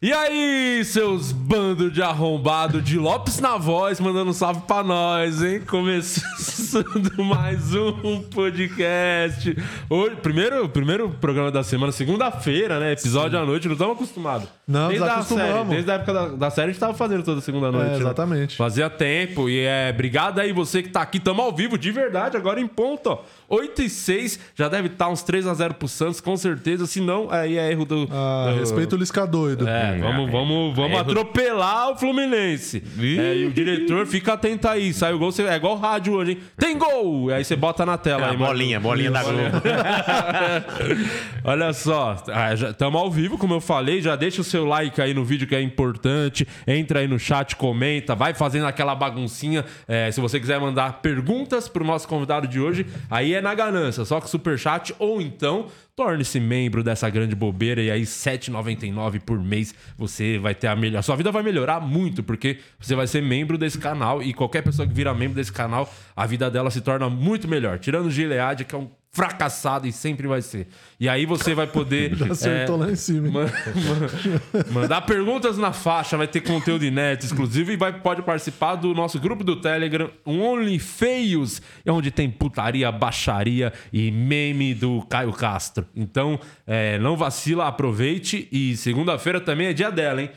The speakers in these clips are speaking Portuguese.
E aí, seus bandos de arrombado de Lopes na voz, mandando um salve pra nós, hein? Começando mais um podcast. Hoje, primeiro, primeiro programa da semana, segunda-feira, né? Episódio à noite, não estamos acostumados. Não, desde a série, Desde a época da, da série, a gente tava fazendo toda segunda noite. É, né? exatamente. Fazia tempo. E é, obrigado aí você que tá aqui. Tamo ao vivo, de verdade, agora em ponto, ó. 8 e 6, já deve estar uns 3 a 0 pro Santos, com certeza. Se não, aí é erro do. Ah, do- respeito o Lisca doido. é, vamos, vamos, vamos É, atropelar o Fluminense. É, e o diretor fica atento aí. Sai o gol, você, é igual o rádio hoje, hein? Tem gol! Aí você bota na tela. Ah, aí, mano. bolinha, bolinha da Globo. Olha só, estamos ao vivo, como eu falei. Já deixa o seu like aí no vídeo que é importante. Entra aí no chat, comenta, vai fazendo aquela baguncinha. É, se você quiser mandar perguntas pro nosso convidado de hoje, aí é na ganância, só com super chat ou então torne-se membro dessa grande bobeira e aí R$ 7,99 por mês você vai ter a melhor. Sua vida vai melhorar muito porque você vai ser membro desse canal e qualquer pessoa que vira membro desse canal, a vida dela se torna muito melhor. Tirando o Gilead, que é um fracassado e sempre vai ser. E aí você vai poder Já acertou é, lá em cima. hein? ma- ma- mandar perguntas na faixa, vai ter conteúdo inédito exclusivo e vai, pode participar do nosso grupo do Telegram, Only Feios, é onde tem putaria, baixaria e meme do Caio Castro. Então, é, não vacila, aproveite e segunda-feira também é dia dela, hein?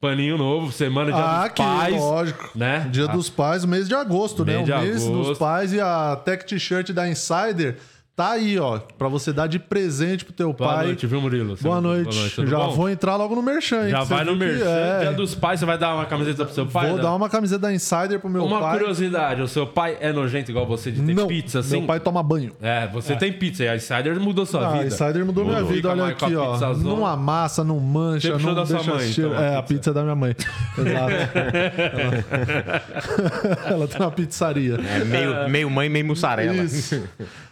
Paninho novo, semana dia Ah, dos que pais, lógico. né? Dia Ah, dos Pais, o mês de agosto, Mês né? de o mês agosto. dos pais e a Tech T-shirt da Insider tá aí, ó, pra você dar de presente pro teu Boa pai. noite, viu, Murilo? Boa noite. tudo Já bom? vou entrar logo no merchan, hein? Já vai no merchan. é. Dia dos pais, você vai dar uma camiseta pro seu pai? Vou né? dar uma camiseta da Insider pro meu Uma pai. curiosidade, o seu pai é nojento igual você de ter Não, pizza assim? meu pai toma banho. É, você tem pizza e a Insider mudou sua Ah, vida. Insider mudou, minha vida, Fica olha a aqui, ó. Não amassa, não mancha, não da sua deixa mãe, cheiro. então, a é, a pizza. pizza é da minha mãe. Exato. Ela, ela tem uma pizzaria. É meio, meio mãe, meio mussarela. Isso.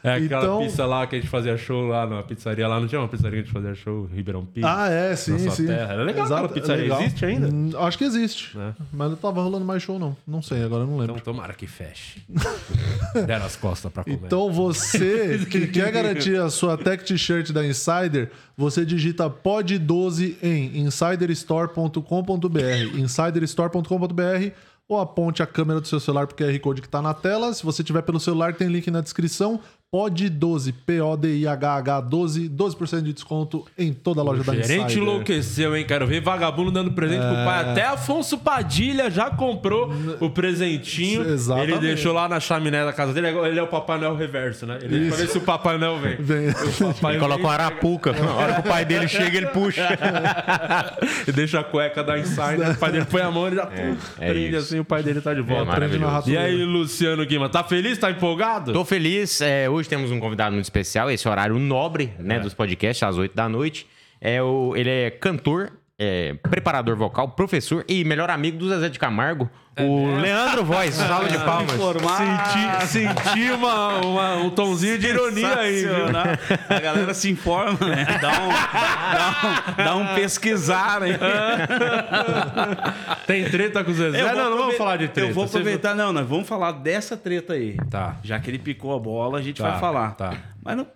É aquela Então- pizza lá que a gente fazia show lá na pizzaria. Lá não tinha uma pizzaria que a gente fazia show, Ribeirão Pizza? Ah, é, sim, Na sua sim. terra. Era legal aquela pizzaria. legal. Existe ainda? Hum, acho que existe. É. Mas não tava rolando mais show, não. Não sei, agora eu não lembro. Então tomara que feche. Deram as costas pra comer. Então você que quer garantir a sua tech t-shirt da Insider, você digita pod12 em insiderstore.com.br, insiderstore.com.br ou aponte a câmera do seu celular pro QR Code que tá na tela. Se você tiver pelo celular, tem link na descrição. Pod12, P-O-D-I-H-H 12, 12% de desconto em toda a loja da Insider. Gerente enlouqueceu, hein? Quero ver vagabundo dando presente pro pai. Até Afonso Padilha já comprou o presentinho. Exatamente. Ele deixou lá na chaminé da casa dele. Ele é o Papai Noel reverso, né? Ele pra ver se o Papai Noel vem. Vem. O papai Ele coloca uma arapuca. Na hora que o pai dele chega, ele puxa. e deixa a cueca da Insider. O pai dele põe a mão e já pum, é prende isso. assim. O pai dele tá de volta. Aprende na maravilhoso. e aí, Luciano Guima, tá feliz? Tá empolgado? Tô feliz. é, hoje temos um convidado muito especial, esse horário nobre né, dos podcasts, às 8 da noite. É o, ele é cantor, é, preparador vocal, professor e melhor amigo do Zezé de Camargo, o Leandro Voz. Salve de palmas. Senti, senti uma, uma- um tomzinho de ironia aí, viu? Sensacional. A galera se informa, né? Dá um, dá um, dá um pesquisar aí. Tem treta com o Zezé? Eu vou não, não vamos falar de treta. Eu vou aproveitar, não, nós vamos falar dessa treta aí. Tá. Já que ele picou a bola, a gente Tá, vai falar. tá. Mas não,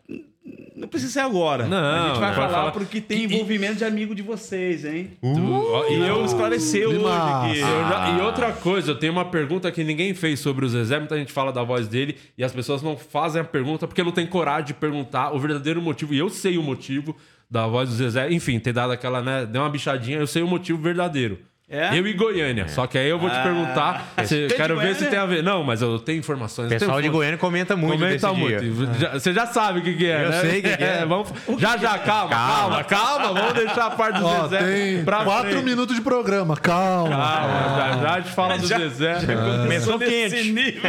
não precisa ser agora. Não, a gente vai vai falar, falar- porque tem E- envolvimento de amigo de vocês, hein? Ó, E e eu eu esclarecer hoje Massa. aqui. Eu já- E outra coisa, eu tenho uma pergunta que ninguém fez sobre o Zezé. Muita gente fala da voz dele e as pessoas não fazem a pergunta porque não tem coragem de perguntar o verdadeiro motivo. E eu sei o motivo da voz do Zezé. Enfim, ter dado aquela, né? Deu uma bichadinha, eu sei o motivo verdadeiro. É? Eu e Goiânia. Só que aí eu vou te Ah. perguntar. se- Tem de quero ver se tem a ver. Não, mas eu tenho informações. eu Pessoal tenho de. Goiânia comenta muito Comenta desse muito. dia. Já- Você já sabe o que, que é, Eu né? sei o que que é. vamos, já, já, calma, calma, calma, Vamos deixar a parte do Ó, Zezé tem pra quatro frente. minuos de programa, calma. Calma, já, já a gente fala do Zezé. Começou nesse nível.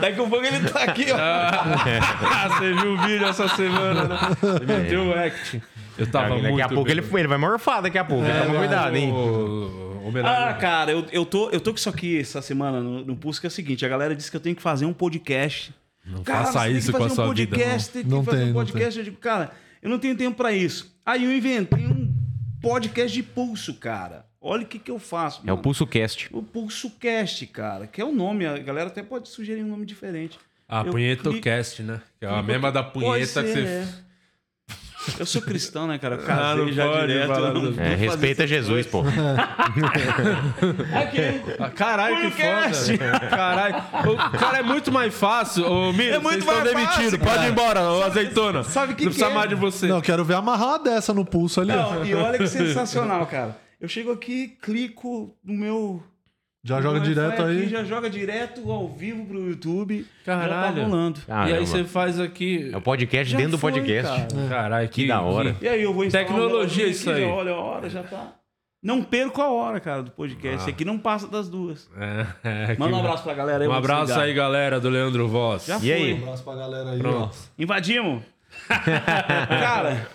Daqui a pouco ele tá aqui, ó. Ah, você viu o vídeo essa semana, né? Ele meteu o act. Eu tava daqui muito a pouco ele, ele vai morfar daqui a pouco. Toma cuidado, hein? O- o- homenagem. Ah, cara, eu, eu, tô, eu tô com isso aqui essa semana no, no Pulse, que é o seguinte: a galera disse que eu tenho que fazer um podcast. Não faça isso com a sua vida, podcast, Tem que Não fazer tem, um não podcast. Eu digo, cara, eu não tenho tempo pra isso. Aí eu inventei um podcast de pulso, cara. Olha o que, que eu faço. É o mano. Pulso Cast. O Pulso Cast, cara, que é o nome. A galera até pode sugerir um nome diferente. A Eu punheta clico- cast, né? Que é a mesma da Pode punheta que ser, você. é. Eu sou cristão, né, cara? Eu Ah, casei não já pode direto. falar não É, respeita Jesus, pô. Ah, Caralho, que foda. Caralho. O cara é muito mais fácil. Ô, Miro, É muito mais fácil, demitidos. Pode ir embora, ô azeitona. sabe o que Não que precisa é? mais de você. Não, quero ver amarrar uma dessa no pulso ali. Não, e olha que sensacional, cara. Eu chego aqui, clico no meu. Já joga direto aqui, aí. Já joga direto ao vivo pro YouTube. Já Caralho. tá rolando. E aí você faz aqui. É o podcast Já dentro do foi, podcast. cara. Caralho, que, Que da hora. E aí eu vou instalar Tecnologia isso aqui, aí. Já olha a hora, já tá. Não perco a hora, cara, do podcast. Aqui não passa das duas. É, é, Manda um abraço pra galera aí. Um abraço desligar. aí, galera, do Leandro Voss. Já E foi. aí? Um abraço pra galera aí, Pronto. Invadimos. cara,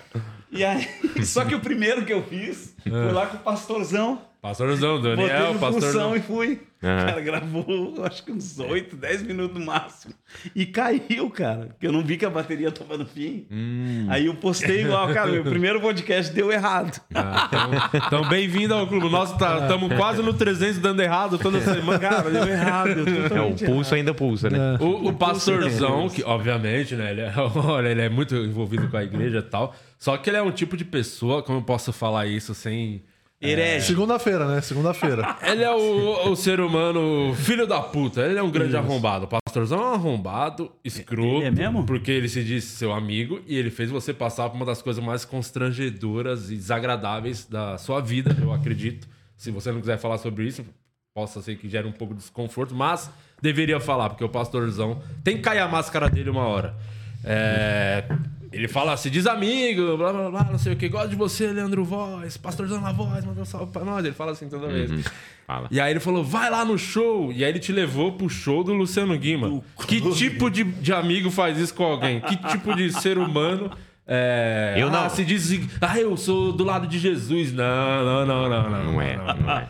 e aí. Só que o primeiro que eu fiz foi lá com o pastorzão. Pastorzão, Botei Daniel, função pastorzão. e fui. Aham. Cara, gravou acho que uns 8, 10 minutos no máximo. E caiu, cara. Porque eu não vi que a bateria tava no fim. Hum. Aí eu postei igual, cara, meu primeiro podcast deu errado. Ah, então, então bem-vindo ao clube. Nós estamos quase no 300 dando errado toda semana. Cara, deu errado. É, o pulso ainda pulsa, né? O, o pastorzão, que obviamente, né, ele é, olha, ele é muito envolvido com a igreja e tal. Só que ele é um tipo de pessoa, como eu posso falar isso sem. Herege. Segunda-feira, né? Segunda-feira. Ele é o, o ser humano filho da puta. Ele é um grande arrombado. O pastorzão é um arrombado, escroto. Ele é mesmo? Porque ele se diz seu amigo e ele fez você passar por uma das coisas mais constrangedoras e desagradáveis da sua vida, eu acredito. Se você não quiser falar sobre isso, possa ser que gere um pouco de desconforto, mas deveria falar, porque o pastorzão tem que cair a máscara dele uma hora. É, Ele fala, se diz amigo, blá blá blá, não sei o que, gosto de você, Leandro Voz, pastorzão na voz, manda um salve pra nós. Ele fala assim toda vez. Fala. E aí ele falou, vai lá no show. E aí ele te levou pro show do Luciano Guima. Que tipo de, de amigo faz isso com alguém? Que tipo de ser humano... É... Eu não. Ah, se diz... Ah, eu sou do lado de Jesus. Não, não, não, não. Não, Não é, não é.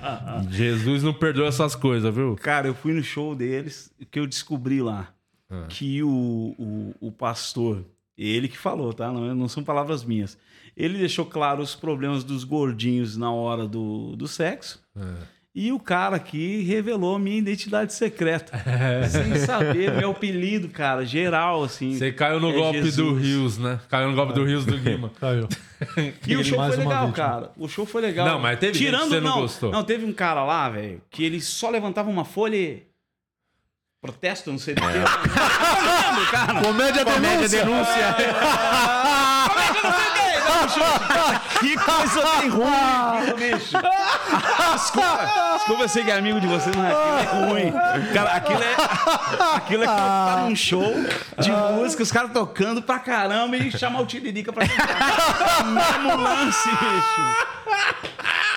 Jesus não perdoa essas coisas, viu? Cara, eu fui no show deles, que eu descobri lá Ah. que o, o, o pastor, ele que falou, tá? Não, não são palavras minhas. Ele deixou claro os problemas dos gordinhos na hora do, do sexo. Ah. E o cara aqui revelou a minha identidade secreta. Sem saber, meu apelido, cara, geral, assim. Você caiu no é golpe do Jesus. Rios, né? Caiu no golpe do Rios do Guima. Caiu. E o show foi legal, cara. O show foi legal. Não, mas teve gente que você não gostou. Não, teve um cara lá, velho, que ele só levantava uma folha e... Protesto, não sei do que. Comédia denúncia. Que coisa bem ruim, bicho. Desculpa, desculpa eu ser que é amigo de vocês, mas aquilo é ruim. Cara, aquilo é. Aquilo é tá num show de música, os caras tocando pra caramba e chamar o Tiririca pra cantar. Mesmo lance, bicho.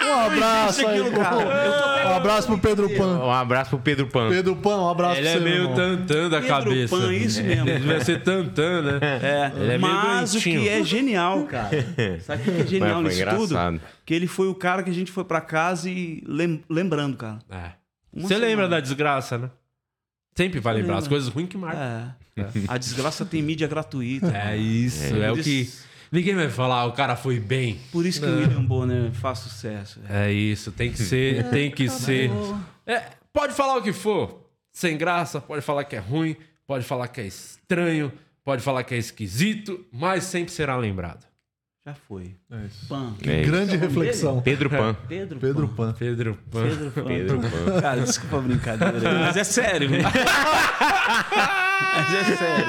Um abraço aí. aquilo, cara. Um abraço pro Pedro Pan. Um abraço pro Pedro Pan. Pedro Pan, um abraço Ele pra é meio tantã da Pedro cabeça. Pan, isso mesmo. Ele devia ser tantã, né? É, Ele é meio mas o que é genial, cara. Sabe o que é genial nisso tudo? Que ele foi o cara que a gente foi pra casa e lem- lembrando, cara. É. Você lembra da desgraça, né? Sempre vai lembrar as coisas ruins que marcam. É. A desgraça tem mídia gratuita. É, isso, é, É. o que. Ninguém vai falar, o cara foi bem. Por isso que o William Bonner faz sucesso. É isso, tem que ser, tem que ser. É, pode falar o que for. Sem graça, pode falar que é ruim, pode falar que é estranho, pode falar que é esquisito, mas sempre será lembrado. Já foi. É isso. Pan. É isso. Grande reflexão. Pedro Pan. Pedro, Pedro Pan. Pan. Pedro Pan. Pedro Pan. Pedro Pan. Cara, desculpa a brincadeira. Mas é sério, velho. Mas é sério.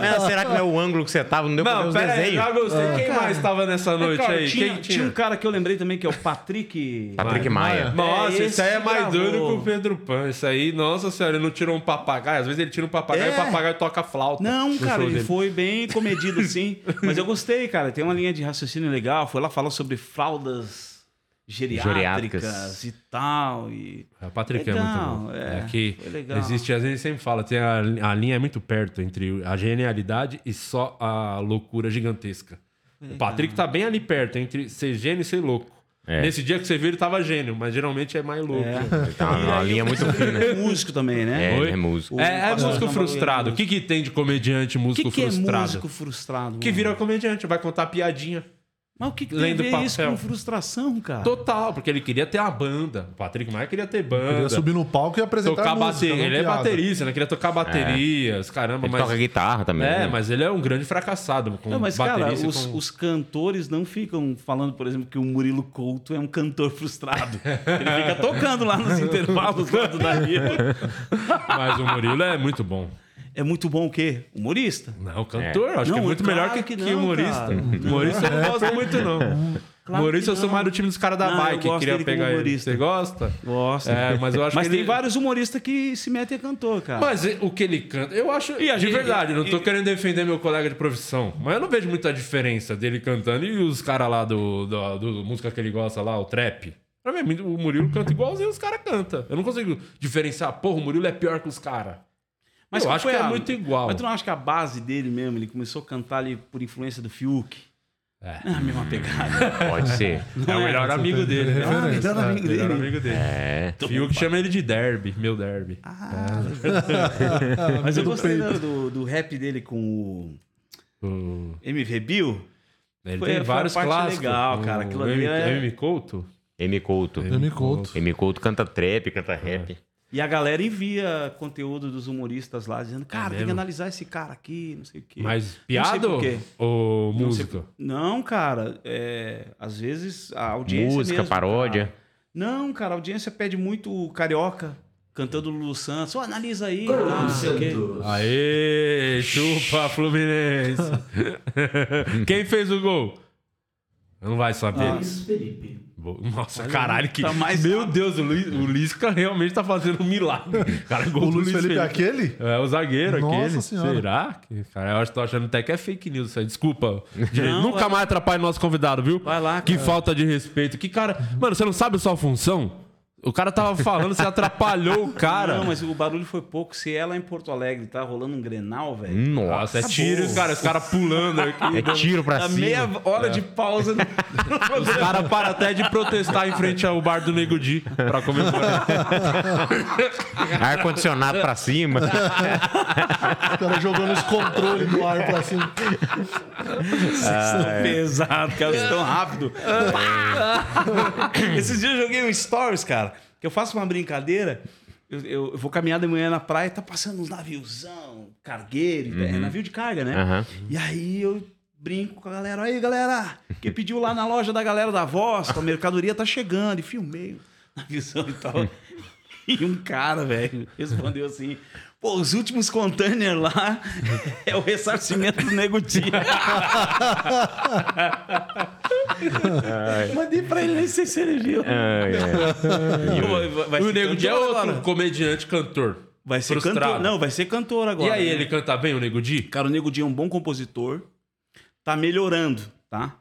Mas será que não é o ângulo que você tava? Não deu pra ver Não, os pera aí, desenhos? já gostei. Quem mais estava nessa noite Cara, aí? tinha, Quem tinha um cara que eu lembrei também, que é o Patrick... Patrick Maia. Nossa, É, esse aí é mais gravou. doido que o Pedro Pan. Isso aí, nossa senhora, ele não tirou um papagaio. Às vezes ele tira um papagaio e É. o papagaio toca flauta. Não, cara, ele dele. foi bem comedido assim. Mas eu gostei, cara. Tem uma linha de raciocínio legal. Foi lá falar sobre fraldas geriátricas, Geriátricas. e tal. E... O Patrick é Legal, muito bom. é, É, que foi legal. existe, às vezes sempre fala, tem a, a linha é muito perto entre a genialidade e só a loucura gigantesca. O Patrick tá bem ali perto, entre ser gênio e ser louco. É. Nesse dia que você viu, ele tava gênio, mas geralmente é mais louco. É. Tá uma linha eu muito fina. que é músico também, né? É, é músico. É, é músico Samuel frustrado. O é que, que tem de comediante músico que, que é frustrado? músico frustrado? Que mano? vira comediante, vai contar piadinha. Mas o que, que Lendo tem a ver isso com frustração, cara? Total, porque ele queria ter a banda. O Patrick Maia queria ter banda. Queria subir no palco e apresentar tocar música, bateria. não Ele é baterista, né? Queria tocar baterias, caramba, Ele mas. toca guitarra também. É, né? mas ele é um grande fracassado. Com Não, mas, cara, baterista, os, com- os cantores não ficam falando, por exemplo, que o Murilo Couto é um cantor frustrado. Ele fica tocando lá nos intervalos do Danilo. Mas o Murilo é muito bom. É muito bom o quê? Humorista. Não, cantor, eu acho Não, que é muito claro melhor que, que que não, humorista. cara. Humorista eu não gosto muito, não. Claro humorista que eu sou mais do time dos caras da Não, eu bike, gosto queria pegar ele. humorista. Você gosta? Gosta. É, mas eu acho Mas que tem ele- vários humoristas que se metem a cantor, cara. Mas o que ele canta, eu acho. E de verdade, não tô e- querendo defender meu colega de profissão, mas eu não vejo muita diferença dele cantando e os caras lá do, do, do música que ele gosta lá, o trap. Pra mim, o Murilo canta igualzinho os caras cantam. Eu não consigo diferenciar, porra, o Murilo é pior que os caras. Eu qual acho que é a- muito igual. Mas tu não acha que a base dele mesmo, ele começou a cantar ali por influência do Fiuk? É. É a mesma pegada. Pode ser. É o melhor amigo dele. referência. Ah, melhor amigo Melhor dele. amigo dele. É. Fiuk chama ele de Derby, meu Derby. Mas eu gostei do, do, do rap dele com o O- MV Bill. Ele Foi- tem foi vários parte clássicos. legal, cara. O Aquilo ali é- M. Couto? M. Couto. M. Couto. M. Couto canta trap, canta rap. E a galera envia conteúdo dos humoristas lá, dizendo, cara, tem que É analisar esse cara aqui, não sei o quê. Mas piada ou Não sei- música? Não, cara, é, às vezes a audiência Música, mesmo, paródia. cara. Não, cara, a audiência pede muito carioca, cantando Lulu Santos. Ô, analisa aí, tá, não sei o quê. Aê, chupa Fluminense. Quem fez o gol? Não vai saber. Luiz Felipe. Nossa, caralho, que. tá mais Meu. Deus, o, Luiz, o Lisca realmente tá fazendo um milagre. Cara, gol O do Luiz Felipe é aquele? É o zagueiro Nossa aquele. Senhora. Será? Que, cara, eu acho que tô achando até que é fake news isso aí. Desculpa. Não, Nunca vai- mais atrapalhe nosso convidado, viu? Vai lá, Que cara. falta de respeito. Que cara. Mano, você não sabe a sua função? O cara tava falando, você atrapalhou o cara. Não, mas o barulho foi pouco. Se ela em Porto Alegre tá rolando um Grenal, velho. Nossa, é tiro, os caras os cara pulando aqui. É tiro pra cima. meia hora de pausa. no- Os caras param até de protestar em frente ao bar do Nego Di pra comemorar. Ar-condicionado pra cima. O cara jogando os controles no ar pra cima. Pesado, cara, tão rápido. Esses dias eu joguei um stories, cara, que eu faço uma brincadeira. Eu, eu- eu vou caminhar de manhã na praia, tá passando uns naviozão, cargueiro, é navio de carga, né? Aham. E aí eu brinco com a galera. Aí, galera, quem pediu lá na loja da galera da voz, a mercadoria tá chegando, e filmei naviozão e tal. E um cara, velho, respondeu assim: pô, os últimos containers lá é o ressarcimento do Nego. Mandei pra ele, nem sei se ele viu. Vai- o Nego Di é cantor outro agora. comediante cantor. Vai ser frustrado. cantor. Não, vai ser cantor agora. E aí, né? ele canta bem, o Nego Di? Cara, o Nego Di é um bom compositor. Tá melhorando, tá?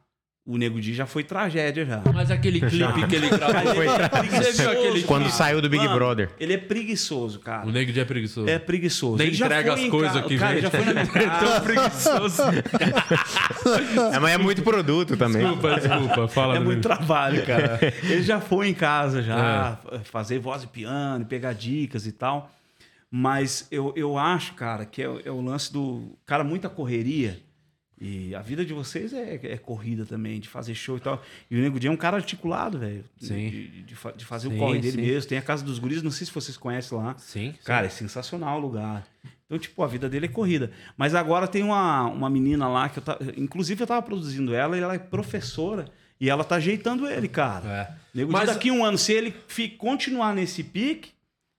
O Nego Di já foi tragédia já. Mas aquele clipe que ele gravou foi... Você viu aquele Quando clipe? saiu do Big Mano, Brother. Ele é preguiçoso, cara. O Nego Di é preguiçoso. É preguiçoso. Nem ele já entrega foi as coisas que cara, ele já foi na minha Tão casa. preguiçoso. É, mas é muito produto também. Desculpa, desculpa. Fala É muito trabalho, cara. Ele já foi em casa já, É. fazer voz e piano, pegar dicas e tal. Mas eu, eu acho, cara, que é, é o lance do. Cara, muita correria. E a vida de vocês é, é corrida também, de fazer show e tal. E o Nego Di é um cara articulado, velho. Sim. De, de de fazer Sim, o corre dele sim. mesmo. Tem a Casa dos Guris, não sei se vocês conhecem lá. Sim. Cara, é sensacional o lugar. Então, tipo, a vida dele é corrida. Mas agora tem uma, uma menina lá que eu tava. Inclusive, eu tava produzindo ela e ela é professora. E ela tá ajeitando ele, cara. É. Nego Mas- Di, daqui um ano, se ele fi- continuar nesse pique,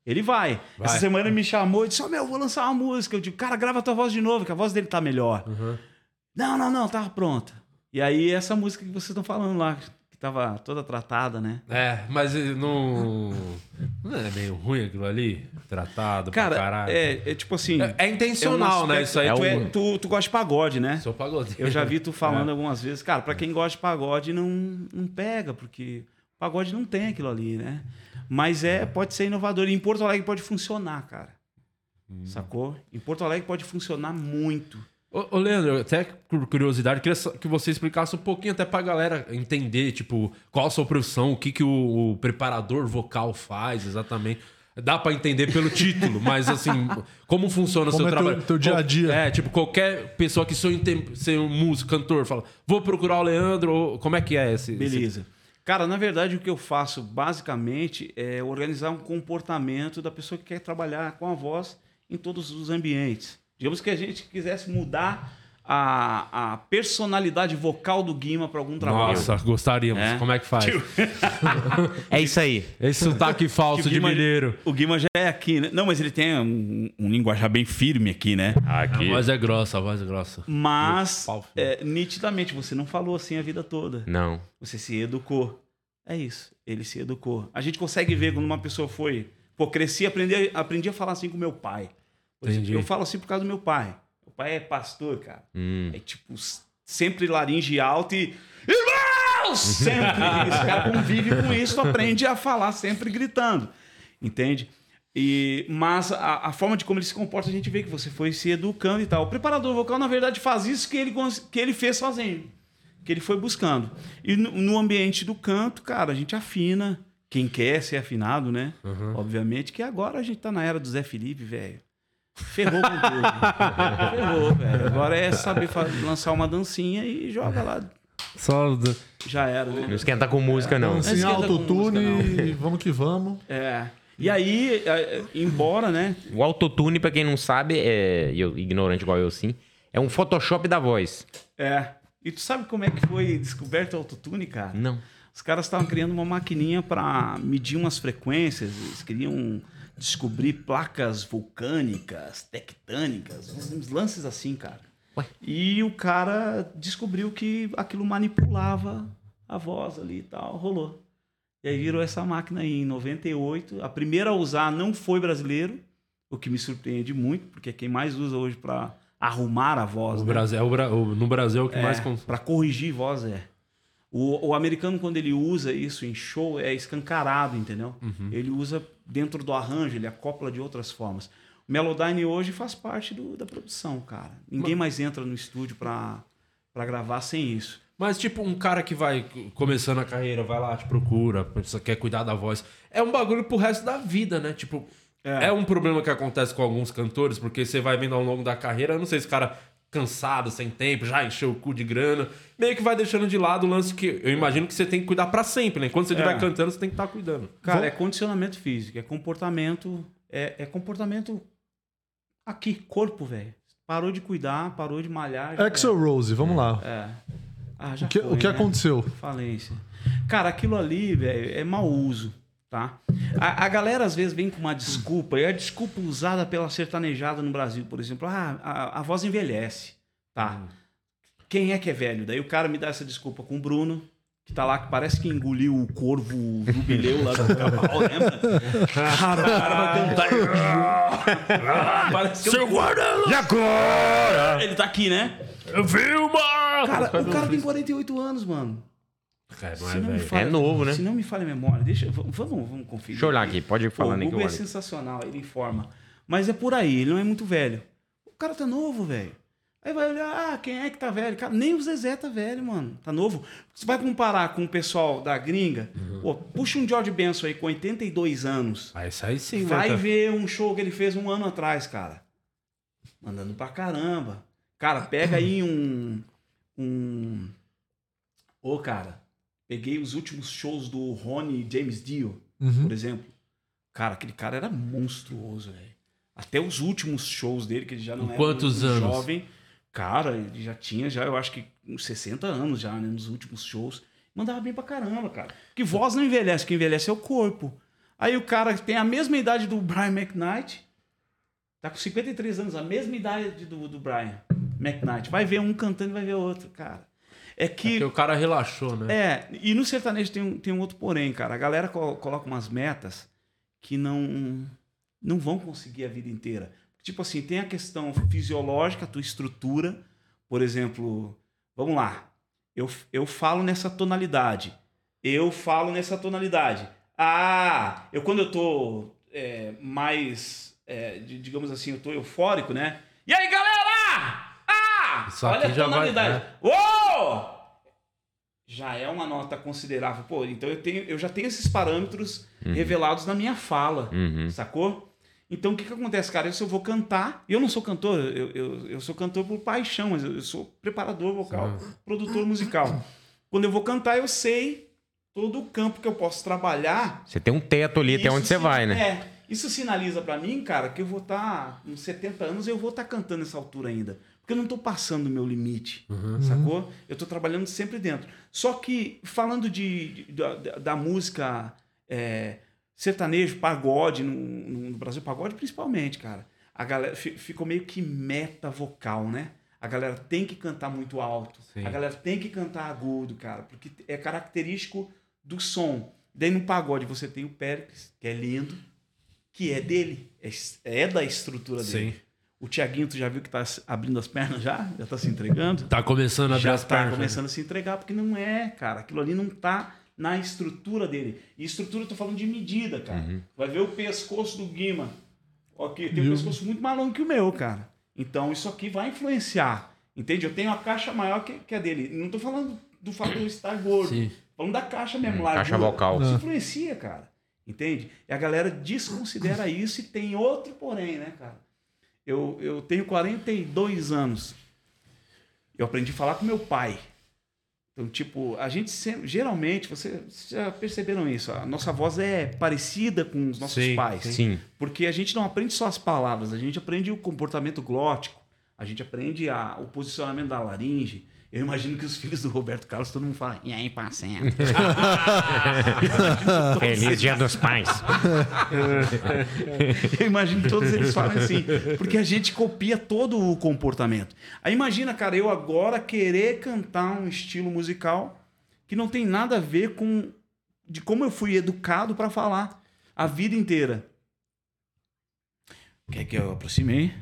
ele vai. Vai. Essa semana ele me chamou e disse: Ó, meu, eu vou lançar uma música. Eu digo, cara, grava a tua voz de novo, que a voz dele tá melhor. Uhum. Não, não, não, tava pronta. E aí, essa música que vocês estão falando lá, que tava toda tratada, né? É, mas não... Não é meio ruim aquilo ali? Tratado pra Cara, caralho. é, é tipo assim. É, é intencional, um né? aspecto- Isso aí é tu, um- é- tu, tu gosta de pagode, né? Sou pagodeiro. Eu já vi tu É. falando algumas vezes, cara, pra quem gosta de pagode não, não pega, porque pagode não tem aquilo ali, né? Mas é, pode ser inovador. E em Porto Alegre pode funcionar, cara. Hum. Sacou? Em Porto Alegre pode funcionar muito. Ô, ô, Leandro, até por curiosidade, queria que você explicasse um pouquinho até pra galera entender, tipo, qual a sua profissão, o que, que o, o preparador vocal faz exatamente. dá pra entender pelo título, mas assim, como funciona o seu é teu- trabalho? teu dia a dia? É, tipo, qualquer pessoa que sonha em ser um músico, cantor, fala, vou procurar o Leandro, ou- como é que é esse? esse- Beleza. Cara, na verdade, o que eu faço basicamente é organizar um comportamento da pessoa que quer trabalhar com a voz em todos os ambientes. Digamos que a gente quisesse mudar a, a personalidade vocal do Guima para algum trabalho. Nossa, gostaríamos. É. Como é que faz? É isso aí. Esse sotaque falso o de Guima- mineiro. O Guima já é aqui, né? Não, mas ele tem um, um linguajar bem firme aqui, né? A voz é grossa, a voz é grossa. Mas, é, nitidamente, você não falou assim a vida toda. Não. Você se educou. É isso. Ele se educou. A gente consegue ver quando uma pessoa foi. Pô, cresci, aprendi, aprendi a falar assim com meu pai. Por exemplo, Entendi. eu falo assim por causa do meu pai. Meu pai é pastor, cara. Hum. É tipo, sempre laringe alto e. Irmãos! Sempre. Esse cara convive com isso, aprende a falar sempre gritando. Entende? E, mas a, a forma de como ele se comporta, a gente vê que você foi se educando e tal. O preparador vocal, na verdade, faz isso que ele, que ele fez sozinho. Que ele foi buscando. E no, no ambiente do canto, cara, a gente afina. Quem quer ser afinado, né? Obviamente que agora a gente tá na era do Zé Felipe, velho. Ferrou com tudo. Ferrou, velho. Agora é saber lançar uma dancinha e joga lá. Só. Já era, Não né? esquenta com música, não. Assim, com autotune e vamos que vamos. É. E aí, é, embora, né? O autotune, pra quem não sabe, é, e eu, ignorante igual eu sim, é um Photoshop da voz. É. E tu sabe como é que foi descoberto o autotune, cara? Não. Os caras estavam criando uma maquininha para medir umas frequências, eles queriam descobrir placas vulcânicas, tectânicas, uns lances assim, cara. Ué. E o cara descobriu que aquilo manipulava a voz ali e tal, rolou. E aí virou essa máquina aí em 98. A primeira a usar não foi brasileiro, o que me surpreende muito, porque é quem mais usa hoje para arrumar a voz. O né? Brasil, é o no Brasil é o que mais. cons- Para corrigir voz, é. O, o americano, quando ele usa isso em show, é escancarado, entendeu? Uhum. Ele usa dentro do arranjo, ele acopla de outras formas. O Melodyne hoje faz parte do- da produção, cara. Ninguém mais entra no estúdio para gravar sem isso. Mas, tipo, um cara que vai começando a carreira, vai lá, te procura, quer cuidar da voz. É um bagulho pro resto da vida, né? Tipo, é, É. um problema que acontece com alguns cantores, porque você vai vendo ao longo da carreira, eu não sei se o cara cansado, sem tempo, já encheu o cu de grana, meio que vai deixando de lado o lance que eu imagino que você tem que cuidar pra sempre, né? Quando você estiver É. cantando, você tem que estar cuidando. Cara, Vou- é condicionamento físico, é comportamento. É, é comportamento aqui, corpo, velho. Parou de cuidar, parou de malhar. Axel Rose, vamos lá. É. Ah, já O que, foi, o que né? aconteceu? Falência. Cara, aquilo ali, velho, é mau uso, tá? A, a galera às vezes vem com uma desculpa, e a desculpa usada pela sertanejada no Brasil, por exemplo, ah, a, a voz envelhece, tá? Quem é que é velho? Daí o cara me dá essa desculpa com o Bruno, que tá lá, que parece que engoliu o corvo jubileu lá do Cabal, lembra? Cara, o cara vai cantar. parece que eu... E agora? Ele tá aqui, né? Vilma! Cara, o cara tem 48 anos, mano. Não Se é, não me velho. falha- É novo, né? Se não me falha a memória, deixa, vamos, vamos conferir. Deixa eu olhar aqui, pode Pô, falando o Google é sensacional, ele informa. Mas é por aí, ele não é muito velho. O cara tá novo, velho. Aí vai olhar, ah, quem é que tá velho? Cara, nem o Zezé tá velho, mano. Tá novo. Você vai comparar com o pessoal da gringa, Uhum. pô, puxa um George Benson aí com 82 anos. Isso aí sim, vai né? ver um show que ele fez um ano atrás, cara. Mandando pra caramba. Cara, pega aí um. Um. Ô, cara, peguei os últimos shows do Rony James Dio, Uhum. por exemplo. Cara, aquele cara era monstruoso, velho. Até os últimos shows dele, que ele já não era quantos um anos? jovem. Cara, ele já tinha, já, eu acho que uns 60 anos já, né? Nos últimos shows. Mandava bem pra caramba, cara. Que voz não envelhece, que envelhece é o corpo. Aí o cara tem a mesma idade do Brian McKnight, tá com 53 anos, a mesma idade do, do Brian McKnight. Vai ver um cantando e vai ver outro, cara. É que. Porque o cara relaxou, né? É, e no sertanejo tem um, tem um outro porém, cara. A galera co- coloca umas metas que não, não vão conseguir a vida inteira. Tipo assim, tem a questão fisiológica, a tua estrutura. Por exemplo, vamos lá. Eu, eu falo nessa tonalidade. Eu falo nessa tonalidade. Ah, eu quando eu tô é, mais, é, di- digamos assim, eu tô eufórico, né? E aí, galera? Ah! Isso olha a já vai- tonalidade. Uou! já é uma nota considerável. Pô, então eu, tenho, eu já tenho esses parâmetros Uhum. revelados na minha fala, sacou? Então o que, que acontece, cara? Eu, se eu vou cantar, e eu não sou cantor, eu, eu, eu sou cantor por paixão, mas eu, eu sou preparador vocal, produtor musical. Quando eu vou cantar, eu sei todo o campo que eu posso trabalhar Você tem um teto ali até onde você vai, né? É, isso sinaliza pra mim, cara, que eu vou estar uns 70 anos, eu vou estar cantando nessa altura ainda. Porque eu não tô passando o meu limite, sacou? Eu tô trabalhando sempre dentro. Só que, falando de, de- da, da- música é, sertanejo, pagode, no, no- Brasil, pagode principalmente, cara, a galera fi- ficou meio que meta vocal, né? A galera tem que cantar muito alto. Sim. A galera tem que cantar agudo, cara, porque é característico do som. Daí no pagode você tem o Péricles, que é lindo, que é dele, é, é da estrutura dele. Sim. O Tiaguinho, tu já viu que tá abrindo as pernas já? Já tá se entregando? Tá começando a abrir já as tá pernas. né? começando a se entregar, porque não é, cara. Aquilo ali não tá na estrutura dele. E estrutura, eu tô falando de medida, cara. Uhum. Vai ver o pescoço do Guima. Ok, tem um pescoço muito mais longo que o meu, cara. Então isso aqui vai influenciar. Entende? Eu tenho a caixa maior que, que a dele. Não tô falando do fato de eu estar gordo. Sim. Falando da caixa mesmo lá. Hum, caixa vocal. Isso influencia, cara. Entende? E a galera desconsidera isso e tem outro porém, né, cara? Eu, eu tenho 42 anos. Eu aprendi a falar com meu pai. Então, tipo, a gente sempre, geralmente, você- vocês já perceberam isso, a nossa voz é parecida com os nossos Sim, pais. Sim. Porque a gente não aprende só as palavras, a gente aprende o comportamento glótico, a gente aprende a- o posicionamento da laringe. Eu imagino que os filhos do Roberto Carlos, todo mundo fala, e aí, parceiro? Feliz Dia dos Pais. Eu imagino que todos eles falam assim, porque a gente copia todo o comportamento. Aí imagina, cara, eu agora querer cantar um estilo musical que não tem nada a ver com de como eu fui educado para falar a vida inteira. Quer que eu aproxime?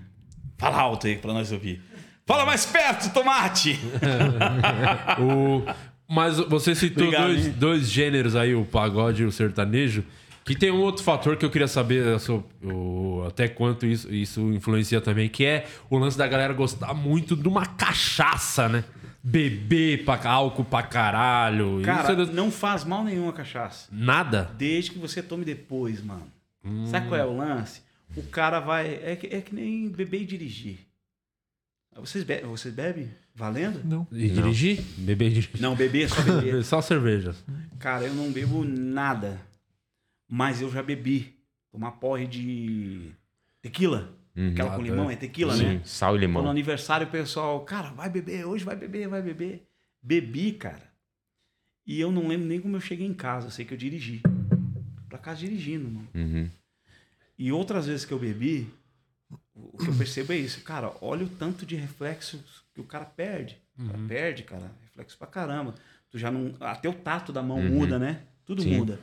Fala alto aí para nós ouvir. Fala mais perto, tomate! O- Mas você citou Obrigado, dois, hein? dois gêneros aí, o pagode e o sertanejo. Que tem um outro fator que eu queria saber o- até quanto isso, isso influencia também, que é o lance da galera gostar muito de uma cachaça, né? Beber pra, álcool pra caralho. Cara, isso é- não faz mal nenhum a cachaça. nada. Desde que você tome depois, mano. Hum. Sabe qual é o lance? O cara vai. É que, é que nem beber e dirigir. Vocês, be vocês bebem? Valendo? Não. E dirigir? Beber dirigir. Não, beber é só beber. Só cerveja. cara, eu não bebo nada. Mas eu já bebi. Tomar porre de tequila. Aquela com Ah, limão tá. é tequila, Sim. né? Sal e Então, no limão. aniversário, o pessoal, cara, vai beber, hoje vai beber, vai beber. Bebi, cara. E eu não lembro nem como eu cheguei em casa. Eu sei que eu dirigi. Pra casa dirigindo, mano. Uhum. E outras vezes que eu bebi, o que eu percebo é isso. Cara, olha o tanto de reflexos que o cara perde. O cara perde, cara. Reflexo pra caramba. Tu já não. Até o tato da mão muda, né? Tudo Sim. muda.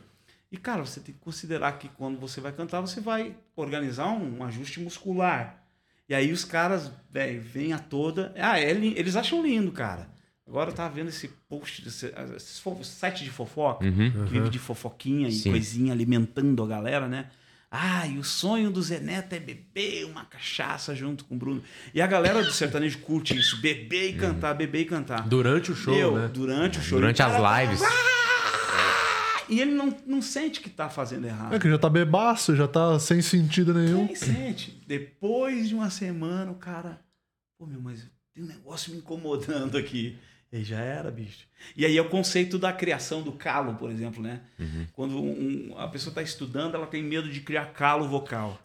E, cara, você tem que considerar que quando você vai cantar, você vai organizar um, ajuste muscular. E aí os caras, velho, vêm a toda. Ah, é eles acham lindo, cara. Agora eu tava vendo esse post, esse, esse site de fofoca, que vive de fofoquinha e Sim. coisinha alimentando a galera, né? Ah, e o sonho do Zé Neto é beber uma cachaça junto com o Bruno. E a galera do sertanejo curte isso, beber e cantar, beber e cantar. Durante o show, Meu, né? durante o show. Durante o cara as tá- lives. E ele não, não sente que tá fazendo errado. É que já tá bebaço, já tá sem sentido nenhum. Nem sente. Depois de uma semana, o cara. Pô, meu, mas tem um negócio me incomodando aqui. E já era, bicho. E aí é o conceito da criação do calo, por exemplo, né? Quando um- a pessoa está estudando, ela tem medo de criar calo vocal.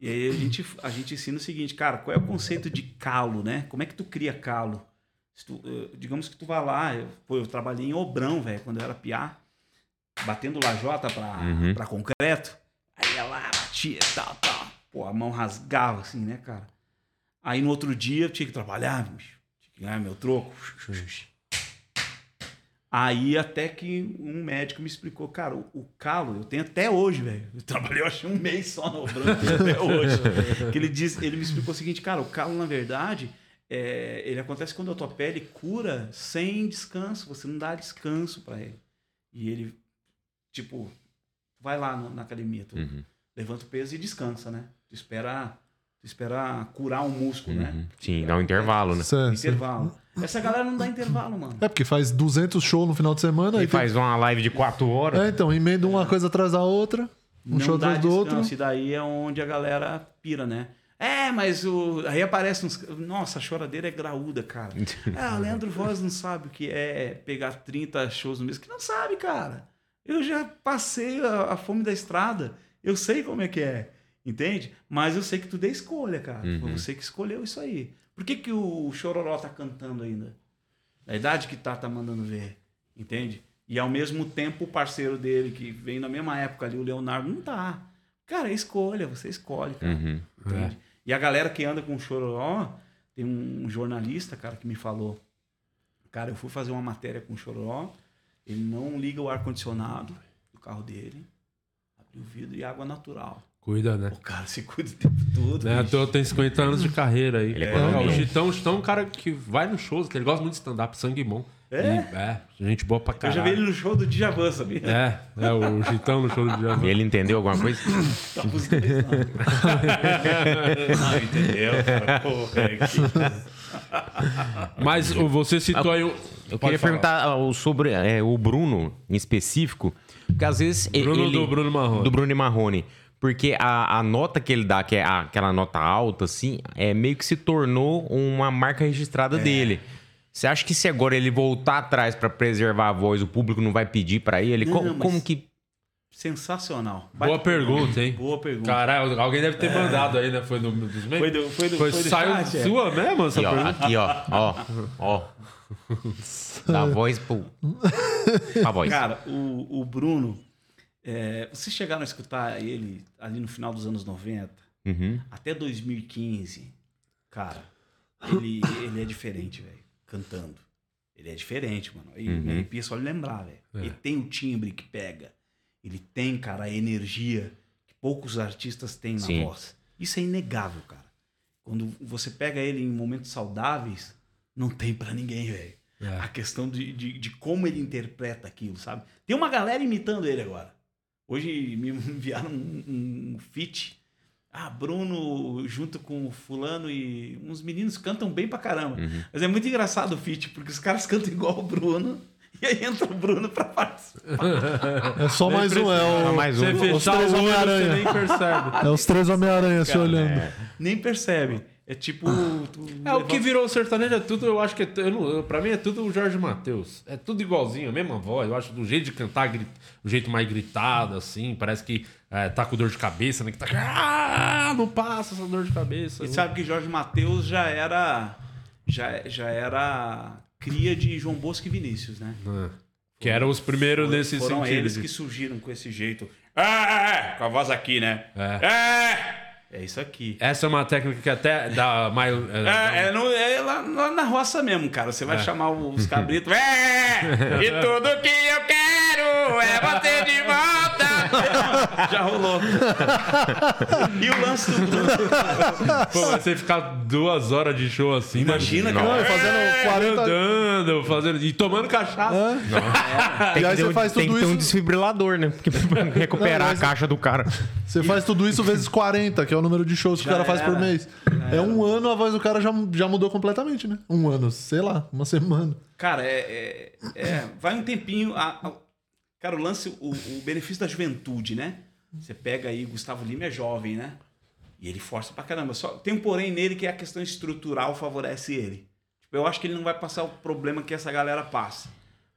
E aí a gente, a gente ensina o seguinte, cara, qual é o conceito de calo, né? Como é que tu cria calo? Tu, eh, digamos que tu vai lá, eu, pô, eu trabalhei em Obrão, velho, quando eu era piá, batendo lajota pra, Uhum. pra concreto. Aí ia lá, batia, tal, tal. Pô, a mão rasgava assim, né, cara? Aí no outro dia eu tinha que trabalhar, bicho. Ganhar meu troco. Aí até que um médico me explicou, cara, o, o calo eu tenho até hoje, velho. Eu trabalhei, eu acho, um mês só no branco até hoje. que ele, diz, ele me explicou o seguinte, cara, o calo, na verdade, é, ele acontece quando a tua pele cura sem descanso. Você não dá descanso pra ele. E ele, tipo, vai lá no- na academia, tu Uhum. levanta o peso e descansa, né? Tu espera esperar curar um músculo, né? Sim, dá um intervalo, né? Intervalo. Essa galera não dá intervalo, mano. É porque faz 200 shows no final de semana. E aí tem- faz uma live de quatro horas. É, então, emenda uma coisa atrás da outra. Um não show atrás do outro. E daí é onde a galera pira, né? É, mas o... aí aparece uns. Nossa, a choradeira é graúda, cara. Ah, o Leandro Voz não sabe o que é pegar 30 shows no mês. Que não sabe, cara. Eu já passei a, a fome da estrada. Eu sei como é que é. Entende? Mas eu sei que tudo é escolha, cara. Foi você que escolheu isso aí. Por que, que o Chororó tá cantando ainda? Da idade que tá, tá mandando ver. Entende? E ao mesmo tempo o parceiro dele, que vem na mesma época ali, o Leonardo, não tá. Cara, é escolha, você escolhe, cara. Uhum. Entende? E a galera que anda com o Chororó, tem um jornalista, cara, que me falou. Cara, eu fui fazer uma matéria com o Chororó, ele não liga o ar-condicionado do carro dele, abre o vidro e água natural. Cuida, né? O cara se cuida o tempo todo. Né, bicho. tem 50 anos de carreira aí. Ele é É, o Chitão, o Chitão é um cara que vai nos shows, que ele gosta muito de stand-up, sangue bom. É? E, é, gente boa pra Eu caralho. já vi ele no show do Djavan, sabia? É, é o Chitão no show do Djavan. E ele entendeu alguma coisa? Tá os dois, não. não, entendeu, cara? Porra, é que- Mas você citou aí o. Eu Pode queria falar. perguntar ao- sobre é, o Bruno, em específico, porque às vezes Bruno ele... do Bruno Marrone. Do Bruno Marrone. Porque a, a nota que ele dá, que é a- aquela nota alta, assim, é meio que se tornou uma marca registrada É. dele. Você acha que se agora ele voltar atrás pra preservar a voz, o público não vai pedir pra ele? Não, Co- mas- Como que... Sensacional. Boa pergunta, hein? Boa pergunta. Caralho, alguém deve ter mandado aí, né? Foi no, dos meios? Foi do, foi do, Foi, foi do saiu chat, é. sua mesmo essa Aqui, ó, pergunta? aqui, ó, ó, ó. Da voz pro... Pra voz. Cara, o, o Bruno, é, vocês chegaram a escutar ele ali no final dos anos 90, Uhum. até 2015, cara, ele, ele é diferente, velho, cantando. Ele é diferente, mano. E Uhum. me arrepia só de lembrar, velho. É. Ele tem o timbre que pega. Ele tem, cara, a energia que poucos artistas têm na Sim. voz. Isso é inegável, cara. Quando você pega ele em momentos saudáveis, não tem pra ninguém, velho. É. A questão de, de, de como ele interpreta aquilo, sabe? Tem uma galera imitando ele agora. Hoje me enviaram um, um feat. Ah, Bruno junto com o fulano e uns meninos cantam bem pra caramba. Mas é muito engraçado o feat, porque os caras cantam igual o Bruno. E aí entra o Bruno pra participar. É só mais um, é, o, mais Você um. Os fechar três você Homem-Aranha. nem percebe. é os três Homem-Aranha se olhando. Nem percebe. É tipo. tu É, o que virou sertanejo é tudo, eu acho que é, eu não, eu- pra mim é tudo o Jorge Matheus. É tudo igualzinho, a mesma voz. Eu acho do jeito de cantar, gri- o jeito mais gritado, assim. Parece que é, tá com dor de cabeça, né? Que tá. Ah, não passa essa dor de cabeça. E sabe que Jorge Matheus já era. Já, já era cria de João Bosco e Vinícius, né? É. Que eram os primeiros nesse Foram sentido. eles de- que surgiram com esse jeito. É, é, é, com a voz aqui, né? É. É, é isso aqui. Essa é uma técnica que até dá mais. É, é, no- é lá, lá na roça mesmo, cara. Você vai chamar os cabritos. É, e tudo que eu quero é bater de volta. Já rolou. E o lance do. Pô, mas você ficar duas horas de show assim. Imagina, cara. fazendo 40. Andando, fazendo. E tomando cachaça. Tem E aí você um- faz tem tudo que ter um isso. desfibrilador, né? Porque pra recuperar Não, mas- a caixa do cara. Você faz tudo isso vezes 40, que é o número de shows que Já o cara faz por era. mês. É um ano, a voz do cara já, já mudou completamente, né? Um ano, sei lá, uma semana. Cara, é, é- é, vai um tempinho. a- a- cara, o lance, o, o benefício da juventude, né? Você pega aí, Gustavo Lima é jovem, né? E ele força pra caramba. Só, tem um porém nele que é a questão estrutural favorece ele. Tipo, eu acho que ele não vai passar o problema que essa galera passa.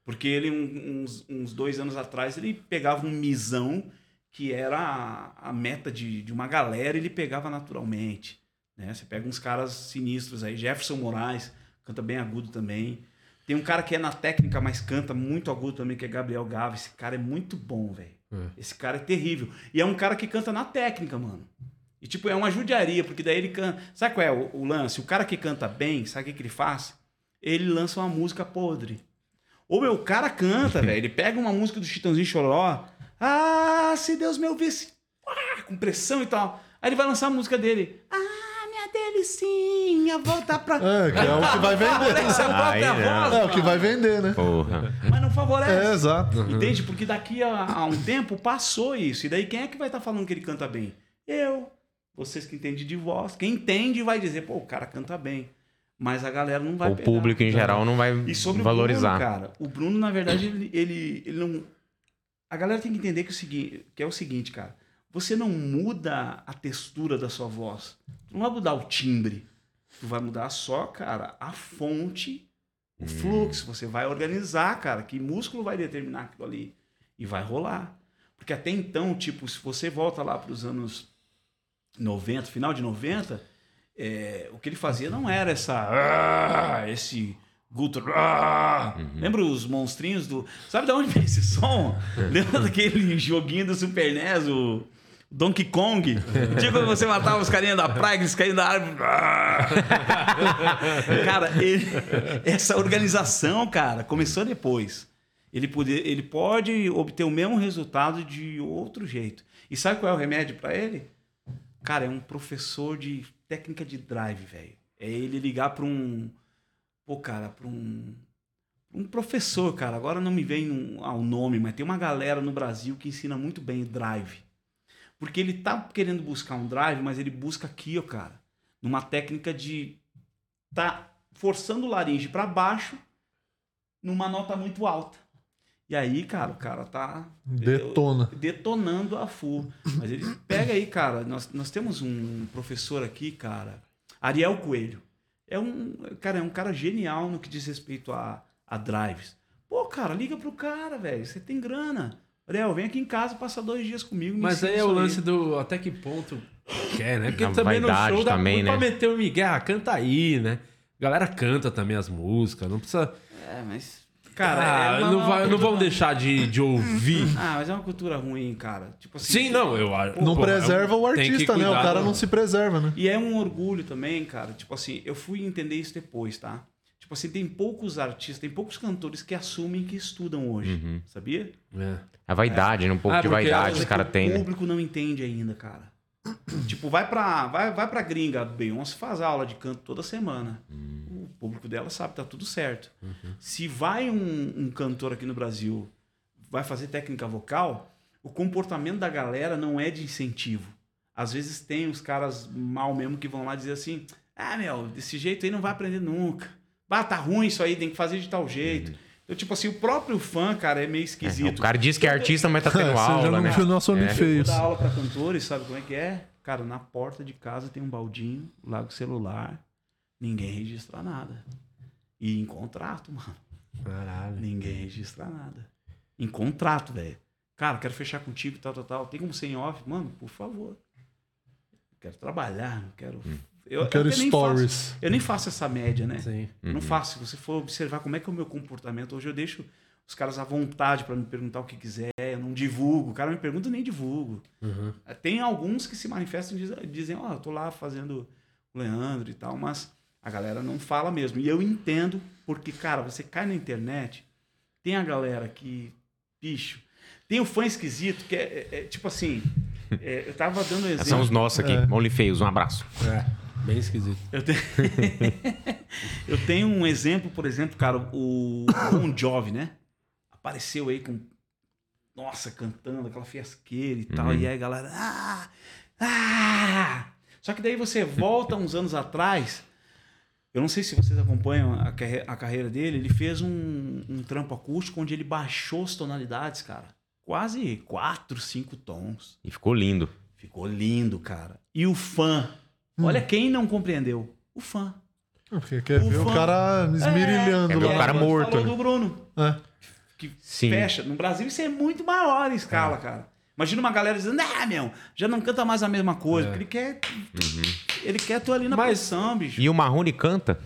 Porque ele, uns, uns dois anos atrás, ele pegava um misão que era a, a meta de, de uma galera, ele pegava naturalmente. Né? Você pega uns caras sinistros aí, Jefferson Moraes, canta bem agudo também. Tem um cara que é na técnica, mas canta muito agudo também, que é Gabriel Gava. Esse cara é muito bom, velho. Esse cara é terrível. E é um cara que canta na técnica, mano. E, tipo, é uma judiaria, porque daí ele canta. Sabe qual é o, o lance? O cara que canta bem, sabe o que, que ele faz? Ele lança uma música podre. Ou meu, o cara canta, velho. Ele pega uma música do Chitãozinho Choró. Ah, se Deus me ouvisse. Ah, com pressão e tal. Aí ele vai lançar a música dele. Ah, minha delicinha, volta pra. É, que é o que vai vender. Favorece a própria Aí não. voz, É o que vai vender, né? Porra. Mas não favorece. É, exato. Entende? Porque daqui a, a um tempo passou isso. E daí quem é que vai estar falando que ele canta bem? Eu, vocês que entendem de voz, quem entende vai dizer, pô, o cara canta bem. Mas a galera não vai O pegar. público em geral não vai E sobre valorizar. o Bruno, cara, o Bruno, na verdade, ele, ele, ele não. A galera tem que entender que, o segui- que é o seguinte, cara. Você não muda a textura da sua voz. Tu não vai mudar o timbre. Tu vai mudar só, cara, a fonte, o fluxo. Você vai organizar, cara, que músculo vai determinar aquilo ali. E vai rolar. Porque até então, tipo, se você volta lá para os anos 90, final de 90, é, o que ele fazia não era essa. "Ah", esse. Guto. "Ah". Lembra os monstrinhos do. Sabe de onde vem esse som? Lembra daquele joguinho do Super NES, o Donkey Kong? Tipo quando você matava os carinhas da praia, eles caíam da árvore. "Ah". cara, ele- essa organização, cara, começou depois. Ele, poder, ele pode obter o mesmo resultado de outro jeito. E sabe qual é o remédio para ele? Cara, é um professor de técnica de drive, velho. É ele ligar para um. Pô, cara, para um. Um professor, cara. Agora não me vem um- ao nome, mas tem uma galera no Brasil que ensina muito bem drive. Porque ele tá querendo buscar um drive, mas ele busca aqui, ó, cara. Numa técnica de. Tá forçando o laringe para baixo numa nota muito alta. E aí, cara, o cara tá. Detona. Detonando a full. Mas ele pega aí, cara. Nós, nós temos um professor aqui, cara, Ariel Coelho. É um, cara, é um cara genial no que diz respeito a, a drives. Pô, cara, liga pro cara, velho. Você tem grana. Ariel, vem aqui em casa, passa dois dias comigo. me Mas aí é o lance do até que ponto quer, né? Porque A também no show dá também, muito né? pra meter o Miguel, ah, canta aí, né? A galera canta também as músicas, não precisa... É, mas. Cara, ah, é uma- não, vai, não vão deixar de, de ouvir. Ah, mas é uma cultura ruim, cara. Tipo assim. Sim, não, eu acho. Não pô, preserva é um- o artista, né? O cara não se preserva, né? E é um orgulho também, cara. Tipo assim, eu fui entender isso depois, tá? Tipo assim, tem poucos artistas, tem poucos cantores que assumem que estudam hoje, sabia? É. A vaidade, né? Um pouco Ah, de vaidade os caras têm, O né? público não entende ainda, cara. Tipo, vai pra, vai, vai pra gringa, a Beyoncé faz aula de canto toda semana. O público dela sabe, tá tudo certo. Se vai um, um cantor aqui no Brasil, vai fazer técnica vocal, o comportamento da galera não é de incentivo. Às vezes tem os caras mal mesmo que vão lá dizer assim: ah, meu, desse jeito aí não vai aprender nunca. Ah, tá ruim isso aí, tem que fazer de tal jeito. Então, tipo assim, o próprio fã, cara, é meio É, esquisito. o cara diz que é artista, mas tá tendo Você já aula, não né? viu nosso Homem É. Eu vou dar aula pra cantores, sabe como é que é? Cara, na porta de casa tem um baldinho, larga o celular, ninguém registra nada. E em contrato, mano, Caralho. ninguém registra nada. Em contrato, velho. Cara, quero fechar contigo, tal, tal, tal. Tem como ser em off? Mano, por favor. Quero trabalhar, não quero. Eu, Eu quero nem stories. faço- eu nem faço essa média, né? Sim. Eu Não faço. Se você for observar como é que é o meu comportamento, hoje eu deixo os caras à vontade para me perguntar o que quiser, eu não divulgo. O cara me pergunta, eu nem divulgo. Tem alguns que se manifestam e dizem- ó, eu tô lá fazendo o Leandro e tal, mas a galera não fala mesmo. E eu entendo, porque, cara, você cai na internet, tem a galera que, bicho, tem o fã esquisito, que é, é- é tipo assim, é, eu tava dando um exemplo. São os nossos aqui. Only Feios, um abraço. É, bem esquisito. Eu tenho... eu tenho um exemplo, por exemplo, cara, o Bon Jovi, né? Apareceu aí com. Nossa, cantando aquela fiasqueira e tal. E aí a galera. Ah! Ah! Só que daí você volta uns anos atrás. Eu não sei se vocês acompanham a, carre- a carreira dele. Ele fez um, um trampo acústico onde ele baixou as tonalidades, cara. Quase 4, 5 tons. E ficou lindo. Ficou lindo, cara. E o fã. Olha quem não compreendeu. O fã. Porque quer O ver o fã- cara esmirilhando ver lá. o cara É, morto, Falou né? do Bruno. É. Que Sim. fecha. No Brasil isso é muito maior em escala, cara. Imagina uma galera dizendo, ah, meu, já não canta mais a mesma coisa. Porque ele quer. Ele quer tu ali na Mas- pressão, bicho. E o Marrone canta?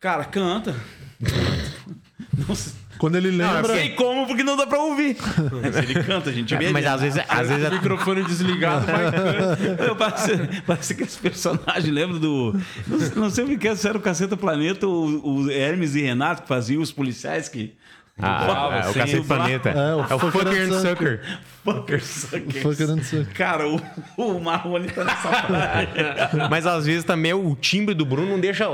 Cara, canta. não sei- Quando ele não lembra. sei como, porque não dá pra ouvir. Mas ele canta, gente. É, mas às vezes, às vezes é- Microfone desligado, vai Eu parece, parece aqueles personagens, lembra do. Não, sei- não sei o que é, se era o Caceta Planeta, o, o Hermes e Renato que faziam os policiais que. Ah, é, o Cacete. Planeta. É, o É o Fucker Fucker and Sucker. Sucker. Fucker suckers. Fucker and Sucker. Cara, o, o Marrone tá nessa praia. Mas às vezes também o timbre do Bruno não deixa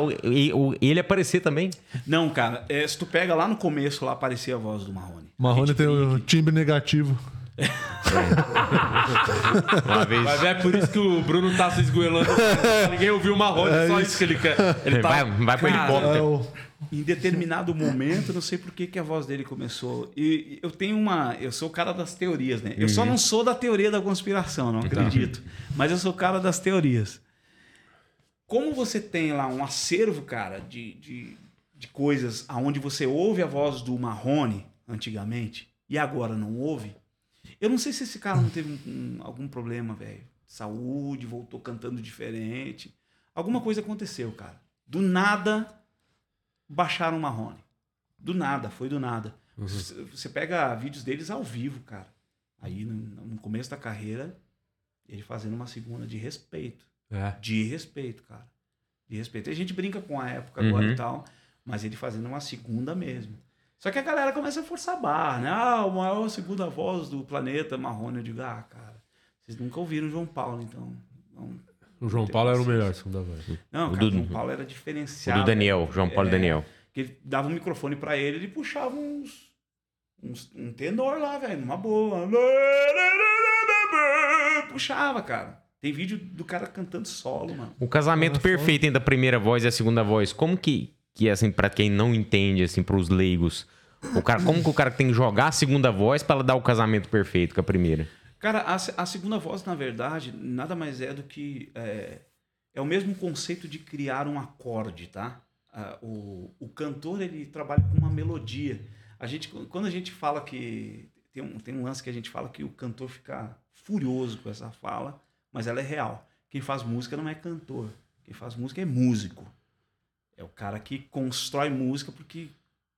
ele aparecer também. Não, cara, é, se tu pega lá no começo, lá aparecia a voz do Marrone. Marrone tem o brinca. timbre negativo. Uma vez. Mas é por isso que o Bruno tá se esgoelando. Ninguém ouviu o Marrone, é só isso. que ele quer. Ele tá... Vai, vai pro helicóptero. Em determinado momento, não sei por que, que a voz dele começou. E eu tenho uma. Eu sou o cara das teorias, né? Eu só não sou da teoria da conspiração, não acredito. Mas eu sou o cara das teorias. Como você tem lá um acervo, cara, de, de, de coisas aonde você ouve a voz do Marrone antigamente e agora não ouve, eu não sei se esse cara não teve um- um- algum problema, velho. Saúde, voltou cantando diferente. Alguma coisa aconteceu, cara. Do nada, baixaram o Marrone. Do nada, foi do nada. Você você pega vídeos deles ao vivo, cara. Aí, no, começo da carreira, ele fazendo uma segunda de respeito. É. De respeito, cara. De respeito. A gente brinca com a época agora Uhum. e tal, mas ele fazendo uma segunda mesmo. Só que a galera começa a forçar a barra, né? Ah, o maior segunda voz do planeta Marrone. Eu digo, ah, cara, vocês nunca ouviram João Paulo, então. Não, O João Paulo era o melhor, segunda vez. não O cara, o do- João Paulo era O diferenciado. do Daniel, João Paulo É, Daniel. Que ele dava um microfone pra ele, ele puxava uns, uns um tenor lá, velho, numa boa. Puxava, cara. Tem vídeo do cara cantando solo, mano. O casamento perfeito entre a primeira voz e a segunda voz, como que, que é assim, pra quem não entende, assim, pros leigos? O cara, como que o cara tem que jogar a segunda voz pra ela dar o casamento perfeito com a primeira? Cara, a, a segunda voz, na verdade, nada mais é do que. É, é o mesmo conceito de criar um acorde, tá? Ah, o, o cantor, ele trabalha com uma melodia. A gente, quando a gente fala que. Tem um, tem um lance que a gente fala que o cantor fica furioso com essa fala, mas ela é real. Quem faz música não é cantor. Quem faz música é músico. É o cara que constrói música porque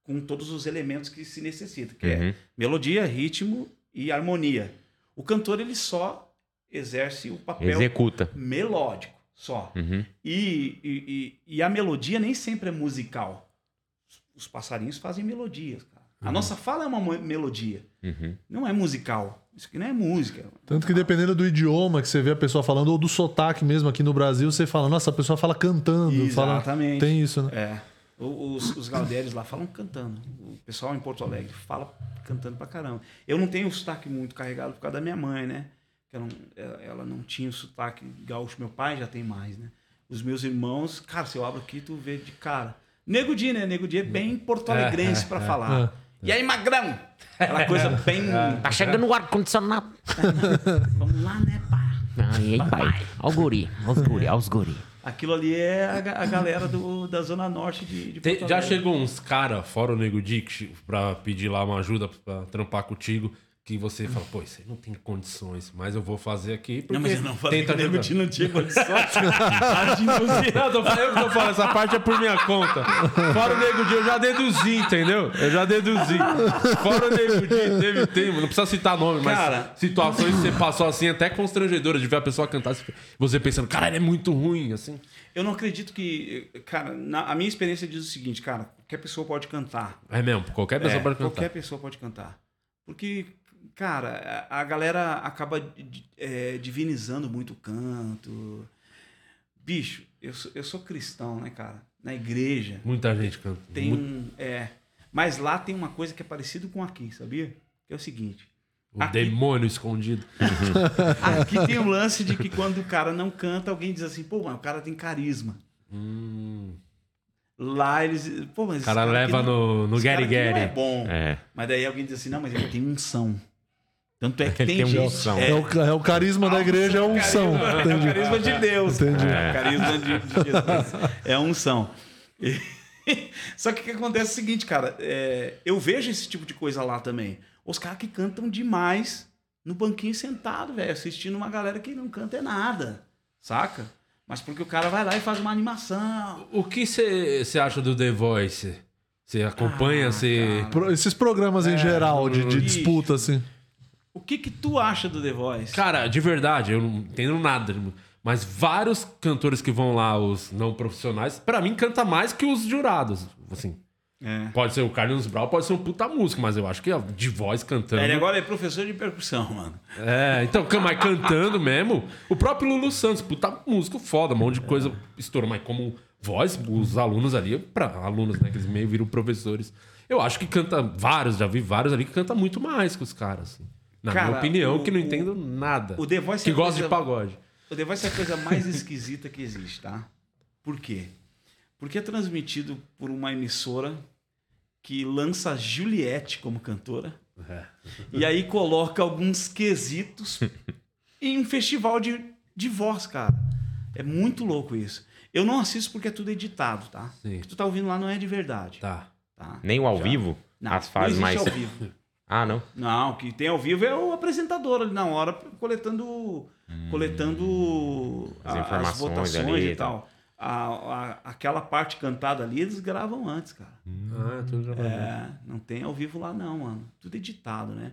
com todos os elementos que se necessita, que é Uhum. melodia, ritmo e harmonia. O cantor ele só exerce o papel Executa. melódico, só. Uhum. E, e, e- e a melodia nem sempre é musical. Os passarinhos fazem melodias, cara. A nossa fala é uma melodia, Uhum. não é musical. Isso aqui não é música. Tanto que dependendo do idioma que você vê a pessoa falando, ou do sotaque mesmo aqui no Brasil, você fala, nossa, a pessoa fala cantando. Fala... Exatamente. Tem isso, né? É. Os, os lá falam cantando. O pessoal em Porto Alegre fala cantando pra caramba. Eu não tenho o sotaque muito carregado por causa da minha mãe, né? Que ela, não, ela- ela não tinha o sotaque gaúcho. Meu pai já tem mais, né? Os meus irmãos, cara, se eu abro aqui, tu vê de cara. Nego Di, né? Nego Di é bem porto-alegrense pra falar. E aí, magrão? Aquela coisa bem... Tá chegando o ar-condicionado. Vamos lá, né, pá? Ai, ai, pai. Ó o guri, ó os guri, ó os guri. Aquilo ali é a, a galera do, da Zona Norte de, de Tem- Porto já chegou uns cara fora o Nego Dick, pra pedir lá uma ajuda pra trampar contigo, que você fala, pô, isso aí não tem condições, mas eu vou fazer aqui porque Não, mas eu não falei que tenta o Nego não tinha condições. Não, tô, eu que tô falando, essa parte é por minha conta. Fora o Nego Di, eu já deduzi, entendeu? Eu já deduzi. Fora o Nego Di, teve, teve, não precisa citar nome, mas Cara. situações que você passou assim, até constrangedoras, de ver a pessoa cantar, você pensando, cara, ele é muito ruim, assim. Eu não acredito que. Cara, na- a minha experiência diz o seguinte, cara, qualquer pessoa pode cantar. É mesmo, qualquer pessoa É, pode cantar. Qualquer pessoa pode cantar. Porque, cara, a, galera acaba é, divinizando muito o canto. Bicho, eu sou, eu sou cristão, né, cara? Na igreja Muita gente canta. tem um. É, mas lá tem uma coisa que é parecido com aqui, sabia? Que é o seguinte. o aqui- demônio escondido. Aqui tem o lance de que quando o cara não canta, alguém diz assim, pô, mas o cara tem carisma. Hum, Lá eles. Pô, mas o cara esse leva não- no, no cara Gary não é Gary. bom. É. Mas daí alguém diz assim, não, mas ele tem unção. Tanto é que tem, tem gente. unção. É o, é o carisma da igreja, é unção. É o carisma de Deus. Entendi. É o carisma de, de Jesus. É unção. E- Só que o que acontece é o seguinte, cara. é, eu vejo esse tipo de coisa lá também. Os caras que cantam demais no banquinho sentado, velho, assistindo uma galera que não canta é nada. Saca? Mas porque o cara vai lá e faz uma animação. O que você acha do The Voice? Você acompanha? Ah, cara. Pro- Esses programas em geral de, de disputa, assim. O que que tu acha do The Voice? Cara, de verdade, eu não entendo nada. Mas vários cantores que vão lá, os não profissionais, pra mim canta mais que os jurados. Assim, É. pode ser o Carlos Brau, pode ser um puta músico, mas eu acho que de voz cantando. Ele agora é professor de percussão, mano. É, então, mas cantando mesmo. O próprio Lulu Santos, puta músico foda, um monte de coisa estourou. Mas como voz, os alunos ali, pra alunos, né, que eles meio viram professores. Eu acho que canta vários, já vi vários ali que canta muito mais que os caras. assim. Na Cara, minha opinião, o- que não o- entendo nada. o The Voice que é gosta coisa- de pagode. O The Voice é a coisa mais esquisita que existe, tá? Por quê? Porque é transmitido por uma emissora que lança a Juliette como cantora. E aí coloca alguns quesitos em um festival de, de voz, cara. É muito louco isso. Eu não assisto porque é tudo editado, tá? Sim. O que tu tá ouvindo lá não é de verdade. Tá. Tá? Nem o ao Já- vivo? Não, As não fases mais. ao vivo. Ah, não. Não, o que tem ao vivo é o apresentador ali na hora coletando, coletando As a- informações votações ali e tal. A, a- aquela parte cantada ali eles gravam antes, cara. Ah, tudo já vai. É, não tem ao vivo lá não, mano. Tudo editado, né?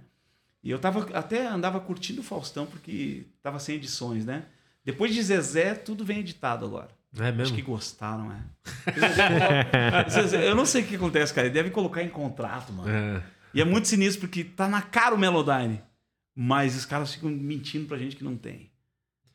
E eu tava até andava curtindo o Faustão porque tava sem edições, né? Depois de Zezé, tudo vem editado agora. É Acho mesmo? que gostaram, é. Zezé- Zezé- eu não sei o que acontece, cara. Ele deve colocar em contrato, mano. É. E é muito sinistro porque tá na cara o Melodyne. Mas os caras ficam mentindo pra gente que não tem.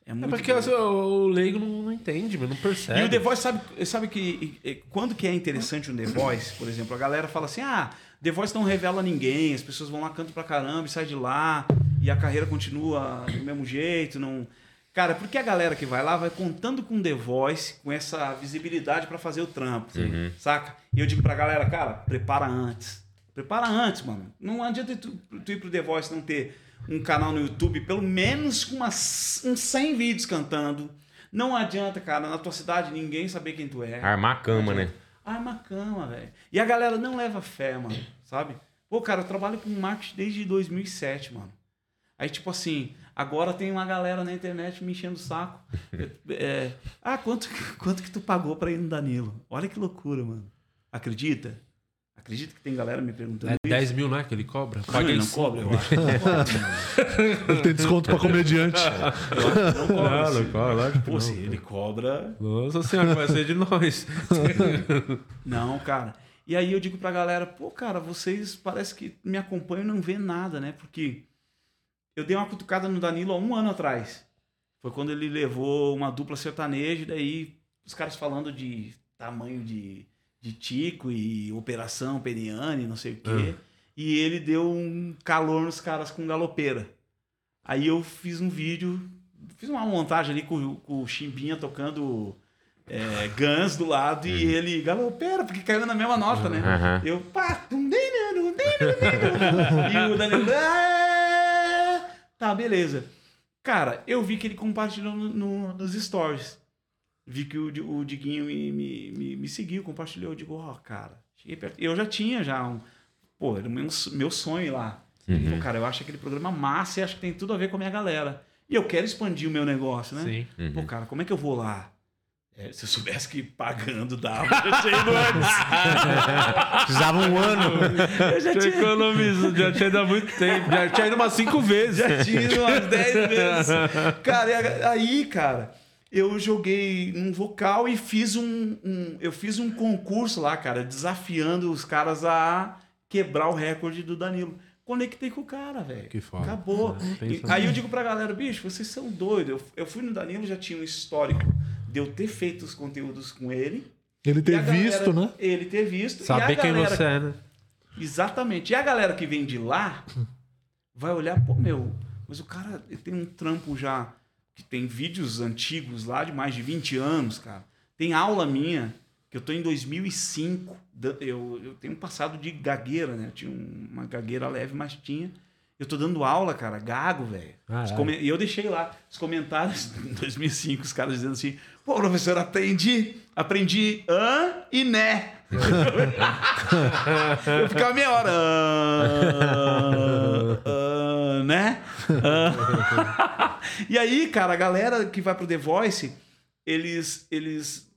É É muito porque o, o leigo não, não entende, não percebe. E o The Voice sabe, sabe que e- e- quando que é interessante um The Voice, por exemplo, a galera fala assim: "Ah, The Voice não revela ninguém, as pessoas vão lá cantam pra caramba e sai de lá e a carreira continua do mesmo jeito, não Cara, porque a galera que vai lá vai contando com The Voice, com essa visibilidade pra fazer o trampo, saca? E eu digo pra galera, cara, prepara antes. Prepara antes, mano. Não adianta tu, tu ir pro The Voice não ter um canal no YouTube, pelo menos com umas, uns 100 vídeos cantando. Não adianta, cara, na tua cidade ninguém saber quem tu é. Armar a cama, né? Arma a cama, velho. E a galera não leva fé, mano, sabe? Pô, cara, eu trabalho com marketing desde 2007, mano. Aí, tipo assim, agora tem uma galera na internet me enchendo o saco. É, ah, quanto, quanto que tu pagou pra ir no Danilo? Olha que loucura, mano. Acredita? Acredita que tem galera me perguntando É isso? 10 mil, né? Que ele cobra. Não, Paga ele não cobra, eu acho. que não cobra. Ele tem desconto pra comediante. Não cobra, Não, não sim. cobra, Pô, não. se ele cobra, Nossa senhora, vai ser de nós. Não, cara. E aí eu digo pra galera, pô, cara, vocês parece que me acompanham e não vê nada, né? Porque eu dei uma cutucada no Danilo há um ano atrás. Foi quando ele levou uma dupla sertaneja, e daí os caras falando de tamanho de, de tico e operação peniane, não sei o quê. E ele deu um calor nos caras com galopeira. Aí eu fiz um vídeo, fiz uma montagem ali com, com o Chimbinha tocando é, Guns do lado e ele galopeira, porque caiu na mesma nota, né? Aham. Eu pá, e o Danilo. "Ah!" Tá, beleza. Cara, eu vi que ele compartilhou no- no- nos stories. Vi que o, o Diguinho me, me, me, me seguiu, compartilhou. Eu digo, ó, cara, cheguei perto. Eu já tinha já um. Pô, era o meu, meu sonho lá. Pô, cara, eu acho aquele programa massa e acho que tem tudo a ver com a minha galera. E eu quero expandir o meu negócio, né? Sim. Pô, cara, como é que eu vou lá? É, se eu soubesse que pagando dava, eu já tinha ido antes. Precisava um ano. Eu já tinha, economizou, já tinha ido há muito tempo. Já tinha ido umas 5 vezes. já tinha ido umas 10 vezes. Cara, aí, cara, eu joguei um vocal e fiz um, um- Eu fiz um concurso lá, cara, desafiando os caras a quebrar o recorde do Danilo. Conectei com o cara, velho. Que foda. Acabou. É, E aí eu digo pra galera, bicho, vocês são doidos. Eu, eu fui no Danilo, já tinha um histórico de eu ter feito os conteúdos com ele. Ele ter galera- visto, né? Ele ter visto. e Saber quem galera- você é, né? Exatamente. E a galera que vem de lá vai olhar, pô, meu, mas o cara ele tem um trampo já que tem vídeos antigos lá de mais de 20 anos, cara. Tem aula minha, que eu tô em 2005. da- Eu, eu tenho um passado de gagueira, né? Eu tinha um- uma gagueira leve, mas tinha. Eu tô dando aula, cara, gago, velho. Ah, é? E eu deixei lá os comentários em 2005, os caras dizendo assim: pô, professor, aprendi, aprendi hã e né. eu ficava meia hora. "Ah, ah, né? Ah." e aí, cara, a galera que vai pro The Voice, eles, eles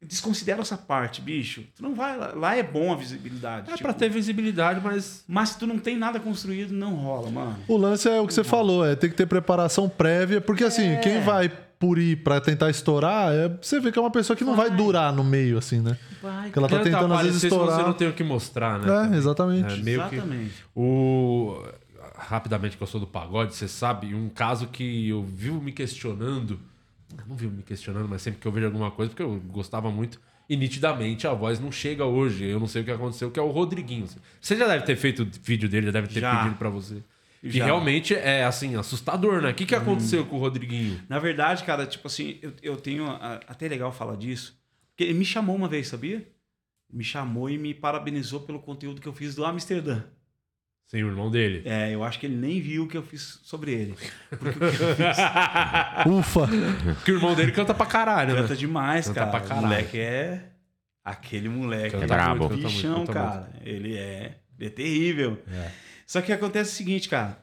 desconsideram essa parte, bicho. Tu não vai lá. Lá é bom a visibilidade. É tipo, pra ter visibilidade, mas. Mas se tu não tem nada construído, não rola, mano. O lance é o que você falou, é ter que ter preparação prévia, porque assim, É. quem vai por ir pra tentar estourar, é, você vê que é uma pessoa que não vai durar no meio, assim, né? Vai, Porque ela tá tentando às vezes estourar. você não tem o que mostrar, né? É, exatamente. É, meio que. Exatamente. O... Rapidamente, que eu sou do pagode, você sabe, um caso que eu vivo me questionando. Não vivo me questionando, mas sempre que eu vejo alguma coisa, porque eu gostava muito. E nitidamente a voz não chega hoje. Eu não sei o que aconteceu, que é o Rodriguinho. Você já deve ter feito vídeo dele, já deve ter Já. pedido pra você. Que Já. realmente é, assim, assustador, né? O que, que aconteceu com o Rodriguinho? Na verdade, cara, tipo assim, eu, eu tenho. a- Até é legal falar disso. Porque ele me chamou uma vez, sabia? Me chamou e me parabenizou pelo conteúdo que eu fiz do Amsterdã. Sim, o irmão dele. É, eu acho que ele nem viu o que eu fiz sobre ele. Porque o que eu fiz Ufa! Porque o irmão dele canta pra caralho, né? canta demais, Canta cara. pra O caralho. moleque é. Aquele moleque Canta é brabo. muito, canta muito, bichão, canta cara. Ele é. Ele é terrível. É. Só que acontece o seguinte, cara.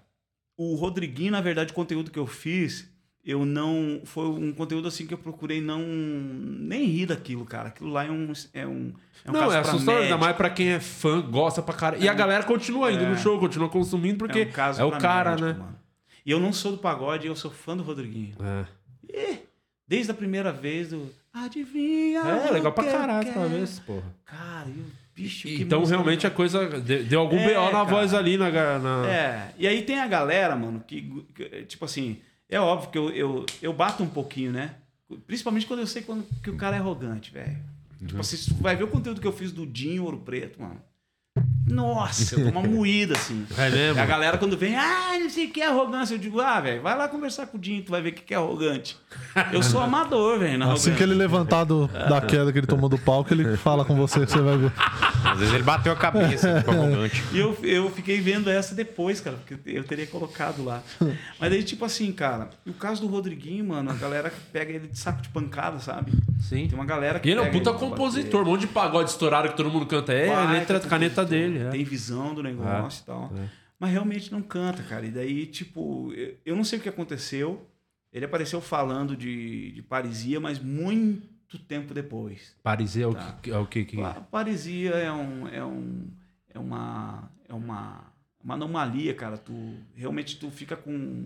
O Rodriguinho, na verdade, o conteúdo que eu fiz, eu não. Foi um conteúdo assim que eu procurei não. Nem rir daquilo, cara. Aquilo lá é um. É um, é um Não, é assustador, ainda mais pra quem é fã, gosta pra caralho. E a galera continua indo É. no show, continua consumindo, porque é, um caso é o cara, médico, né? mano. E eu não sou do pagode, eu sou fã do Rodriguinho. É. Desde a primeira vez do. Adivinha? É, legal pra eu caralho, quero?" talvez, porra. Cara, e o bicho. que Então, música realmente, a legal. coisa de- deu algum É, BO na cara. voz ali, na... na... É, e aí tem a galera, mano, que, que, tipo assim, é óbvio que eu, eu, eu bato um pouquinho, né? Principalmente quando eu sei quando, que o cara é arrogante, velho. Uhum. Tipo assim, se tu vai ver o conteúdo que eu fiz do Dinho Ouro Preto, mano. Nossa, eu tô uma moída, assim. É mesmo? E a galera quando vem, ah, não sei o que é arrogância. Eu digo, ah, velho, vai lá conversar com o Dinho, tu vai ver o que que é arrogante. Eu sou amador, velho, Assim que ele levantar do- da queda que ele tomou do palco, ele fala com você você vai ver. Às vezes ele bateu a cabeça, ficou arrogante. E eu, eu fiquei vendo essa depois, cara, porque eu teria colocado lá. Mas aí, tipo assim, cara, o caso do Rodriguinho, mano, a galera que pega ele de saco de pancada, sabe? Sim. Tem uma galera que. E ele é um puta compositor, um monte de pagode estourado que todo mundo canta. É, letra, caneta compositor, dele. é. Tem visão do negócio e tal. é. Mas realmente não canta, cara. E daí, tipo, eu- não sei o que aconteceu. Ele apareceu falando de, de parisia, mas muito tempo depois. Paris é o Tá. que... É o que, que... A parisia é um é um é uma é uma, uma anomalia, cara. Tu realmente tu fica com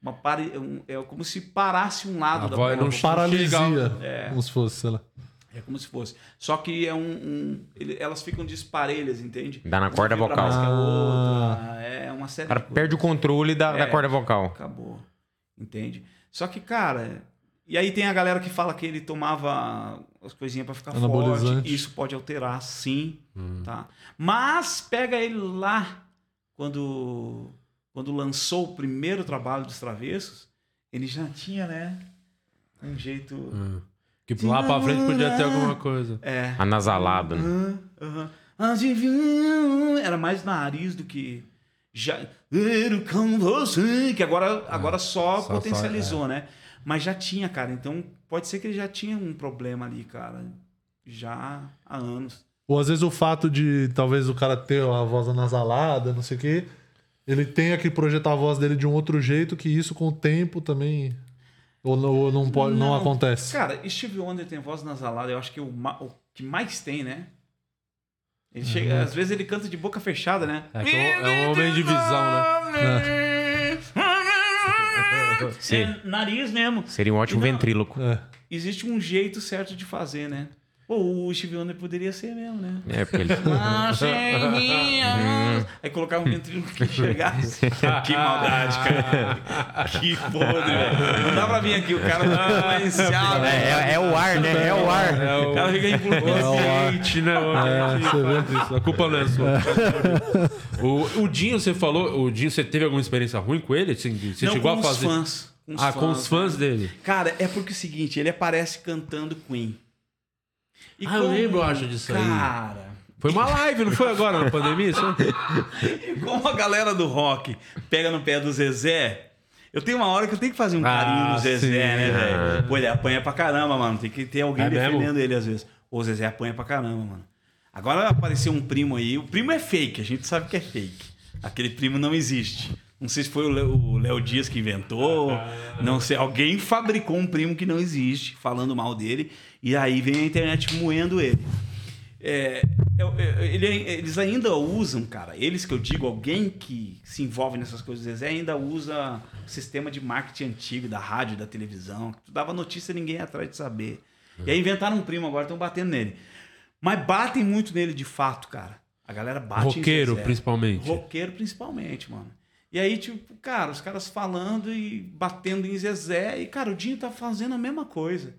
uma pare, um- é como se parasse um lado A da voz não. Paralisia. É. Como se fosse, sei lá. É como se fosse. Só que é um, um- ele- elas ficam desparelhas, entende? Dá na corda Uma vocal. Ah. outra. É uma série O cara de coisas. perde o controle da, da É. corda vocal. Acabou. Entende? Só que, cara. E aí tem a galera que fala que ele tomava as coisinhas pra ficar forte. Isso pode alterar, sim. Tá? Mas pega ele lá quando, quando lançou o primeiro trabalho dos Travessos, ele já tinha, né? Um jeito. Que lá pra frente podia ter alguma coisa. É. Anasalado. né? Aham, aham. Adivinha? Era mais nariz do que. Já. Era com você. Que agora, agora só, Só- potencializou, né? Mas já tinha, cara. Então pode ser que ele já tinha um problema ali, cara. Já há anos. Ou às vezes o fato de talvez o cara ter a voz anasalada, não sei o quê, ele tenha que projetar a voz dele de um outro jeito, que isso com o tempo também. Ou não, ou não, pode, não, Não. acontece. Cara, Steve Wonder tem voz nasalada, eu acho que o, o que mais tem, né? Ele chega, às vezes ele canta de boca fechada, né? É, é um- é um homem de visão, né? É nariz mesmo. Seria um ótimo Não. ventríloco. É. Existe um jeito certo de fazer, né? Ou o Steve Wonder poderia ser mesmo, né? É, porque ele... Aí colocar um ventríloco que enxergasse. que maldade, cara. Que podre, velho. Não dá pra vir aqui, o cara tá influenciado. é, é, é o ar, né? É o ar. É O o cara fica né? É, você vê isso. A culpa não é sua. o, o Dinho, você falou, o Dinho, você teve alguma experiência ruim com ele? Assim, Você Não, chegou com a fazer. Os fãs, com os ah, com os fãs né? dele. Cara, é porque é o seguinte, ele aparece cantando Queen. E Ah, eu lembro, eu acho, disso aí. Cara, Foi uma live, não foi agora na pandemia? Isso? e como a galera do rock pega no pé do Zezé, eu tenho uma hora que eu tenho que fazer um Ah, carinho no Zezé, sim. né, velho? Pô, ele apanha pra caramba, mano. Tem que ter alguém É mesmo? defendendo ele às vezes. Ô, Zezé apanha pra caramba, mano. Agora apareceu um primo aí. O primo é fake, a gente sabe que é fake. Aquele primo não existe. Não sei se foi o Léo- o Léo Dias que inventou. Não sei. Alguém fabricou um primo que não existe, falando mal dele. E aí vem a internet moendo ele. É, eu- eu- ele- eles ainda usam, cara, eles que eu digo, alguém que se envolve nessas coisas, Zezé ainda usa o sistema de marketing antigo da rádio, da televisão, que tu dava notícia e ninguém ia atrás de saber. E aí inventaram um primo agora, estão batendo nele. Mas batem muito nele de fato, cara. A galera bate Roqueiro, principalmente. Roqueiro, principalmente, mano. E aí, tipo, cara, os caras falando e batendo em Zezé. E, cara, o Dinho tá fazendo a mesma coisa.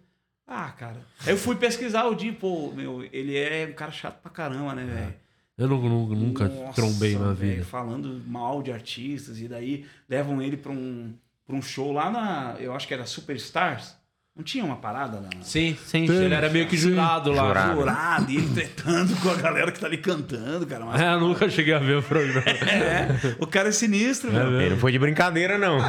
Ah, cara. Aí eu fui pesquisar o Dinho, pô, meu, ele é um cara chato pra caramba, né, velho? Eu nu- nu- nunca Nossa, trombei na velho, vida. Falando mal de artistas, e daí levam ele pra um, pra um show lá na. Eu acho que era Superstars. Não tinha uma parada na. Sim, sim. Tem. Ele era meio que jurado lá. Jurado. Jurado, e ele tretando com a galera que tá ali cantando, cara. Mas, É, eu nunca cheguei a ver o programa. é, o cara é sinistro, meu. Ele não foi de brincadeira, não.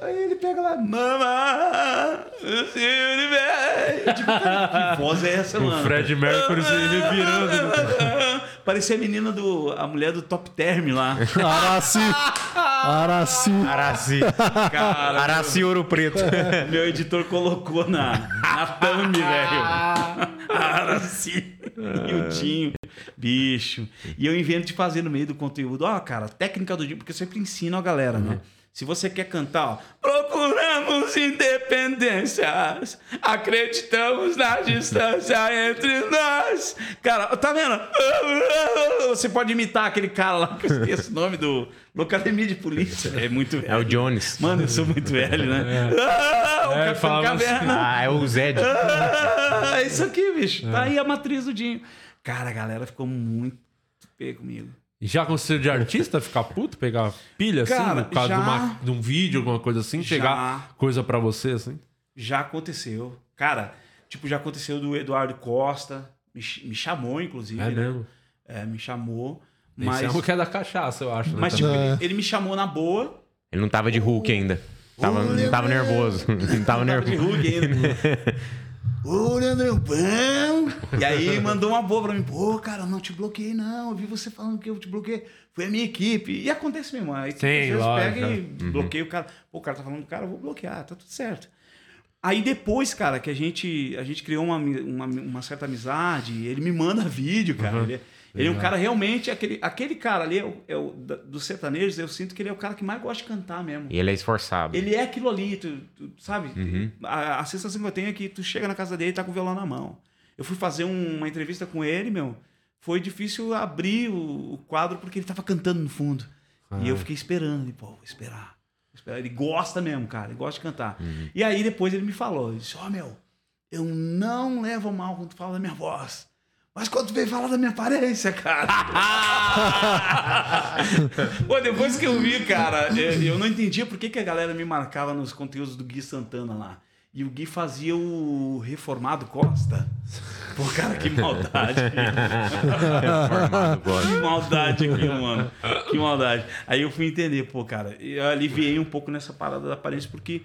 Aí ele pega lá, mama, se universo. Tipo, cara, que voz é essa, O mano? Fred Mercury se revirando. Parecia a menina do. a mulher do Top Term lá. Araci. Araci. Araci. Cara, Araci Ouro Preto. meu editor colocou na, na thumb, velho. Araci. E o Dinho. Bicho. E eu invento de fazer no meio do conteúdo. Ó, cara, técnica do Dinho, porque eu sempre ensino a galera, né? Se você quer cantar, ó, procuramos independências, acreditamos na distância entre nós. Cara, tá vendo? Você pode imitar aquele cara lá que eu esqueço o nome do Locademia de Polícia. É muito velho. É o Jones. Mano, eu sou muito velho, né? Ah, o É, Capitão assim. Caverna. Ah, é o Zed. Ah, isso aqui, bicho. É. Tá aí a matriz do Dinho. Cara, a galera ficou muito pé comigo. E já aconteceu de artista ficar puto, pegar pilha assim, Cara, por causa já. de, uma- de um vídeo, alguma coisa assim, chegar coisa pra você, assim? Já aconteceu. Cara, tipo, já aconteceu do Eduardo Costa. Me, me chamou, inclusive. É né? mesmo. É, me chamou. Mas... Esse é o que é da cachaça, eu acho. Né? mas tipo, É. ele, ele me chamou na boa. Ele não tava de Hulk ainda. Tava, não tava nervoso. Não tava Tava de nervoso. Hulk ainda. Ô, Leandrão, bom. E aí mandou uma boa pra mim. Pô, cara, não te bloqueei, não. Eu vi você falando que eu te bloqueei. Foi a minha equipe. E acontece mesmo. A equipe Sim, às lógico, pega e é. bloqueia o cara. Pô, o cara tá falando do cara, eu vou bloquear, tá tudo certo. Aí depois, cara, que a gente, a gente criou uma, uma, uma certa amizade, ele me manda vídeo, cara. Ele, é- ele é um cara realmente, aquele, aquele cara ali, é o, é o dos sertanejos, eu sinto que ele é o cara que mais gosta de cantar mesmo. E ele é esforçado. Ele é aquilo ali, tu, tu sabe? Uhum. A, a sensação que eu tenho é que tu chega na casa dele e tá com o violão na mão. Eu fui fazer um- uma entrevista com ele, meu. Foi difícil abrir o, o quadro porque ele tava cantando no fundo. E eu fiquei esperando. Ele, pô, vou esperar. vou esperar. Ele gosta mesmo, cara. Ele gosta de cantar. Uhum. E aí depois ele me falou: ele disse, ó, meu, eu não levo mal quando tu fala da minha voz. Mas quando tu vem falar da minha aparência, cara. Pô, depois que eu vi, cara, é, eu não entendia por que, que a galera me marcava nos conteúdos do Gui Santana lá. E o Gui fazia o Reformado Costa. Pô, cara, que maldade. Formado, gosta. que maldade aqui, mano. Que maldade. Aí eu fui entender, pô, cara. Eu aliviei um pouco nessa parada da aparência, porque.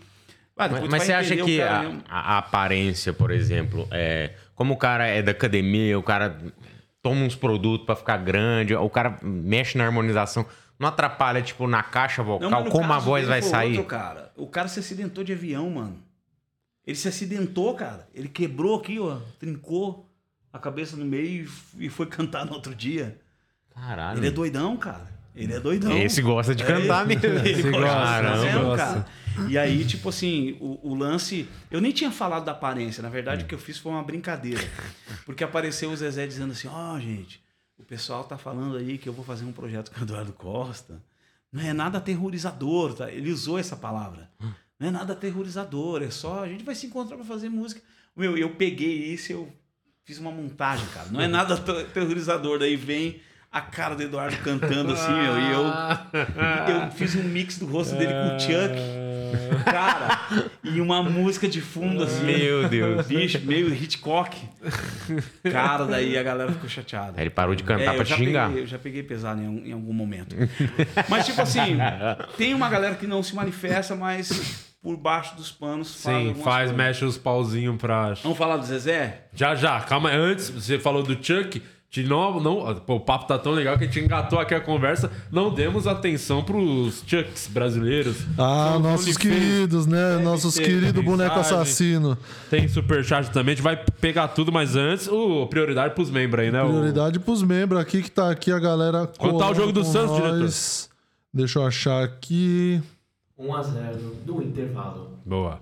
Ah, Mas, você acha que cara a, a- a aparência, por exemplo, é, como o cara é da academia, o cara toma uns produtos pra ficar grande, o cara mexe na harmonização, não atrapalha, tipo, na caixa vocal, Não, como a voz vai sair? outro, cara. O cara se acidentou de avião, mano. Ele se acidentou, cara. Ele quebrou aqui, ó. Trincou a cabeça no meio e foi cantar no outro dia. Caralho. Ele é doidão, cara. Ele é doidão. Esse gosta de cantar É, mesmo. Ele Esse gosta, gosta. cara? E aí, tipo assim, o, o lance. Eu nem tinha falado da aparência. Na verdade, o que eu fiz foi uma brincadeira. Porque apareceu o Zezé dizendo assim: Ó, gente, o pessoal tá falando aí que eu vou fazer um projeto com o Eduardo Costa. Não é nada aterrorizador, tá? Ele usou essa palavra. Não é nada aterrorizador, é só a gente vai se encontrar pra fazer música. Meu, eu peguei isso eu fiz uma montagem, cara. Não é nada ater- aterrorizador. Daí vem a cara do Eduardo cantando assim, meu, e eu, eu fiz um mix do rosto dele com o Chuck. Cara, e uma música de fundo assim. Meu Deus. Bicho, meio Hitchcock. Cara, daí a galera ficou chateada. Aí ele parou de cantar É, pra te xingar. Peguei, eu já peguei pesado em, em algum momento. mas, tipo assim, tem uma galera que não se manifesta, mas por baixo dos panos fala Sim, faz, coisas. mexe os pauzinhos pra. Vamos falar do Zezé? Já, já, calma. Antes, você falou do Chuck. De novo, não, pô, o papo tá tão legal que a gente engatou aqui a conversa. Não demos atenção pros Chucks brasileiros. Ah, nossos queridos, né? Nossos ter queridos boneco mensagem. assassino. Tem superchat também. A gente vai pegar tudo, mas antes, o prioridade pros membros aí, né? O- Prioridade pros membros aqui, que tá aqui a galera. Quanto tá o jogo do Santos, diretor? Deixa eu achar aqui. 1x0 do intervalo. Boa.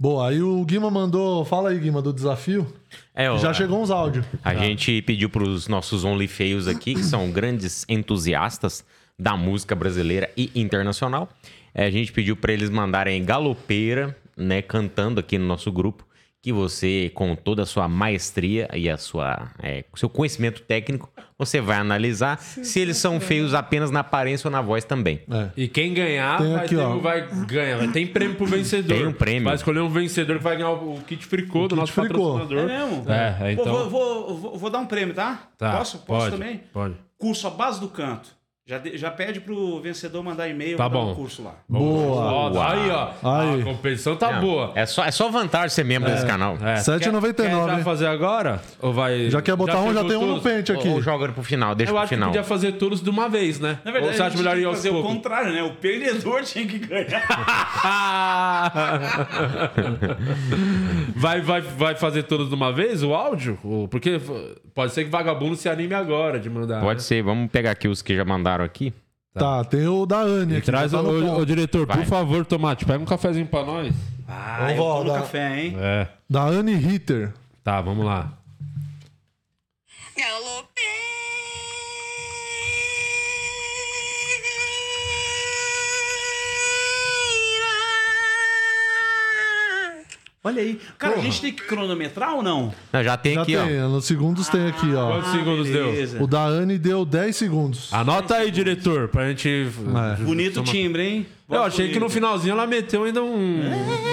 Boa, aí o Guima mandou. Fala aí, Guima, do desafio. É, ó, Já chegou uns áudios. A gente pediu pros nossos Only Feios aqui, que são grandes entusiastas da música brasileira e internacional. É, a gente pediu pra eles mandarem galopeira, né, cantando aqui no nosso grupo, que você, com toda a sua maestria e a sua, é, seu conhecimento técnico, você vai analisar se eles são feios apenas na aparência ou na voz também. É. E quem ganhar Tem vai, aqui, ter- vai ganhar. Tem prêmio pro vencedor. Tem um prêmio. Vai escolher um vencedor que vai ganhar o, kit fricô do kit nosso fricô. patrocinador. É mesmo? É, é, Pô, então. vou, vou, vou, vou dar um prêmio, tá? Tá, posso? Posso pode, também? Pode. Curso à base do canto. Já, de- já pede pro vencedor mandar e-mail Tá bom. um curso lá. Boa. Ó, aí, ó. Aí. A competição tá Não, boa. É só, é só vantagem ser membro desse canal. É, 7,99, Quer, quer já fazer agora? Ou vai. Já quer botar um, já tem um no pente aqui. Ou joga pro final, deixa Eu pro acho que final. podia fazer todos de uma vez, né? Na verdade, Ou você acha melhor ir que aos fazer o poucos? contrário, né? O perdedor tinha que ganhar. vai, vai, vai fazer todos de uma vez o áudio? Ou- Porque pode ser que vagabundo se anime agora de mandar. Pode né? ser, vamos pegar aqui os que já mandaram aqui. Tá, tem o da Anne aqui. traz já o, tá no o- ponto. o diretor, por Vai. favor, Tomate, pega um cafezinho pra nós. Ah, eu vó, tô no dá- café, hein? É. Da Anne Ritter. Tá, vamos lá. Olha aí. Cara, a gente tem que cronometrar ou não? Não, já tem Já aqui, tem, ó. nos segundos tem aqui, ó. Quantos segundos deu? Beleza. O da Anne deu 10 segundos. Anota aí, diretor, pra gente. É. Bonito timbre, hein? Eu achei que no finalzinho ela meteu ainda um,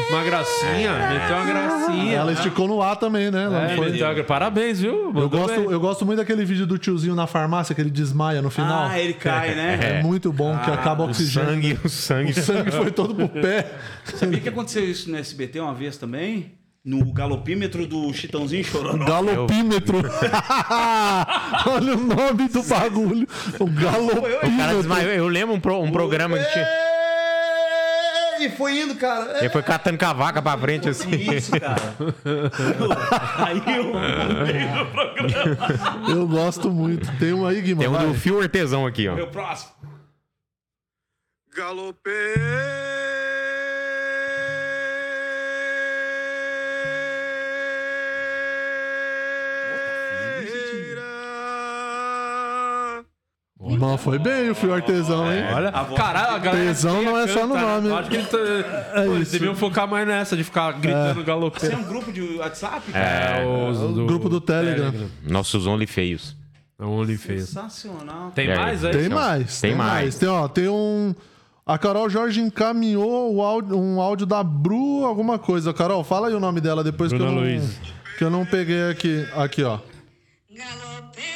uma gracinha. Meteu uma gracinha. Ela esticou no ar também, né? Ela É, foi- meteu uma- Parabéns, viu? Eu gosto, bem. eu gosto muito daquele vídeo do tiozinho na farmácia que ele desmaia no final. Ah, ele cai, né? É muito bom, que acaba o O oxigênio. sangue, o sangue. O sangue foi todo pro pé. Sabia que aconteceu isso no SBT uma vez também? No galopímetro do Chitãozinho Chororó. Galopímetro. Olha o nome do bagulho. O O cara galopímetro. desmaiou. Eu lembro um, pro- um programa que tinha. E foi indo, cara. Ele foi catando com a vaca pra frente assim. Isso, cara. Aí do programa. Eu gosto muito. Tem um aí, Guima. Tem um do Fio Artesão aqui, ó. Meu próximo. Mas foi bem o fio artesão, hein? Olha, A voz caralho, a galera. Tesão não é só no né? nome. Acho que ele tá, Pô, eles isso. deviam focar mais nessa, de ficar gritando Você galopeiro. é um grupo de WhatsApp? É, os O grupo do Telegram. Nossos Only Feios. É um OnlyFans. Sensacional. Tem É, mais aí? Tem mais. tem mais. Tem, ó, tem um. A Carol Jorge encaminhou o áudio- um áudio da Bru, alguma coisa. Carol, fala aí o nome dela depois que eu, não, Luiz. que eu não peguei aqui. Aqui, ó. Parece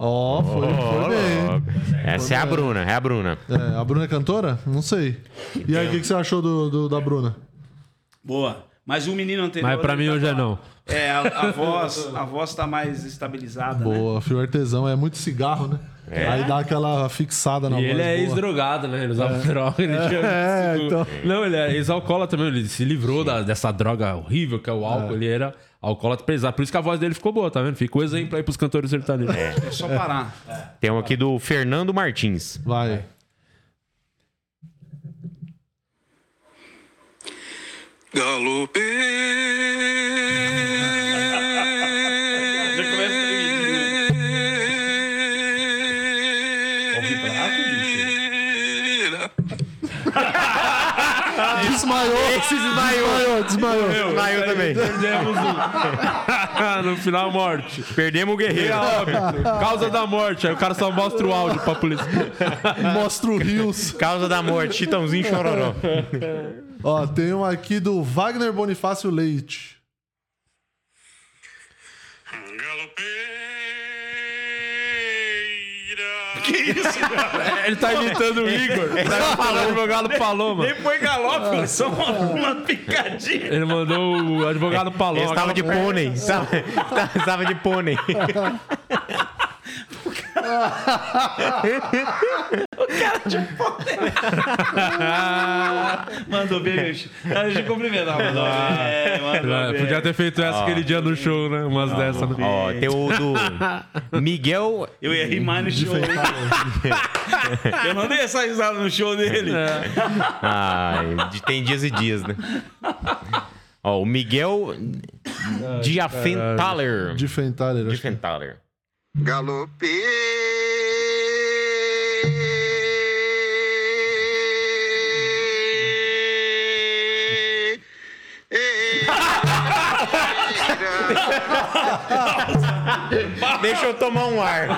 Ó, foi, foi bem. Essa é a Bruna, é a Bruna. É, a Bruna é cantora? Não sei. E aí, o que, que você achou do, do- da Bruna? Boa. Mas o menino anterior. Mas pra mim tá hoje é a- não. É, a, a voz, a voz tá mais estabilizada, né? Boa, fio artesão. É muito cigarro, né? Aí dá aquela fixada na E voz. ele é ex-drogado, né? Ele usava droga. Ele tinha... É, então. Não, ele é ex-alcoólatra também. Ele se livrou da- dessa droga horrível que é o álcool. Ele era alcoólatra pesado. Por isso que a voz dele ficou boa, tá vendo? Fica o exemplo aí pros cantores sertanejos. É só parar. Tem um aqui do Fernando Martins. Vai. Já bicho? Desmaiou. desmaiou. Desmaiou, Desmaiou também. Perdemos um. no final, morte. Perdemos o guerreiro. Óbito. Causa da morte. Aí o cara só mostra o áudio pra polícia. Mostra o Rios. Causa da morte, Chitãozinho Chororó. Ó, tem um aqui do Wagner Bonifácio Leite. É, Ele tá imitando o Igor. Tá falando o advogado Paloma. Nem foi galope, foi só uma, uma picadinha. Ele mandou o advogado Paloma. Ele estava de pônei. Estava, estava de pônei. Mandou beijo. Deixa eu cumprimentar, mandou bem, mandou Ah, bem. Podia ter feito essa aquele dia no show, né? Umas dessas, né? Ó, tem o do Miguel. Eu ia rir mais no show. eu não dei essa risada no show dele. Ai, de- tem dias e dias, né? Ó, o Miguel Diafentaler. De Fentaler. acho que- Diafentaler. Galopei Deixa eu tomar um ar.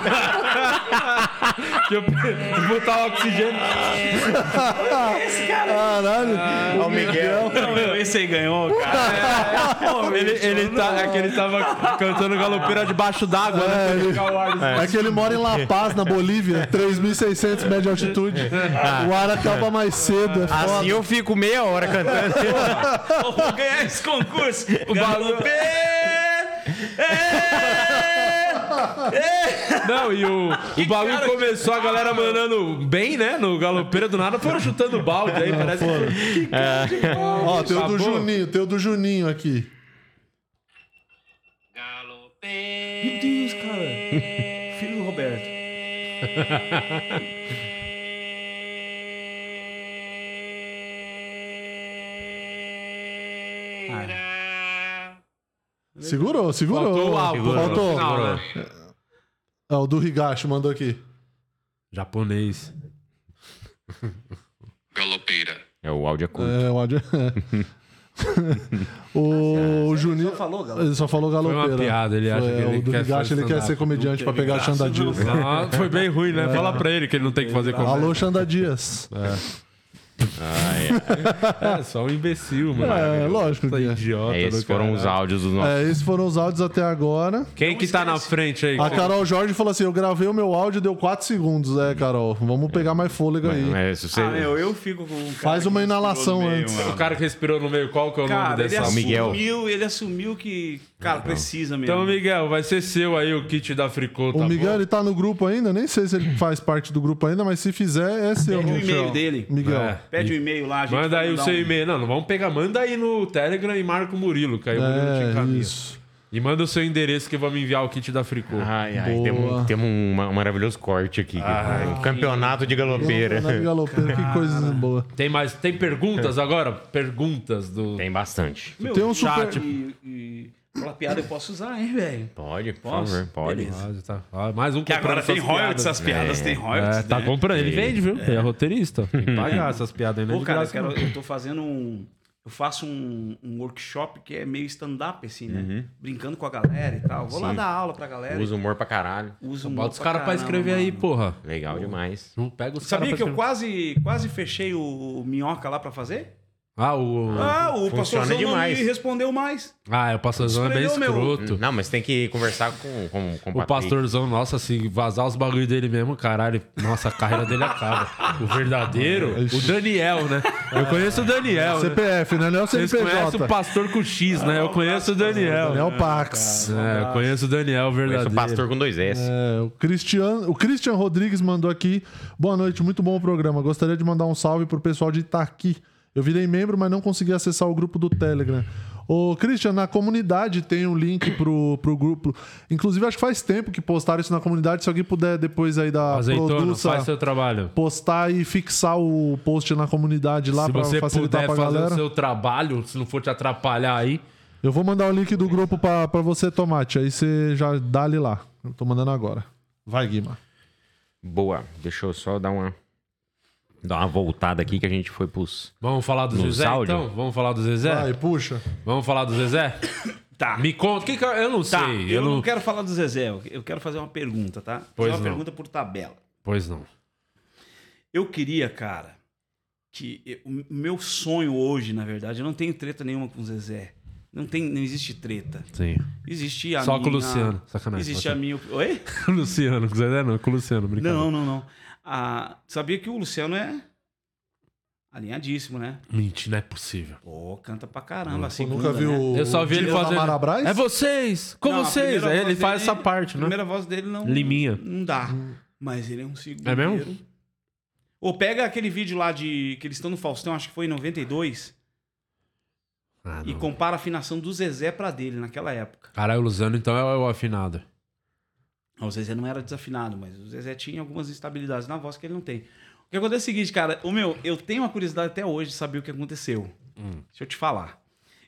Que eu botar o oxigênio. Caralho. Ó, o Miguel. Não, meu, esse aí ganhou, cara. Pô, Ele, ele, tá, é que ele tava cantando galopeira debaixo d'água, É, né? ele-. É que ele mora em La Paz, na Bolívia, 3.600 metros de altitude. O ar acaba mais cedo, é. Assim eu fico meia hora cantando. Eu vou ganhar esse concurso. O Não, e o, o bagulho começou, a galera mandando bem, né? No galopeira do nada, foram chutando balde aí, parece que. Ó, tem o do. Juninho, tem o do Juninho aqui. Meu Deus, cara. Filho do Roberto. Segurou, segurou. Faltou o álcool Faltou. final, né? É, o do Higashi mandou aqui. Japonês. Galopeira. É o áudio é curto. É, o áudio. o Juninho. Só falou, galera. Ele só falou Foi galopeira. uma piada, ele acha Foi, que ele O do quer Higashi, ele quer ser comediante pra pegar Xanda. Dias. Ah, foi bem ruim, né? Fala pra ele que ele não tem que fazer comédia. Alô, Xanda Dias. É, só um imbecil, mano. É, lógico que é. idiota. É, esses foram os áudios dos nossos. É, esses foram os áudios até agora. Quem que tá na frente aí? A Carol Jorge falou assim: Eu gravei o meu áudio, deu 4 segundos. É, Carol, vamos pegar mais fôlego aí. Mas se você... Ah, meu, eu fico com um cara Faz uma inalação meio, antes. mano. O cara que respirou no meio, qual que é o Cara, nome ele dessa? Miguel. assumiu, ele assumiu que, cara, precisa mesmo. Então, Miguel, vai ser seu aí o kit da Fricô, tá O Miguel, bom? ele tá no grupo ainda, nem sei se ele faz parte do grupo ainda, mas se fizer, é seu. Pede o e-mail dele. Miguel. É. Pede o e-mail lá, a gente Manda aí o seu um- e-mail. Não, não vamos pegar. Manda aí no Telegram e marca o Murilo, que aí o Murilo te É, encaminha. isso. E manda o seu endereço que vamos enviar o kit da Fricô. Ai, ai, Boa. temos um, temos um, um maravilhoso corte aqui. um campeonato de galopeira. Na galopeira, que coisa boa. Tem mais. Tem perguntas agora? Perguntas do. Tem bastante. Meu, Tem um chat super- E, e aquela piada eu posso usar, hein, velho? Pode, por Posso? favor, pode. Beleza. Ah, tá. Ah, mais um Que agora tem royalties, piadas. essas piadas tem royalties, É, tá né? comprando. Ele vende, viu? É, roteirista. Tem que pagar essas piadas aí, né? Pô, cara, eu, quero, eu tô fazendo um... Eu faço um, um workshop que é meio stand-up, assim, né? Brincando com a galera e tal. Vou lá Sim. dar aula pra galera. Usa humor pra caralho. Uso Bota os caras pra escrever aí, porra. Legal demais. Não pega os Sabia caras que pra eu quase, quase fechei o, o minhoca lá pra fazer? Ah, o. Ah, o Funciona pastorzão não demais. me respondeu mais. Ah, é, o pastorzão é bem Esfregou, meu. escroto. Não, mas tem que conversar com, com, com O Patrick. pastorzão, nossa, se vazar os bagulho dele mesmo, caralho, nossa, a carreira dele acaba. O verdadeiro, o Daniel, né? Eu conheço o Daniel. Né? CPF, né? Não é o Vocês conhecem CNPJ. o pastor com X, né? Eu conheço o Daniel. É o Pax. É, eu conheço o Daniel, o Conheço verdadeiro. o pastor com dois S. É, o, Cristian, o Christian Rodrigues mandou aqui. Boa noite, muito bom o programa. Gostaria de mandar um salve pro pessoal de Itaqui. Eu virei membro, mas não consegui acessar o grupo do Telegram. Ô, Christian, na comunidade tem um link pro, pro grupo. Inclusive, acho que faz tempo que postaram isso na comunidade. Se alguém puder depois aí da Azeitona, produça faz seu trabalho. postar e fixar o post na comunidade lá pra você facilitar puder pra fazer galera. o seu trabalho, se não for te atrapalhar aí, Eu vou mandar o link do grupo pra, pra você, Tomate. Aí você já dá ali lá. Eu tô mandando agora. Vai, Guima. Boa. Deixa eu só dar uma, dar uma voltada aqui que a gente foi pros... vamos falar do Zezé, áudio? então? Vamos falar do Zezé? Vai, puxa. Vamos falar do Zezé? Tá. Me conta, que que eu, eu não Tá, sei. eu, não... quero falar do Zezé, eu- eu quero fazer uma pergunta, tá? Pois fazer uma não. pergunta por tabela. Pois não. Eu queria, cara, que eu- o meu sonho hoje, na verdade, eu não tenho treta nenhuma com o Zezé. Não, tem, não existe treta. Sim. Existe a Só minha... com o Luciano. Sacanagem. Existe a minha... Oi? Com o Luciano, com o Zezé não, com o Luciano, brincadeira. Não, não, não. Ah, sabia que o Luciano é alinhadíssimo, né? Mentira, não é possível. Pô, canta pra caramba. A segunda, nunca viu né? o Eu só vi ele fazer. É vocês! Com Não, a vocês! primeira Aí voz ele faz dele- essa parte, A né? primeira voz dele não... Liminha. Não dá. Mas ele é um segundo. É mesmo? Ou pega aquele vídeo lá de... Que eles estão no Faustão, acho que foi em 92. Ah, E não. compara a afinação do Zezé pra dele naquela época. Caralho, o Luciano então é o afinado. O Zezé não era desafinado, mas o Zezé tinha algumas instabilidades na voz que ele não tem. O que acontece é o seguinte, cara, o meu, eu tenho uma curiosidade até hoje de saber o que aconteceu. Hum. Deixa eu te falar.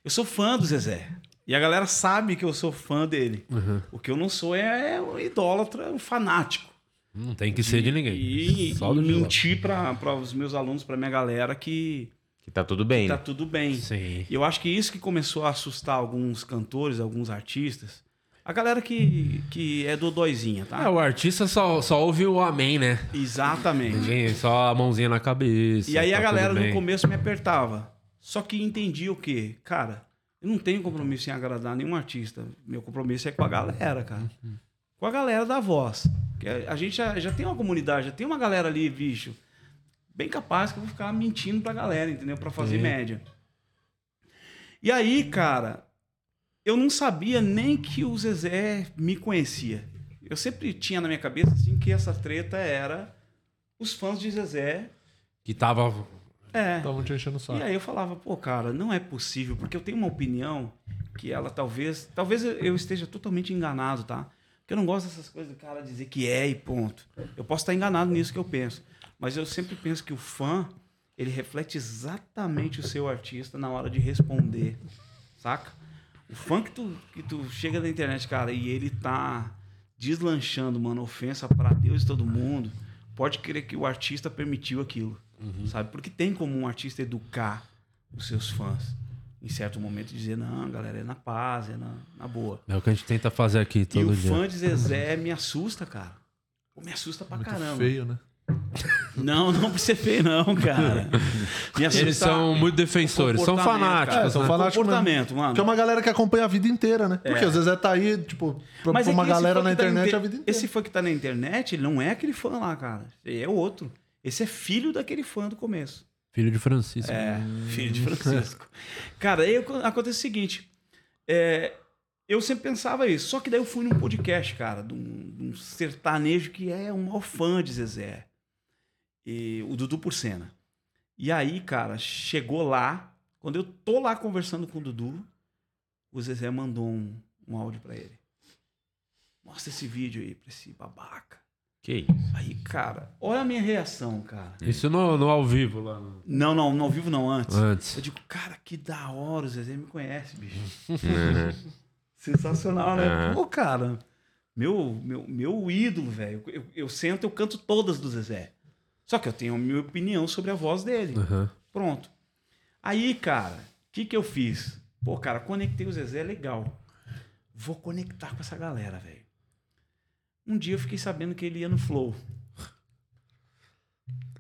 Eu sou fã do Zezé. E a galera sabe que eu sou fã dele. Uhum. O que eu não sou é um idólatra, um fanático. Não tem que ser de ninguém. E, Só e do mentir para os meus alunos, para minha galera, que Que tá tudo bem, tá né? tudo bem. Sim. E eu acho que isso que começou a assustar alguns cantores, alguns artistas. A galera que, que é do doizinha, tá? É, o artista só, só ouve o amém, né? Exatamente. Só a mãozinha na cabeça. E aí tá a galera no começo me apertava. Só que entendia o quê? Cara, eu não tenho compromisso em agradar nenhum artista. Meu compromisso é com a galera, cara. Com a galera da voz. Que a a gente já, já tem uma comunidade, já tem uma galera ali, bicho. Bem capaz que eu vou ficar mentindo pra galera, entendeu? Pra fazer Sim. média. E aí, cara, eu não sabia nem que o Zezé me conhecia. Eu sempre tinha na minha cabeça assim que essa treta era os fãs de Zezé. Que tava. É. Estavam te enchendo o saco. E aí eu falava, pô, cara, não é possível, porque eu tenho uma opinião que ela talvez. Talvez eu- eu esteja totalmente enganado, tá? Porque eu não gosto dessas coisas do cara dizer que é e ponto. Eu posso estar enganado nisso que eu penso. Mas eu sempre penso que o fã, ele reflete exatamente o seu artista na hora de responder. Saca? O fã que tu, que tu chega na internet, cara, e ele tá deslanchando, mano, ofensa pra Deus e todo mundo, pode crer que o artista permitiu aquilo. Sabe? Porque tem como um artista educar os seus fãs. Em certo momento dizer, não, galera, é na paz, é na, na boa. É o que a gente tenta fazer aqui E todo o dia. fã de Zezé me assusta, cara. Me assusta pra Muito caramba. feio, né? Não, não pra ser feio, não, cara. Me Eles são muito defensores, são comportamento, fanáticos. cara. É, são né? fanáticos mesmo. comportamento, mano. Porque é uma galera que acompanha a vida inteira, né? Porque o Zezé tá aí, tipo, pra, Mas pra é uma que esse galera fã na que tá internet inte- a vida inteira. Esse fã que tá na internet, ele não é aquele fã lá, cara. Ele é outro. Esse é filho daquele fã do começo. Filho de Francisco. É, filho de Francisco. Cara, aí ac- acontece o seguinte. é, eu sempre pensava isso. Só que daí eu fui num podcast, cara, de um, de um sertanejo que é um maior fã de Zezé. E, o Dudu Porcena. E aí, cara, chegou lá. Quando eu tô lá conversando com o Dudu, o Zezé mandou um, um áudio pra ele. Mostra esse vídeo aí pra esse babaca. Que isso? Aí, cara, olha a minha reação, cara. Isso no, no ao vivo lá. no- Não, não, no ao vivo não, antes. Antes. Eu digo, cara, que da hora, o Zezé me conhece, bicho. Uhum. Sensacional, né? Aham. Pô, cara, meu, meu, meu ídolo, velho. Eu, eu sento, eu canto todas do Zezé. Só que eu tenho a minha opinião sobre a voz dele. Aham. Pronto. Aí, cara, o que que eu fiz? Pô, cara, conectei o Zezé, legal. Vou conectar com essa galera, velho. Um dia eu fiquei sabendo que ele ia no Flow.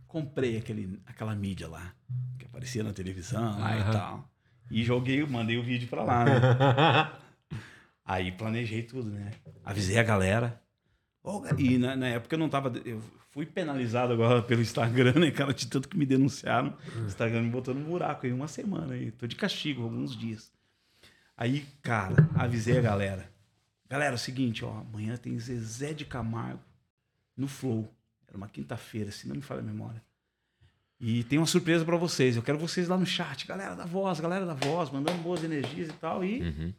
Comprei aquele, aquela mídia lá, que aparecia na televisão lá e Aham. tal. E joguei, mandei o vídeo pra lá, né? Aí planejei tudo, né? Avisei a galera. E na, na época eu não tava. Eu fui penalizado agora pelo Instagram, né, cara? De tanto que me denunciaram. O Instagram me botou num buraco aí uma semana aí. Tô de castigo alguns dias. Aí, cara, avisei a galera. Galera, é o seguinte, ó. Amanhã tem Zezé de Camargo no Flow. Era uma quinta-feira, se não me falha a memória. E tem uma surpresa pra vocês. Eu quero vocês lá no chat. Galera da voz, galera da voz, mandando boas energias e tal. E Uhum.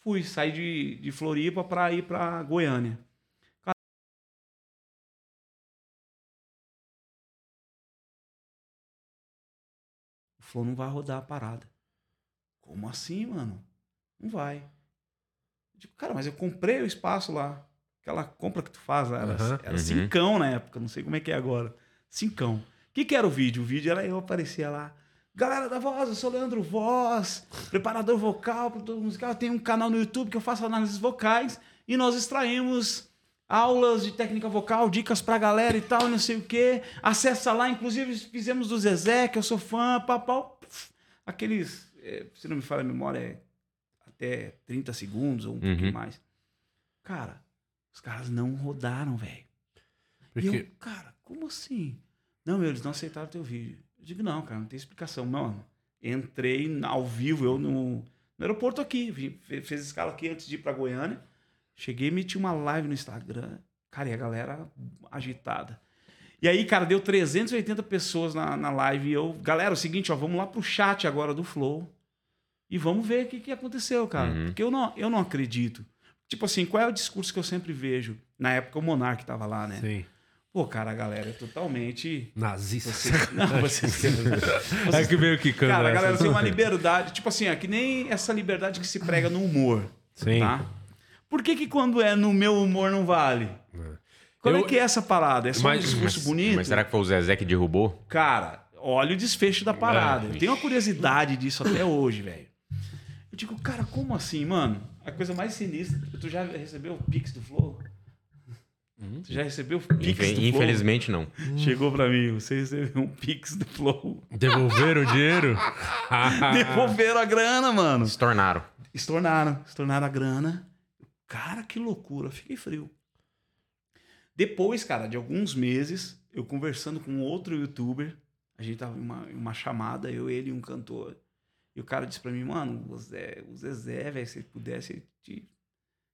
fui sair de, de Floripa para ir para Goiânia. Flow não vai rodar a parada. Como assim, mano? Não vai. Eu digo, cara, mas eu comprei o espaço lá. Aquela compra que tu faz era, Aham. era Uhum. cincão na época, não sei como é que é agora. Cincão. O que, que era o vídeo? O vídeo era eu aparecia lá. Galera da voz, eu sou Leandro Voz, preparador vocal, produtor musical. Eu tenho um canal no YouTube que eu faço análises vocais e nós extraímos aulas de técnica vocal, dicas pra galera e tal, não sei o quê. Acessa lá, inclusive fizemos do Zezé, que eu sou fã, papau. Aqueles, eh, se não me falha a memória, é até 30 segundos ou um Uhum. pouquinho mais. Cara, os caras não rodaram, velho. E Porque eu, cara, como assim? Não, meu, eles não aceitaram teu vídeo. Eu digo, não, cara, não tem explicação. Mano, entrei ao vivo, eu no, no aeroporto aqui, fez escala aqui antes de ir pra Goiânia. Cheguei e meti uma live no Instagram. Cara, e a galera agitada. E aí, cara, deu 380 pessoas na, na live. E eu, galera, é o seguinte, ó, vamos lá pro chat agora do Flow. E vamos ver o que, que aconteceu, cara. Uhum. Porque eu não, eu não acredito. Tipo assim, qual é o discurso que eu sempre vejo? Na época o Monark tava lá, né? Sim. Pô, cara, a galera é totalmente. Nazista. Você... Não, vocês. É que veio quicando Cara, a galera tem uma liberdade. Tipo assim, é que nem essa liberdade que se prega no humor. Sim. Tá? Por que, que quando é no meu humor não vale? Qual Eu- é que é essa parada? É só Mas- um discurso bonito? Mas será que foi o Zezé que derrubou? Cara, olha o desfecho da parada. É. Eu tenho uma curiosidade disso até hoje, velho. Eu digo, cara, como assim, mano? a coisa mais sinistra. Tu já recebeu o Pix do Flow? Tu já recebeu o Pix do Infe- Flow? Infelizmente, não. Chegou pra mim, você recebeu um Pix do Flow. Devolveram o dinheiro? Devolveram a grana, mano. Se tornaram. Estornaram, estornaram a grana. Cara, que loucura, fiquei frio. Depois, cara, de alguns meses, eu conversando com outro youtuber, a gente tava em uma, em uma chamada, eu, ele e um cantor. E o cara disse pra mim, mano, o, Zé, o Zezé, velho, se ele pudesse, ele te,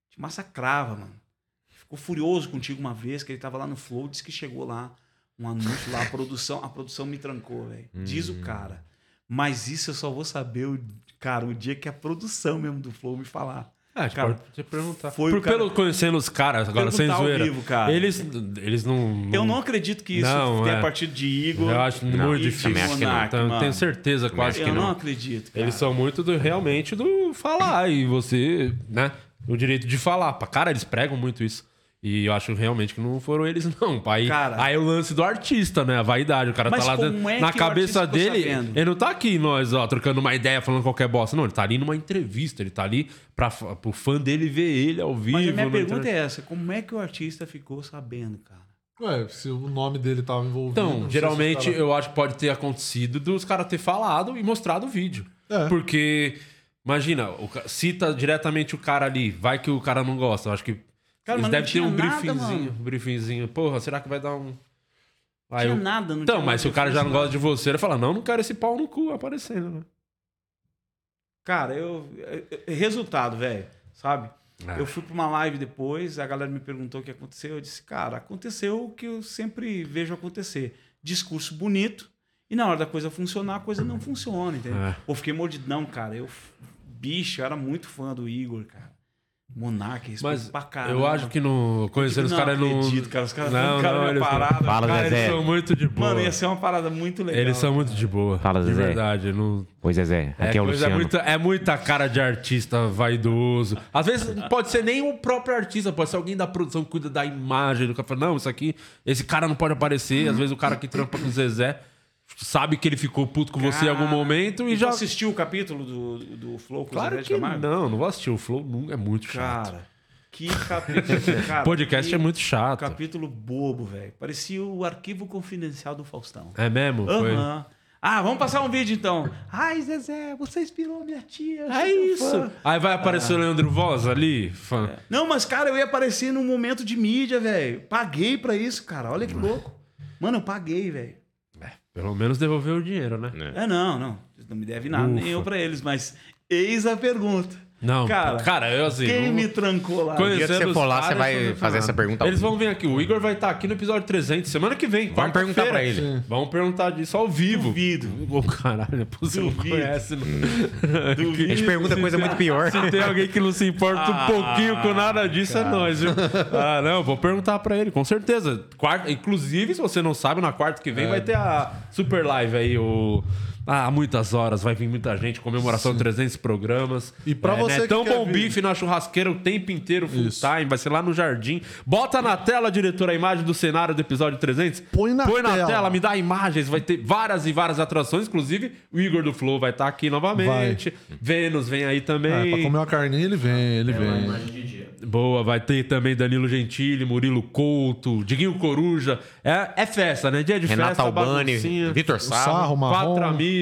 te massacrava, mano. Ficou furioso contigo uma vez, que ele tava lá no Flow, disse que chegou lá, um anúncio lá, a produção, a produção me trancou, velho. Diz o cara. Mas isso eu só vou saber, cara, o dia que a produção mesmo do Flow me falar. Ah, gente Cara, pode perguntar. foi Por, cara- pelo conhecendo os caras, agora sem Perguntar zoeira. vivo, cara. Eles, eles não, Eu não acredito que isso Não, tenha é. partido de Igor. Eu acho Não, muito difícil. acho que não. Monark, Então, mano. tenho certeza quase Eu que não, não. acredito. Cara. Eles são muito do, realmente do falar e você, né? O direito de falar. Cara, eles pregam muito isso. E eu acho realmente que não foram eles, não. Aí, Cara. aí é o lance do artista, né? A vaidade. O cara tá lá dentro- é na cabeça dele. Ele não tá aqui, nós, ó, trocando uma ideia, falando qualquer bosta. Não, ele tá ali numa entrevista. Ele tá ali pra, pro fã dele ver ele ao vivo. Mas a minha pergunta internet. é essa: como é que o artista ficou sabendo, cara? Ué, se o nome dele tava envolvido. Então, se geralmente cara- eu acho que pode ter acontecido dos caras ter falado e mostrado o vídeo. É. Porque, imagina, cita diretamente o cara ali, vai que o cara não gosta. Eu acho que Cara, eles mas não devem ter um nada, briefingzinho. mano. Um briefingzinho. Porra, será que vai dar um. Aí tinha eu- nada, não Então, tinha mas se o cara já não gosta de você, ele fala: não, não quero esse pau no cu aparecendo, né? Cara, eu. Resultado, velho. Sabe? É. Eu fui pra uma live depois, a galera me perguntou o que aconteceu. Eu disse, cara, aconteceu o que eu sempre vejo acontecer. Discurso bonito, e na hora da coisa funcionar, a coisa não funciona, entendeu? É. Pô, fiquei mordidão, cara. Eu, bicho, eu era muito fã do Igor, cara. Monark, Mas pra caramba. eu acho que no. Conhecendo os caras não. acredito, cara. Os caras Não, não, cara, não, eles parada. Fala, cara, Eles Zezé. são muito de boa. Mano, ia ser uma parada muito legal. Eles são muito de boa. Fala, de Zezé. verdade. Não... Pois é, Zé. É, Aqui é o coisa- é Luciano. muita, é muita cara de artista vaidoso. Às vezes pode ser nem o próprio artista, pode ser alguém da produção que cuida da imagem do cara. fala, Não, isso aqui, esse cara não pode aparecer. Às vezes o cara que trampa com o Zezé sabe que ele ficou puto com você em algum momento e já. assistiu o capítulo do, do Flow com o Claro Zezé de que Camargo? não, não vou assistir. O Flow é muito chato. Cara, que capítulo. Cara, Podcast que é muito chato. Capítulo bobo, velho. Parecia o arquivo confidencial do Faustão. É mesmo? Aham. Ah, vamos passar um vídeo então. Ai, Zezé, você inspirou minha tia. É isso. fã. Aí vai aparecer o Leandro Voz ali. fã. Não, mas cara, eu ia aparecer num momento de mídia, velho. Paguei pra isso, cara. Olha que louco. Mano, eu paguei, velho. Pelo menos devolveu o dinheiro, né? É, não, não. Não me deve nada, nem Ufa. eu pra eles, mas eis a pergunta. Não, Cara, cara, eu assim. Quem não- me trancou lá? O dia que Conhecendo você for lá, caras, você vai não fazer essa pergunta. ao Eles vão vir aqui. O Igor vai estar aqui no episódio 300, semana que vem. Vamos perguntar pra ele. Sim. Vamos perguntar disso ao vivo. Duvido. Ô, caralho, pô, você não Duvido. conhece. Não. Duvido. A gente pergunta coisa muito pior. Se tem alguém que não se importa um pouquinho com nada disso, é nós, viu? Ah, não, vou perguntar pra ele, com certeza. Quarta, inclusive, se você não sabe, na quarta que vem vai ter a super live aí, o. Ah, muitas horas, vai vir muita gente, comemoração de 300 programas. E pra é, você né, que Tão bom vir- bife na churrasqueira o tempo inteiro, full Isso. time, vai ser lá no jardim. Bota na tela, diretor, a imagem do cenário do episódio 300. Põe na Põe na tela. tela, me dá imagens, vai ter várias e várias atrações, inclusive o Igor do Flow vai estar aqui novamente. Vênus vem aí também. É, pra comer uma carninha, ele vem, ele É uma vem. imagem de dia. Boa, vai ter também Danilo Gentili, Murilo Couto, Diguinho Coruja. É, é festa, né? Dia de Renato festa, Albani. Vitor Sarro. sarro, marrom. Quatro amigos.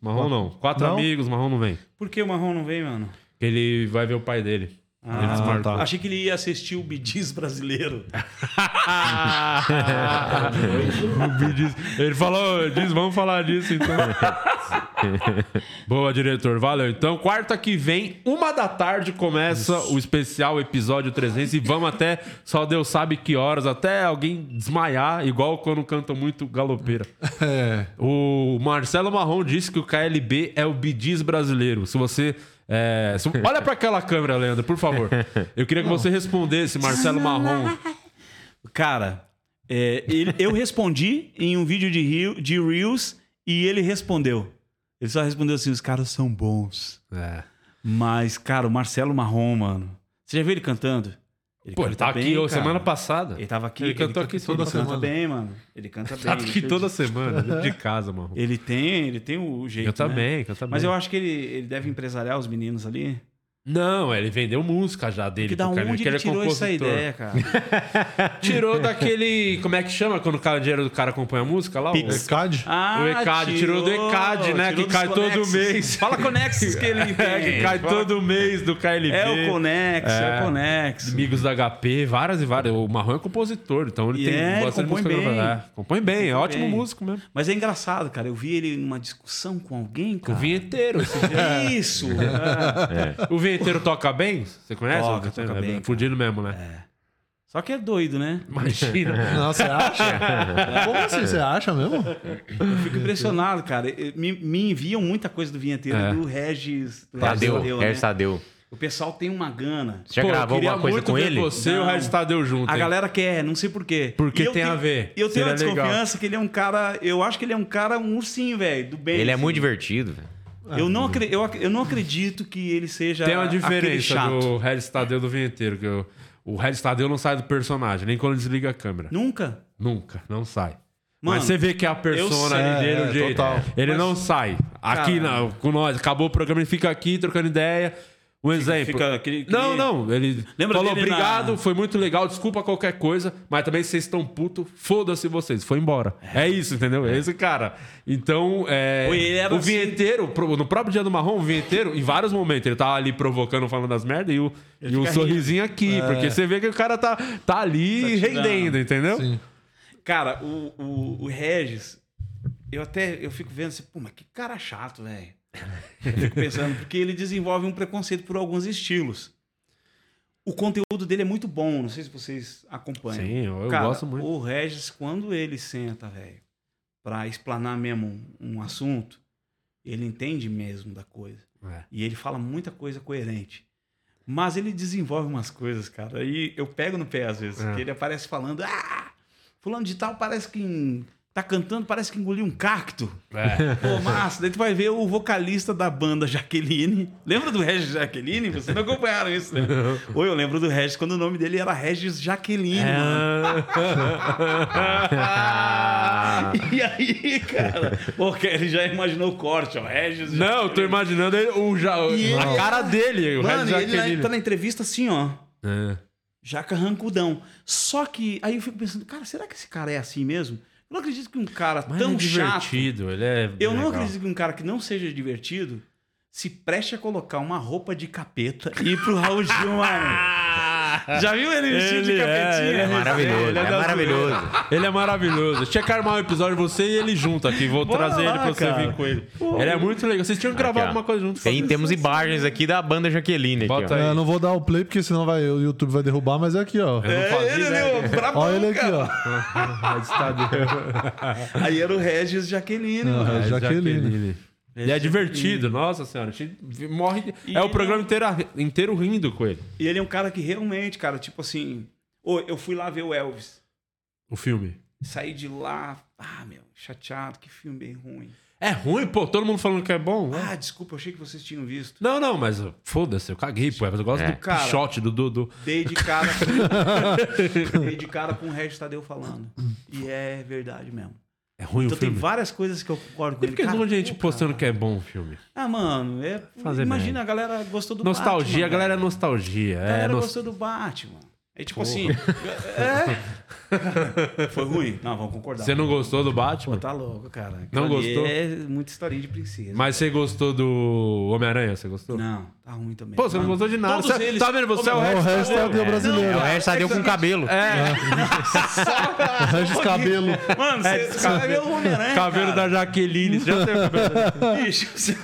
Marrom não. Quatro Não? amigos, Marrom não vem. Por que o Marrom não vem, mano? Ele vai ver o pai dele. Ah, desmarcou. Achei que ele ia assistir o Bidiz brasileiro. O Bi diz- Ele falou, diz, vamos falar disso então. Boa, diretor, valeu. Então, quarta que vem, uma da tarde, começa o especial episódio 300 e vamos até, só Deus sabe que horas, até alguém desmaiar, igual quando canta muito galopeira. É. O Marcelo Marrom disse que o KLB é o Bidiz brasileiro. Se você. É, olha pra aquela câmera, Leandro, por favor. Eu queria que você respondesse, Marcelo Marrom. Cara, é, ele- eu respondi em um vídeo de, Rio- de Reels e ele respondeu. Ele só respondeu assim: os caras são bons. É. Mas, cara, o Marcelo Marrom, mano. Você já viu ele cantando? Pô, ele canta tá aqui bem, ó, cara. semana passada. Ele tava aqui. Ele cantou aqui toda ele canta semana. bem, mano. Ele canta bem. Tá ele aqui toda semana, dentro de casa, mano. Ele tem, ele tem o jeito. Canta né? bem, canta bem. Mas eu acho que ele, ele deve empresariar os meninos ali. Não, ele vendeu música já dele. Que da onde que ele é tirou essa compositor. ideia, cara? Tirou daquele. Como é que chama quando o cara- o dinheiro do cara acompanha a música lá? O- ECAD? Ah, O ECAD, tirou do ECAD, né, tirou que cai todo Conexes. mês. Fala Conexes que ele tem. É, que cai todo mês do KLB. É o Conex, é, o Conex. Amigos da HP, várias e várias. O Marrom é compositor, então ele E tem é, ele bastante compõe música. bem. É, compõe bem, é Compõe ótimo bem. músico mesmo. Mas é engraçado, cara. Eu vi ele numa discussão com alguém, O cara. vinheteiro. esse dia. Isso. é. O vinheteiro toca bem? Você conhece? Toca, toca é, bem, É cara. fudido mesmo, né? Só que é doido, né? Imagina. Não, você acha? Como assim? Você acha mesmo? Eu fico impressionado, cara. Me, me enviam muita coisa do vinheteiro É. do Regis. Do Tadeu, Regis Regis né? Tadeu. O pessoal tem uma gana. Você já gravou alguma coisa muito com ver ele? Você e o Não. Regis Tadeu junto. A hein? galera quer, não sei por quê. Porque tem tenho- a ver. E eu tenho uma Seria legal. desconfiança que ele é um cara. Eu acho que ele é um cara, um ursinho, velho, do bem. Ele é assim. muito divertido, velho. Eu não, acre- eu, eu não acredito que ele seja. Tem uma diferença chato. do Regis Tadeu do vinheteiro. Que eu- o Regis Tadeu não sai do personagem, nem quando desliga a câmera. Nunca. Nunca, não sai. Mano, Mas você vê que é a persona ali dele, É, o jeito. total. Ele Mas- não sai. Aqui Cara, não, com nós. Acabou o programa, ele fica aqui trocando ideia. Um exemplo. fica aquele- aquele- Não, não. Ele Lembra falou dele na- obrigado, foi muito legal, desculpa qualquer coisa, mas também vocês estão puto, foda-se vocês. Foi embora. É, isso, entendeu? É esse cara. Então, é, o assim- vinheteiro, no próprio dia do marrom, o vinheteiro, em vários momentos, ele tava ali provocando, falando das merdas, e o, e o sorrisinho aqui, porque você vê que o cara tá, tá ali Tá rendendo, entendeu? Sim. Cara, o, o, o Regis, eu até eu fico vendo assim, pô, mas que cara chato, velho. Eu fico pensando, porque ele desenvolve um preconceito por alguns estilos. O conteúdo dele é muito bom, não sei se vocês acompanham. Sim, eu, Cara, gosto muito. O Regis, quando ele senta, velho, pra explanar mesmo um, um assunto, ele entende mesmo da coisa. É. E ele fala muita coisa coerente. Mas ele desenvolve umas coisas, cara. Aí eu pego no pé às vezes. É. Que ele aparece falando: Ah, fulano de tal parece que em- tá cantando, parece que engoliu um cacto. É. Pô, massa. Daí tu vai ver o vocalista da banda Jaqueline. Lembra do Regis Jaqueline? Vocês não acompanharam isso, né? Ou eu lembro do Regis quando o nome dele era Regis Jaqueline, É. mano. E aí, cara? Pô, que ele já imaginou o corte, ó. Regis Não, eu tô imaginando ele, o, ja, E a ele- cara dele, o Mano, Regis e ele Jaqueline. tá na entrevista assim, ó. É. Jaca rancudão. Só que aí eu fico pensando, cara, será que esse cara é assim mesmo? Eu não acredito que um cara Mas tão ele é chato. divertido, ele é Eu não legal. acredito que um cara que não seja divertido se preste a colocar uma roupa de capeta e ir pro Raul Gil, mano. Já viu ele vestido de é, capetinha? ele é Maravilhoso, Ele é, das- maravilhoso. Ele é maravilhoso. Tinha que armar um episódio você e ele junto aqui. Vou Bora trazer lá, ele pra você cara. vir com ele. Ele é muito legal. Vocês tinham que gravar Aqui, ó. alguma coisa junto. Tem, temos imagens aqui da banda Jaqueline. Aqui, Bota ó. aí. É, eu não vou dar o play porque senão vai, o YouTube vai derrubar, mas é aqui, ó. Fazia É, ele ideia. ali, ó, brabão, Olha ele aqui, cara. ó. Tadeu. Aí era o Regis Jaqueline, Não, mano. é Jaqueline. Ele é divertido, nossa senhora. A gente morre. E é o programa inteiro, inteiro rindo com ele. E ele é um cara que realmente, cara, tipo assim... Ô, eu fui lá ver o Elvis. O filme. Saí de lá, ah, meu, chateado, que filme bem ruim. É ruim, pô. Todo mundo falando que é bom. Ah, desculpa, eu achei que vocês tinham visto. Não, não, mas foda-se, eu caguei, pô. Eu gosto É. do Cara. pichote, do Dudu. Dei de cara com... Dei de cara com o Regis Tadeu falando. E é verdade mesmo. É ruim Então o tem filme. várias coisas que eu concordo com E ele. por que Cara, tem gente pô, postando cara. que é bom o filme? Ah, mano, é... Fazer imagina, a galera gostou do Nostalgia, Batman. a galera é nostalgia. A É galera nos- gostou do Batman. É tipo assim... É... Foi ruim? Não, vamos concordar. Você não gostou do Pô, Batman? tá louco, cara. Não Aquilo ali gostou? É muita historinha de princesa. Mas você gostou do Homem-Aranha? Você gostou? Não, tá ruim também. Pô, você não Mano, gostou de nada. Todos Você- eles... Tá vendo? Você é o Ô, meu, É o brasileiro. É o Regis Tadeu com cabelo. O Regis Cabelo. Mano, você vai ver o Homem-Aranha, Cabelo cara. da Jaqueline. Você já tem o cabelo da... Bicho, você...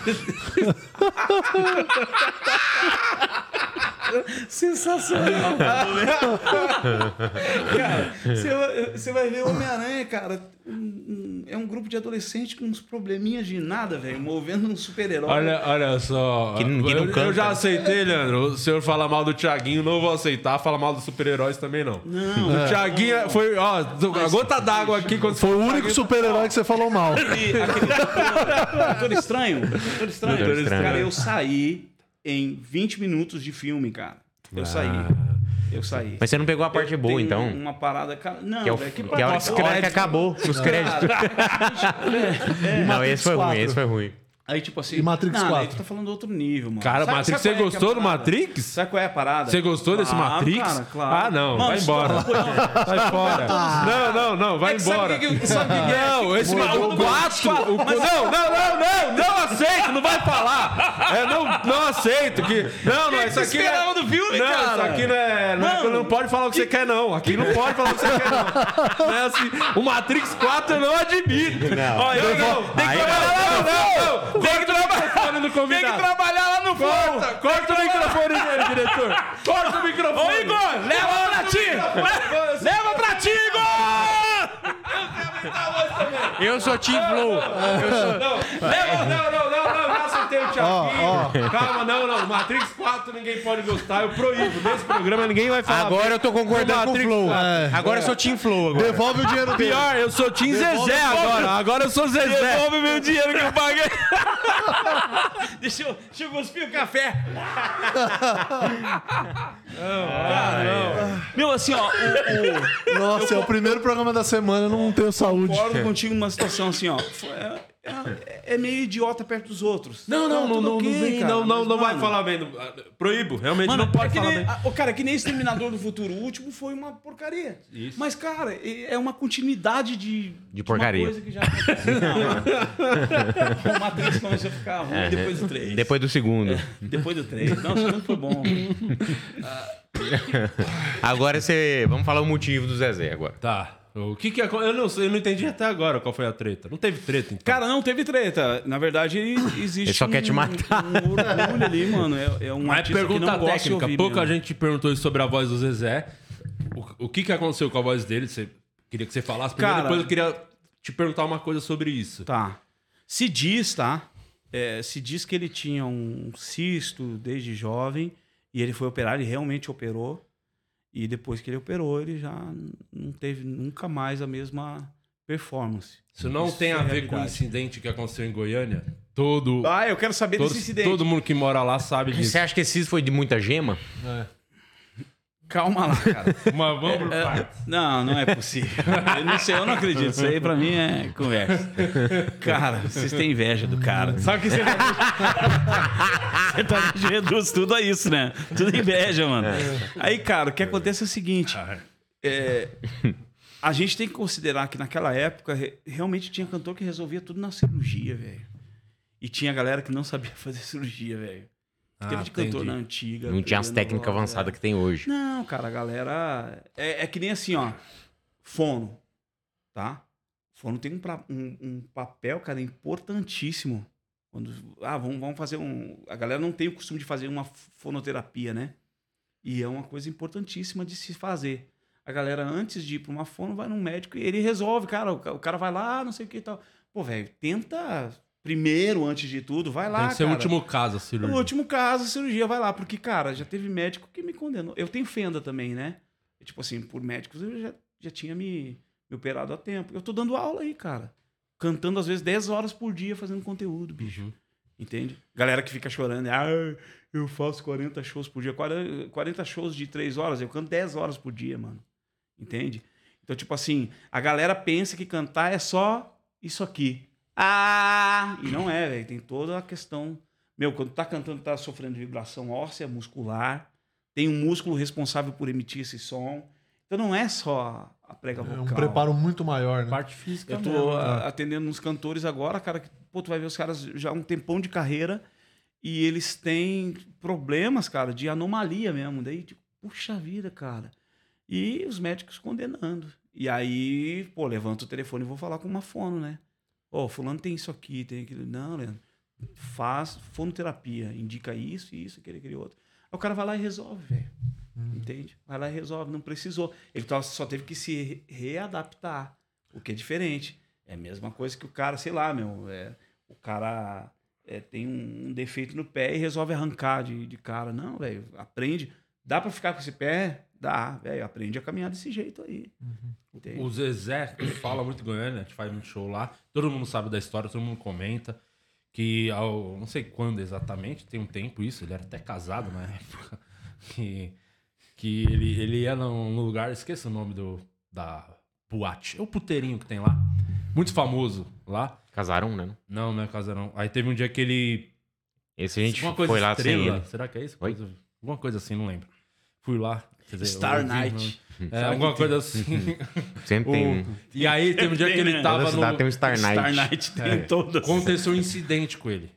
Sensacional. cara, você vai, você vai ver o Homem-Aranha, cara. um- um- é um grupo de adolescentes com uns probleminhas de nada, velho, movendo um super-herói. Olha, olha só. Que ninguém eu, eu já aceitei, Leandro. O senhor fala mal do Thiaguinho, não vou aceitar. Fala mal dos super-heróis também, não. Não. O Thiaguinho foi, ó, a gota d'água aqui quando Foi o único super-herói que você falou mal. Doutor estranho, doutor estranho. Doutor Estranho. Cara, eu saí em 20 minutos de filme, cara. Eu saí. Eu saí. Mas você não pegou a parte Eu boa, então? Uma parada. Cara, não, Que é, o, velho, que que é a hora, que acabou os créditos. Não, esse foi ruim, esse foi ruim. Aí, tipo assim. E Matrix não, 4? Aí tu tá falando outro nível, mano. Cara, Sabe- Matrix, sabe você é que é gostou do parada? Matrix? Sabe qual é a parada? Você gostou desse Claro, Matrix? cara, claro. Ah, não, Mano, vai embora. não, Vai fora. Não, não, não, vai É que sabe embora. que sabe que que é? Não, esse Mudou o 4. Não, não, não, não, não aceito, não vai falar. É, não, não aceito que. Não, não, isso aqui. não é- do filme, não, cara? Isso aqui não é. Não, é- Mano. não pode falar o que você quer, não. Aqui não pode falar o que você quer, não. Não é assim. O Matrix 4 eu não admito. Não, não, tem que- trabalhar não, não, não. Tem que trabalhar no Tem que trabalhar lá no Corta, fogo. corta o microfone dele, diretor. Corta o microfone. Ô, Igor, leva pra ti. Le- Leva pra ti, Igor! Eu sou Team Flow. Não, não, não, não, não, já acertei o Thiaguinho. Calma, não, não. Matrix 4 ninguém pode gostar, eu proíbo. Nesse programa ninguém vai falar. Agora eu tô concordando com o Flow. É. Agora eu sou Team Flow agora. Devolve o dinheiro dele. Pior, eu sou Tim Zezé agora. Agora eu sou Zezé. Devolve meu dinheiro que eu paguei. deixa, eu, deixa eu cuspir o café. Cara, Meu, assim, ó, o, o, Nossa, é o primeiro programa da semana, eu não tenho saúde. concordo contigo numa situação assim, ó. É, é- é meio idiota perto dos outros. Não, não, Tá não, não, não, vem, não, não, não vai falar bem. do- Proíbo, realmente Mano, não pode é que falar nem, bem. o cara, que nem Exterminador do Futuro. O último foi uma porcaria. Isso. Mas, cara, é é uma continuidade de. De porcaria. Uma coisa que já aconteceu. O Matrix começou a ficar ruim depois do 3. Depois do segundo. Depois do 3. Não, o segundo foi bom. Agora você. Vamos falar o motivo do Zezé agora. Tá. O que que eu não sei, eu não entendi até agora qual foi a treta. Não teve treta, então. Cara, não teve treta. Na verdade, existe. Ele só quer te um- matar. Um orgulho ali, mano. É, é um Mas pergunta não gosta de técnica. ouvir Pouca mesmo. gente perguntou isso sobre a voz do Zezé. O, o que que aconteceu com a voz dele? Você queria que você falasse primeiro, Cara- depois eu queria te perguntar uma coisa sobre isso. Tá. Se diz, tá? É, se diz que ele tinha um cisto desde jovem e ele foi operar, ele realmente operou. E depois que ele operou, ele já não teve nunca mais a mesma performance. Isso não Isso tem a é ver com o incidente que aconteceu em Goiânia? Todo, Ah, eu quero saber todo, desse incidente. todo mundo que mora lá sabe disso. Você acha que esse foi de muita gema? Calma lá, cara. Mas vamos por É, partes. não, não é possível. Eu não sei, eu não acredito. Isso aí pra mim é conversa. Cara, vocês têm inveja do cara. Sabe que você Você reduz tudo a isso, né? Tudo inveja, mano. Aí, cara, o que acontece é o seguinte. é, a gente tem que considerar que naquela época re- realmente tinha cantor que resolvia tudo na cirurgia, velho. E tinha galera que não sabia fazer cirurgia, velho. Ah, Teve de cantor entendi. na antiga. Não tinha as técnicas avançadas é. que tem hoje. Não, cara, a galera. É, é que nem assim, ó. Fono. Tá? Fono tem um, um- um papel, cara, importantíssimo. Quando, ah, vamos, vamos fazer um. A galera não tem o costume de fazer uma fonoterapia, né? E é uma coisa importantíssima de se fazer. A galera, antes de ir pra uma fono, vai num médico e ele resolve, cara. O, ca- o cara vai lá, não sei o que e tal. Pô, velho, tenta primeiro, antes de tudo, vai lá. Tem que ser o último caso, a No cirurgia. último caso, a cirurgia vai lá, porque, cara, já teve médico que me condenou. Eu tenho fenda também, né? Tipo assim, por médicos eu já, já tinha me, me operado há tempo. Eu tô dando aula aí, cara. Cantando às vezes 10 horas por dia fazendo conteúdo, bicho. Uhum. Entende? Galera que fica chorando, ah, eu faço 40 shows por dia. 40 40 shows de 3 horas, eu canto 10 horas por dia, mano. Entende? Então, tipo assim, a galera pensa que cantar é só isso aqui. Ah! E não é, velho. Tem toda a questão. Meu, quando tá cantando, tá sofrendo vibração óssea, muscular. Tem um músculo responsável por emitir esse som. Então não é só a prega É vocal. um preparo muito maior, né? Parte física Eu tô mesmo. a- atendendo uns cantores agora, cara, que, pô, tu vai ver os caras já há um tempão de carreira e eles têm problemas, cara, de anomalia mesmo. Daí, tipo, puxa vida, cara. E os médicos condenando. E aí, pô, levanta o telefone e vou falar com uma fono, né? Ó, fulano tem isso aqui, tem aquilo. Não, Leandro, faz fonoterapia, indica isso, isso, aquele, aquele outro. Aí o cara vai lá e resolve, velho. Entende? Vai lá e resolve, não precisou. Ele só- teve que se re- readaptar, o que é diferente. É a mesma coisa que o cara, sei lá, meu, é, o cara é, tem um, um defeito no pé e resolve arrancar de, de cara. Não, velho, aprende. Dá pra ficar com esse pé? Dá, velho, aprende a caminhar desse jeito aí. Entende? O Zezé que fala muito em Goiânia, a gente faz muito show lá. Todo mundo sabe da história, todo mundo comenta. Que ao, não sei quando exatamente, tem um tempo isso, ele era até casado na época. Que, que ele, ele ia num lugar, esqueça o nome do, da boate. É o puteirinho que tem lá. muito famoso lá. Casaram, né? Não, não é casarão. Aí teve um dia que ele. Esse a gente foi lá sem estrela. ele. Será que é isso? Oi? Coisa- Alguma coisa assim, não lembro. Fui lá. Dizer, Star eu ouvi, Night. não- É, alguma coisa assim. Sempre tem O- um. E aí teve um dia que ele né? tava cidade no... tem um Star Night. Star Night tem É. todas. Aconteceu um incidente com ele.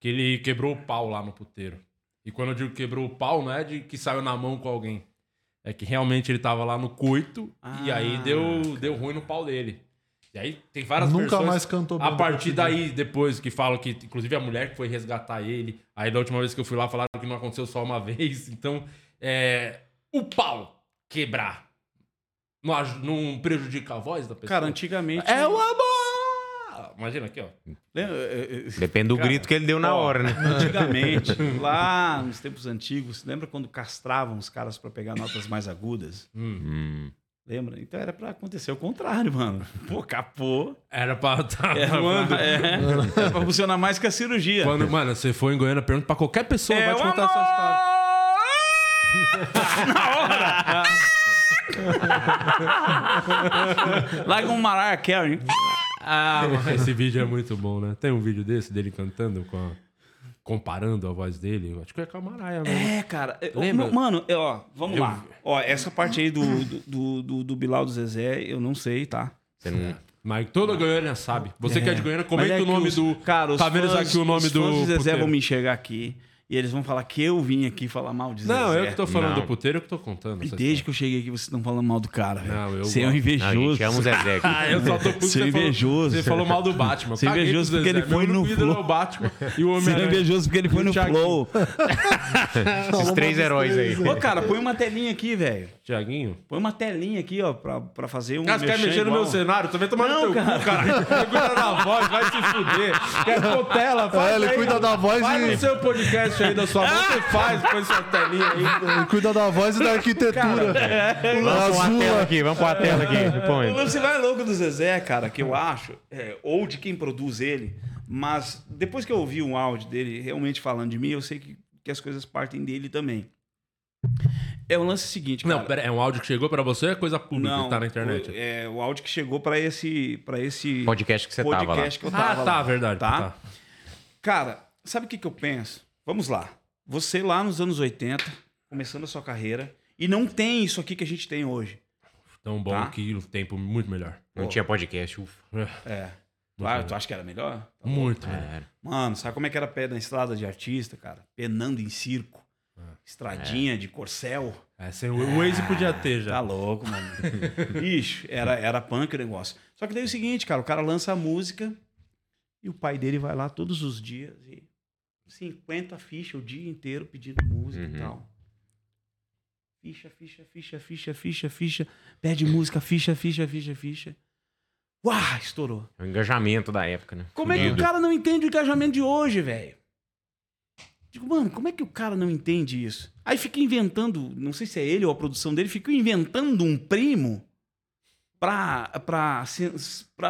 Que ele quebrou o pau lá no puteiro. E quando eu digo quebrou o pau, não é de que saiu na mão com alguém. É que realmente ele tava lá no coito e Ah, aí deu, deu ruim no pau dele. E aí tem várias Nunca versões. mais cantou A partir daí, depois que falam que, inclusive, a mulher que foi resgatar ele. Aí da última vez que eu fui lá, falaram que não aconteceu só uma vez. Então, é, o pau quebrar não, prejudica a voz da pessoa? Cara, antigamente. É o amor! Imagina aqui, ó. Lembra, é, é, Depende do grito que ele deu na Ó, hora, né? Antigamente, lá nos tempos antigos, lembra quando castravam os caras pra pegar notas mais agudas? Hum. Lembra? Então era pra acontecer o contrário, mano. Pô, capô. Era pra estar Era voando. pra, é, era pra funcionar mais que a cirurgia. Quando, mano, você for em Goiânia, pergunta pra qualquer pessoa, É vai te contar essa história. Larga um Mariah Carey. Ah, esse vídeo é muito bom, né? Tem um vídeo desse dele cantando com a- comparando a voz dele. Eu Acho que é com a Mariah mesmo. É, cara. É, Lembra? Mano, é, ó, vamos Eu- lá. Ó, essa parte aí do, do, do, do, do Bilal do Zezé, eu não sei, tá? Você não... Mas toda Goiânia sabe. Você que é de Goiânia, Mas comenta é o que nome os- do. Cara, os tá vendo fãs- aqui o nome os do. fãs do Zezé puteiro? vão me enxergar aqui e eles vão falar que eu vim aqui falar mal de Zezé. Não, eu que tô falando Não. do puteiro, eu que tô contando. E desde história. que eu cheguei aqui, vocês estão falando mal do cara, velho. Não, eu Você é um gosto. Não, a invejoso. gente ama o Zezé aqui. Ah, eu só tô puto Você é você falou- invejoso. Você falou mal do Batman. Você é Caguei invejoso pro porque ele foi no Flow. é o Batman e o Você é invejoso porque ele foi no flow. Esses três heróis aí. Ô, cara, põe uma telinha aqui, velho. Tiaguinho? Põe uma telinha aqui, ó, pra, pra fazer um. Ah, você quer mexer no meu cenário? Também tomar no Não, teu cara. cu, cara. Cuida da voz, vai se fuder. Quer pôr tela? Faz É, ele cuida da voz e- no seu podcast aí da sua voz, você faz, põe sua telinha aí. Cuida da voz e da arquitetura. Vamos pôr uma tela Azul. aqui, vamos pôr a tela aqui. Põe. O lance vai louco do Zezé, cara, que eu acho, é, ou de quem produz ele, mas depois que eu ouvi um áudio dele realmente falando de mim, eu sei que, que as coisas partem dele também. É o lance seguinte, cara. Não, pera, é um áudio que chegou pra você ou é coisa pública que tá na internet? o- É o áudio que chegou pra esse, pra esse Podcast que você tava lá. podcast que eu Ah, tava tá, lá, verdade. Tá? Tá. Cara, sabe o que, que eu penso? Vamos lá. Você lá nos anos 80, começando a sua carreira, e não tem isso aqui que a gente tem hoje. Tão bom Tá. que o tempo muito melhor. Não tinha podcast, ufa. É. Vai, tu acha que era melhor? Muito É. melhor. Mano, sabe como é que era pé na estrada de artista, cara? Penando em circo. Estradinha de corcel. É, sem o Waze podia ter Tá já. louco, mano. Ixi, era, era punk o negócio. Só que daí é o seguinte, cara, o cara lança a música e o pai dele vai lá todos os dias e 50 fichas o dia inteiro pedindo música Uhum. e tal. Ficha, ficha, ficha, ficha, ficha, ficha. Pede música, ficha, ficha, ficha, ficha. Uau, estourou. É o engajamento da época, né? Como é que o cara não entende o engajamento de hoje, velho? Digo, mano, como é que o cara não entende isso? Aí fica inventando, não sei se é ele ou a produção dele, fica inventando um primo pra,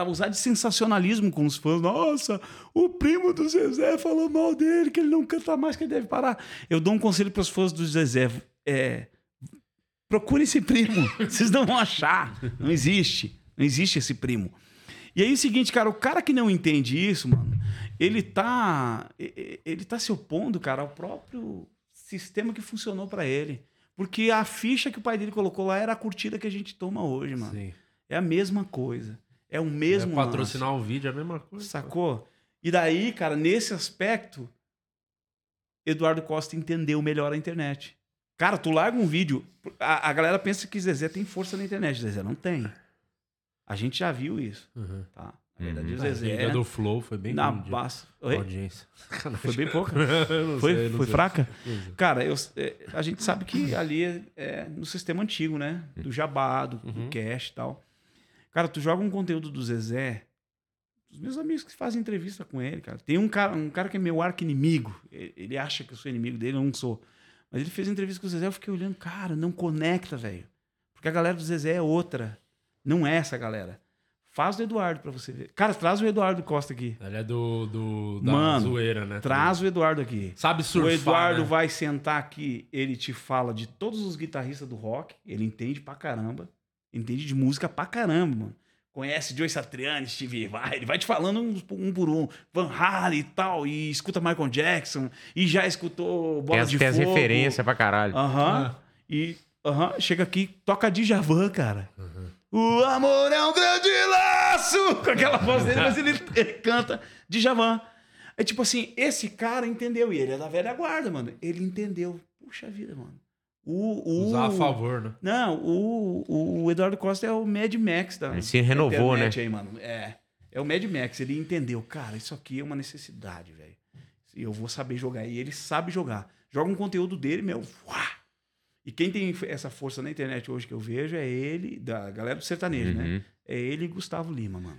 usar de sensacionalismo com os fãs. Nossa, o primo do Zezé falou mal dele, que ele não canta mais, que ele deve parar. Eu dou um conselho pros fãs do Zezé. É, procure esse primo. Vocês não vão achar. Não existe. Não existe esse primo. E aí é o seguinte, cara, o cara que não entende isso, mano, ele tá ele tá se opondo, cara, ao próprio sistema que funcionou pra ele. Porque a ficha que o pai dele colocou lá era a curtida que a gente toma hoje, mano. Sim. É a mesma coisa. É o É, mesmo patrocinar o vídeo é a mesma coisa. lance, sacou? E daí, cara, nesse aspecto, Eduardo Costa entendeu melhor a internet. Cara, tu larga um vídeo, a, a galera pensa que Zezé tem força na internet. Zezé não tem. A gente já viu isso, Uhum. tá? Na verdade, o A Zezé briga do Flow foi bem na base. Audiência. Foi bem pouca. Foi, sei, foi sei. fraca? Sei. Cara, eu, é, a gente sabe que ali é, é no sistema antigo, né? Do jabá, do, do Uhum. cash e tal. Cara, tu joga um conteúdo do Zezé, os meus amigos que fazem entrevista com ele, cara. Tem um cara, um cara que é meu arco-inimigo. Ele ele acha que eu sou inimigo dele, eu não sou. Mas ele fez entrevista com o Zezé, eu fiquei olhando, cara, não conecta, velho. Porque a galera do Zezé é outra. Não é essa galera. Faz do Eduardo pra você ver. Cara, traz o Eduardo Costa aqui. Ele é do, do da Mano, zoeira, né? Traz o Eduardo aqui. Sabe surfar, o Eduardo né? vai sentar aqui, ele te fala de todos os guitarristas do rock, ele entende pra caramba, entende de música pra caramba, mano. conhece Joe Satriani, Steve Vai, ele vai te falando um, um por um. Van Halen e tal, e escuta Michael Jackson, e já escutou Bola Tem as, de tem as Fogo. referências pra caralho. Aham. E aham, chega aqui, toca Djavan, cara. O amor é um grande laço! Com aquela voz dele, mas ele, ele canta Djavan. É tipo assim, esse cara entendeu, e ele é da velha guarda, mano. Ele entendeu. Puxa vida, mano. O, o, Usar a favor, né? Não, o, o Eduardo Costa é o Mad Max da Ele se renovou, internet né? Aí, mano. É, é o Mad Max. Ele entendeu, cara, isso aqui é uma necessidade, velho. E eu vou saber jogar. E ele sabe jogar. Joga um conteúdo dele, meu. uá! E quem tem essa força na internet hoje que eu vejo é ele, da galera do sertanejo, né? Uhum. É ele e Gustavo Lima, mano.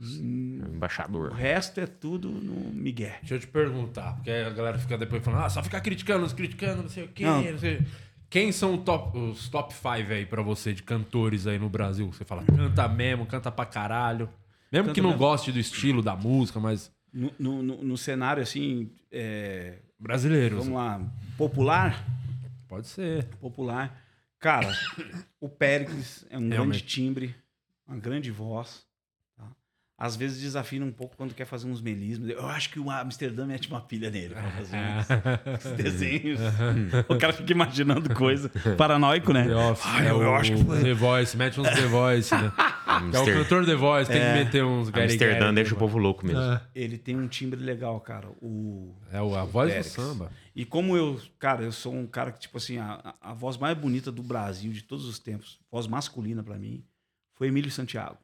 Hum, O Embaixador. resto é tudo no Miguel. Deixa eu te perguntar, porque a galera fica depois falando, ah, só fica criticando, nos criticando, não sei o quê. Não. não sei. Quem são top- os top 5 aí pra você de cantores aí no Brasil? Você fala, canta mesmo, canta pra caralho. Mesmo Canta que não mesmo. goste do estilo da música, mas No, no, no- no cenário, assim, é, brasileiros. vamos lá, popular, Pode ser. popular. Cara, o Péricles é um grande timbre, uma grande voz. Às vezes desafina um pouco quando quer fazer uns melismos. Eu acho que o Amsterdã mete uma pilha nele pra fazer uns, uns desenhos. o cara fica imaginando coisa. Paranoico, né? The Office, Ah, é eu, acho que foi. The Voice, mete uns The Voice, né? É o cantor The Voice, tem que meter uns Gary Amsterdã Gary, deixa o né? povo louco mesmo. É. Ele tem um timbre legal, cara. O, É o- a voz do samba. E como eu, cara, eu sou um cara que, tipo assim, a, a a voz mais bonita do Brasil de todos os tempos, voz masculina pra mim, foi Emílio Santiago.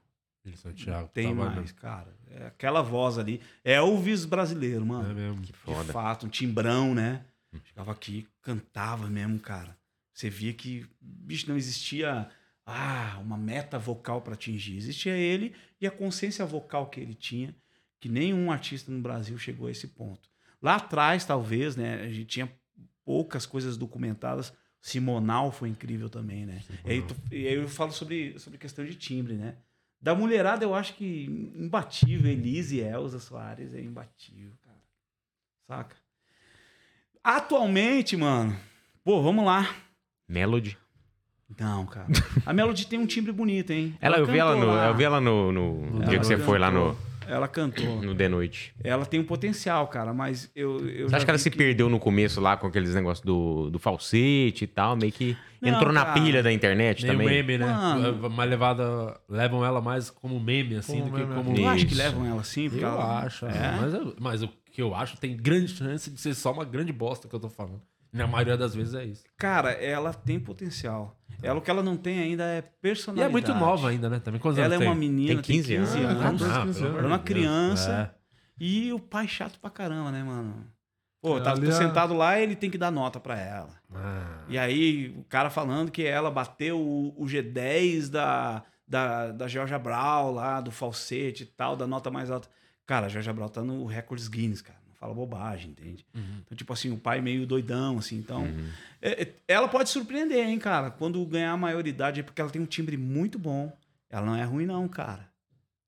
Ele, Santiago. Tem tava mais, cara. É aquela voz ali. É Elvis brasileiro, mano. É mesmo. De Foda. fato, um timbrão, né? Chegava aqui, cantava mesmo, cara. Você via que, bicho, não existia ah, uma meta vocal pra atingir. Existia ele e a consciência vocal que ele tinha, que nenhum artista no Brasil chegou a esse ponto. Lá atrás, talvez, né? A gente tinha poucas coisas documentadas. Simonal foi incrível também, né? E aí, tu- e aí eu falo sobre, sobre questão de timbre, né? Da mulherada, eu acho que imbatível. Elise e Elza Soares é imbatível, cara. Saca? Atualmente, mano, pô, vamos lá. Melody. Não, cara. A Melody tem um timbre bonito, hein? Ela, eu vi ela no, lá. eu vi ela no, no Ela dia que você foi lá no. Ela cantou. no The Noite. Ela tem um potencial, cara, mas eu. eu Você acha que ela se perdeu no começo lá com aqueles negócios do, do falsete e tal? Meio que Não, entrou na cara. pilha da internet Meio também? meme, né? Mano. Uma levada. Levam ela mais como meme, assim, Como do que meme, como. Eu acho que levam ela assim, porque Eu ela. acho, É? mas, eu- mas o que eu acho tem grande chance de ser só uma grande bosta que eu tô falando. Na maioria das vezes é isso. Cara, ela tem potencial. Ela, o que ela não tem ainda é E personalidade. é muito nova ainda, né? Também quantos Ela é uma menina, Tem 15 tem 15 anos. anos. Ah, Ah, 15 pelo anos. Ela é uma criança. É. E o pai chato pra caramba, né, mano? Pô, É, tá tô a- sentado lá ele tem que dar nota pra ela. Ah, E aí, o cara falando que ela bateu o, o G10 da, da, da Georgia Brown lá, do falsete e tal, da nota mais alta. Cara, a Georgia Brown tá no Records Guinness, cara. Fala bobagem, entende? Então, tipo assim, o pai meio doidão, assim. Então, é- é- ela pode surpreender, hein, cara? Quando ganhar a maioridade, é porque ela tem um timbre muito bom. Ela não é ruim, não, cara.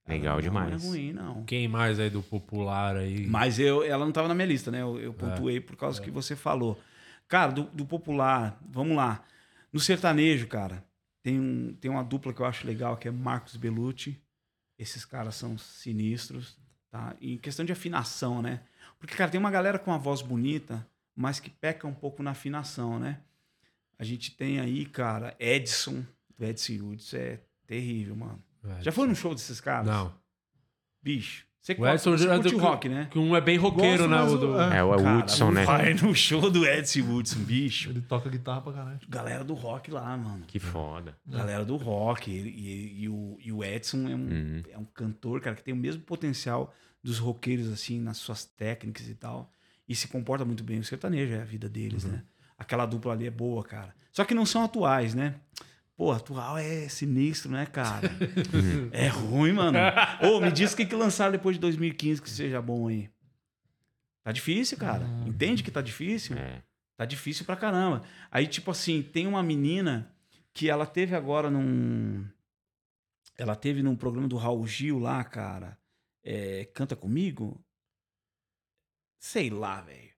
Legal demais. Não é ruim, não. Quem mais aí do popular aí? Mas eu, ela não estava na minha lista, né? Eu, eu pontuei por causa que você falou. Cara, do, do popular, vamos lá. No sertanejo, cara, tem, um, tem uma dupla que eu acho legal, que é Marcos Bellucci. Esses caras são sinistros, tá? Em questão de afinação, né? Porque, cara, tem uma galera com uma voz bonita, mas que peca um pouco na afinação, né? A gente tem aí, cara, Edson, do Edson Hudson, é terrível, mano. É, Já foi no show desses caras? Não. Bicho, você O curte, Edson você curte que- rock, né? Que um é bem roqueiro, Gosto, né? O do... o- é. É, o é o Cara, Woodson, né? Vai no show do Edson Woodson, bicho. Ele toca guitarra pra caralho. Galera do rock lá, mano. Que foda. Galera do rock. Ele- e, e o, e o Edson é um, Uhum. é um cantor, cara, que tem o mesmo potencial dos roqueiros, assim, nas suas técnicas e tal. E se comporta muito bem. O sertanejo é a vida deles, né? Aquela dupla ali é boa, cara. Só que não são atuais, né? Pô, atual é sinistro, né, cara? é ruim, mano. Ô, me diz o que, que lançaram depois de 2015 que seja bom aí. Tá difícil, cara. Entende que tá difícil? É. Tá difícil pra caramba. Aí, tipo assim, tem uma menina que ela teve agora num. Ela teve num programa do Raul Gil lá, cara. É, Canta comigo? Sei lá, velho.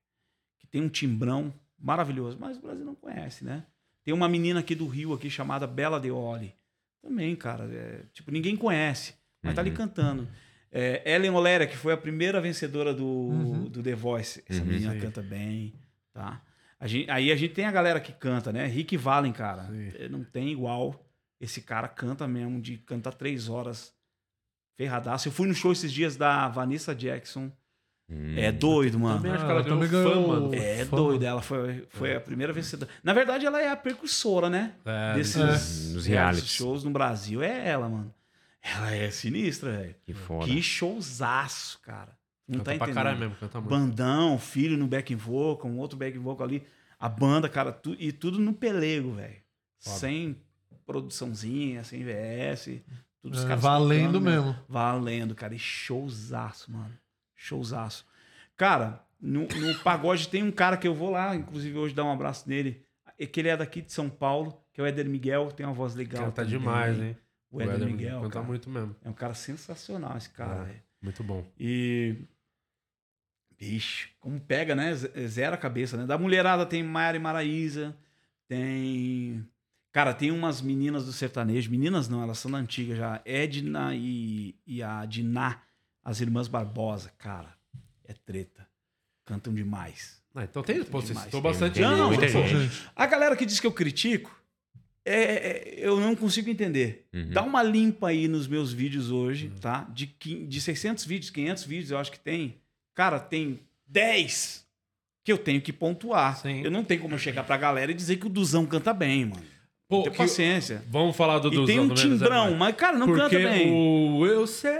Que tem um timbrão maravilhoso, mas o Brasil não conhece, né? Tem uma menina aqui do Rio aqui chamada Bela Deoli. também, cara. é, tipo, ninguém conhece, mas tá ali cantando. É, Ellen Olera, que foi a primeira vencedora do, do The Voice. Essa menina canta bem, tá? A gente- aí a gente tem a galera que canta, né? Rick Valen, cara. é, Não tem igual. Esse cara canta mesmo, de cantar três horas ferradaço. Eu fui no show esses dias da Vanessa Jackson. É doido, mano. Também acho que Ah, ela também ganhou ganhou fama. É Fama. doido, ela foi, foi a primeira vencedora. Na verdade, ela é a precursora, né? É, Desses reality realities. shows no Brasil. É ela, mano. Ela é sinistra, velho. Que foda. Que showzaço, cara. Não Canta tá pra entendendo. caralho mesmo, canta muito. Bandão, filho no back vocal, um outro back vocal ali. A banda, cara, tu- e tudo no pelego, velho. Sem produçãozinha, sem VS. Tudo os É, caras valendo tocando, né? mesmo. Valendo, cara. E showzaço, mano. Showzaço. Cara, no, no pagode tem um cara que eu vou lá, inclusive hoje dar um abraço nele. É que ele é daqui de São Paulo, que é o Éder Miguel, tem uma voz legal. Canta também. demais, hein? O Éder Miguel, Canta cara. muito mesmo. É um cara sensacional esse cara, É. Muito bom. E. Bicho, como pega, né? Z- Zero a cabeça, né? Da mulherada tem Mayara e Maraísa, tem. Cara, tem umas meninas do sertanejo. Meninas não, elas são da antiga já. Edna e, e a Diná, as irmãs Barbosa. Cara, é treta. Cantam demais. Ah, então tem, pô, você Demais. citou bastante Não, gente. A galera que diz que eu critico, é, é- eu não consigo entender. Uhum. Dá uma limpa aí nos meus vídeos hoje, tá? De, de 600 vídeos, 500 vídeos, eu acho que tem. Cara, tem 10 que eu tenho que pontuar. Sim. Eu não tenho como eu chegar pra galera e dizer que o Duzão canta bem, mano. Pô, Tem que- paciência. Vamos falar do E dos tem um do Menos é timbrão, mas, cara, não Porque canta bem. o Eu Sei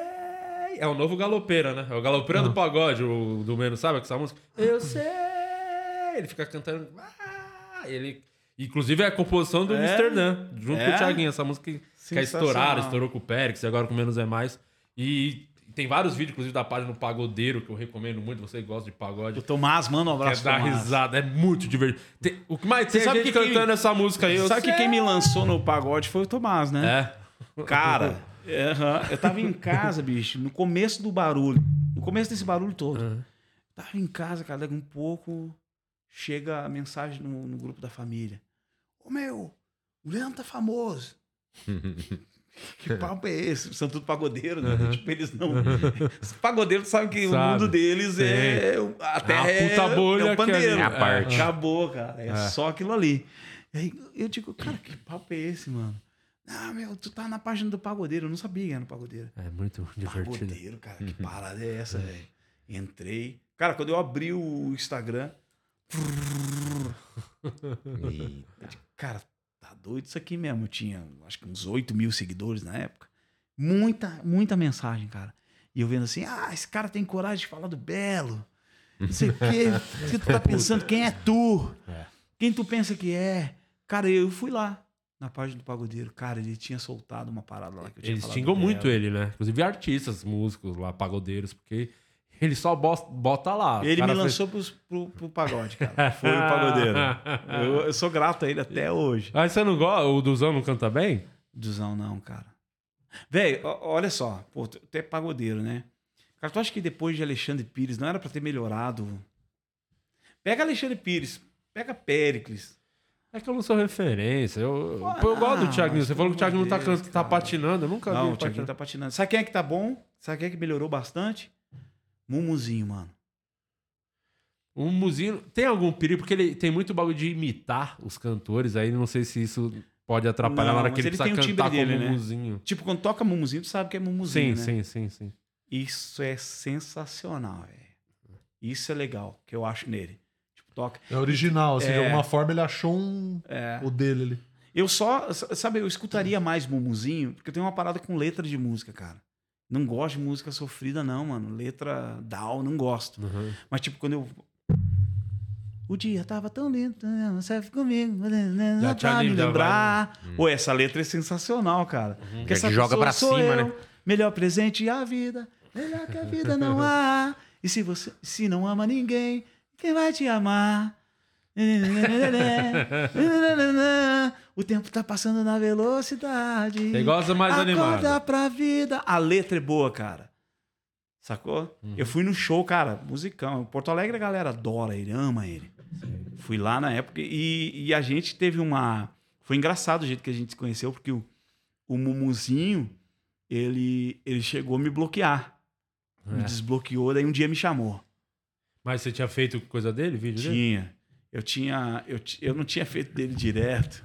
é o novo galopeira, né? É o galopeira do pagode, o do Menos, sabe essa música? Eu sei! Ele fica cantando. Ah, ele... Inclusive é a composição do É? Amsterdã, junto É? com o Thiaguinho. Essa música que, é estourada, estourou com o Périx, e agora com Menos é Mais. E tem vários vídeos, inclusive, da página do Pagodeiro, que eu recomendo muito. Você gosta de pagode. O Tomás, manda um Quer abraço. dar Tomás. risada, é muito divertido. Tem- o que mais tem Você sabe gente que quem- cantando essa música aí. Sabe que quem me lançou no pagode foi o Tomás, né? É. Cara, aham, eu tava em casa, bicho, no começo do barulho. No começo desse barulho todo. Aham. Tava em casa, cara, daqui um pouco chega a mensagem no, no grupo da família. Ô meu, o Leandro tá famoso. que papo é esse? São tudo pagodeiro, né? Tipo, eles não. Os pagodeiros sabem que o Sabe. mundo deles é. A terra É puta é, bolha é o pandeiro. que é a parte. Acabou, cara. É, só aquilo ali. E aí eu digo, cara, que papo é esse, mano? Ah, meu, tu tá na página do pagodeiro. Eu não sabia que era no pagodeiro. É muito divertido. Pagodeiro, cara, que parada é essa, velho? Entrei. Cara, quando eu abri o Instagram. Cara, tá doido isso aqui mesmo. Eu tinha, acho que uns 8 mil seguidores na época. Muita, muita mensagem, cara. E eu vendo assim: ah, esse cara tem coragem de falar do Belo. Não sei o quê. O que tu tá pensando? Quem é tu? Quem tu pensa que é? Cara, eu fui lá na página do Pagodeiro. Cara, ele tinha soltado uma parada lá que eu tinha Eles xingam muito ele, né? Inclusive artistas, músicos lá, pagodeiros, porque ele só bota, lá. Ele me fez- lançou pros, pro, pro pagode, cara. Foi o pagodeiro. Eu, eu sou grato a ele até hoje. Aí você não gosta? O Duzão não canta bem? Duzão, não, cara. Velho, olha só. Pô, tu é pagodeiro, né? Cara, tu acha que depois de Alexandre Pires não era pra ter melhorado? Pega Alexandre Pires, pega Péricles. É que eu não sou referência. Eu, Ah, eu gosto do Thiaguinho. Você falou que o Thiaguinho amor tá, tá patinando. Eu nunca vi. Não, o Thiaguinho tá patinando. Sabe quem é que tá bom? Sabe quem é que melhorou bastante? Mumuzinho, mano. O Muzinho tem algum perigo, porque ele tem muito bagulho de imitar os cantores. Aí não sei se isso pode atrapalhar Não, na hora que ele ele precisa tem o timbre cantar dele, como né? Muzinho. Tipo, quando toca Mumuzinho, tu sabe que é Sim, Mumuzinho, né? sim, sim, sim. Isso é sensacional, velho. Isso é legal, que eu acho nele. Tipo, toca. É original, assim, de É. alguma forma ele achou um. É. O dele ali. Eu só, sabe, eu escutaria mais Mumuzinho, porque eu tenho uma parada com letra de música, cara. Não gosto de música sofrida, não, mano. Letra down, não gosto. Uhum. Mas, tipo, quando eu. O dia tava tão lindo, você comigo, Já pra me lembrar. Pô, essa letra é sensacional, cara. Porque Já essa joga pra sou cima, eu, né? Melhor presente a vida, melhor que a vida não há. E se você se não ama ninguém, quem vai te amar? O tempo tá passando na velocidade. Você gosta mais Acorda animado. pra vida. A letra é boa, cara. Sacou? Eu fui no show, cara, musicão. Porto Alegre a galera adora ele, ama ele. Fui lá na época e, e a gente teve uma. Foi engraçado o jeito que a gente se conheceu, porque o, o Mumuzinho, ele, ele chegou a me bloquear. Me É. desbloqueou, daí um dia me chamou. Mas você tinha feito coisa dele, vídeo dele? Tinha. Eu tinha. Eu, eu não tinha feito dele direto.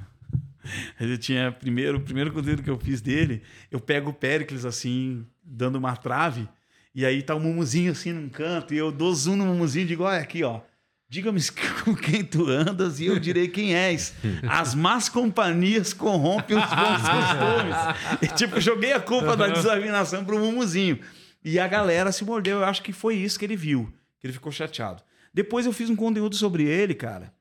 Eu tinha. Primeiro, o primeiro conteúdo que eu fiz dele, eu pego o Péricles assim, dando uma trave, e aí tá o Mumuzinho assim num canto, e eu dou zoom no Mumuzinho e digo: olha aqui, ó. Diga-me com quem tu andas e eu direi quem és. As más companhias corrompem os bons costumes. E, tipo, joguei a culpa da desafinação pro Mumuzinho. E a galera se mordeu. Eu acho que foi isso que ele viu. Que ele ficou chateado. Depois eu fiz um conteúdo sobre ele, cara.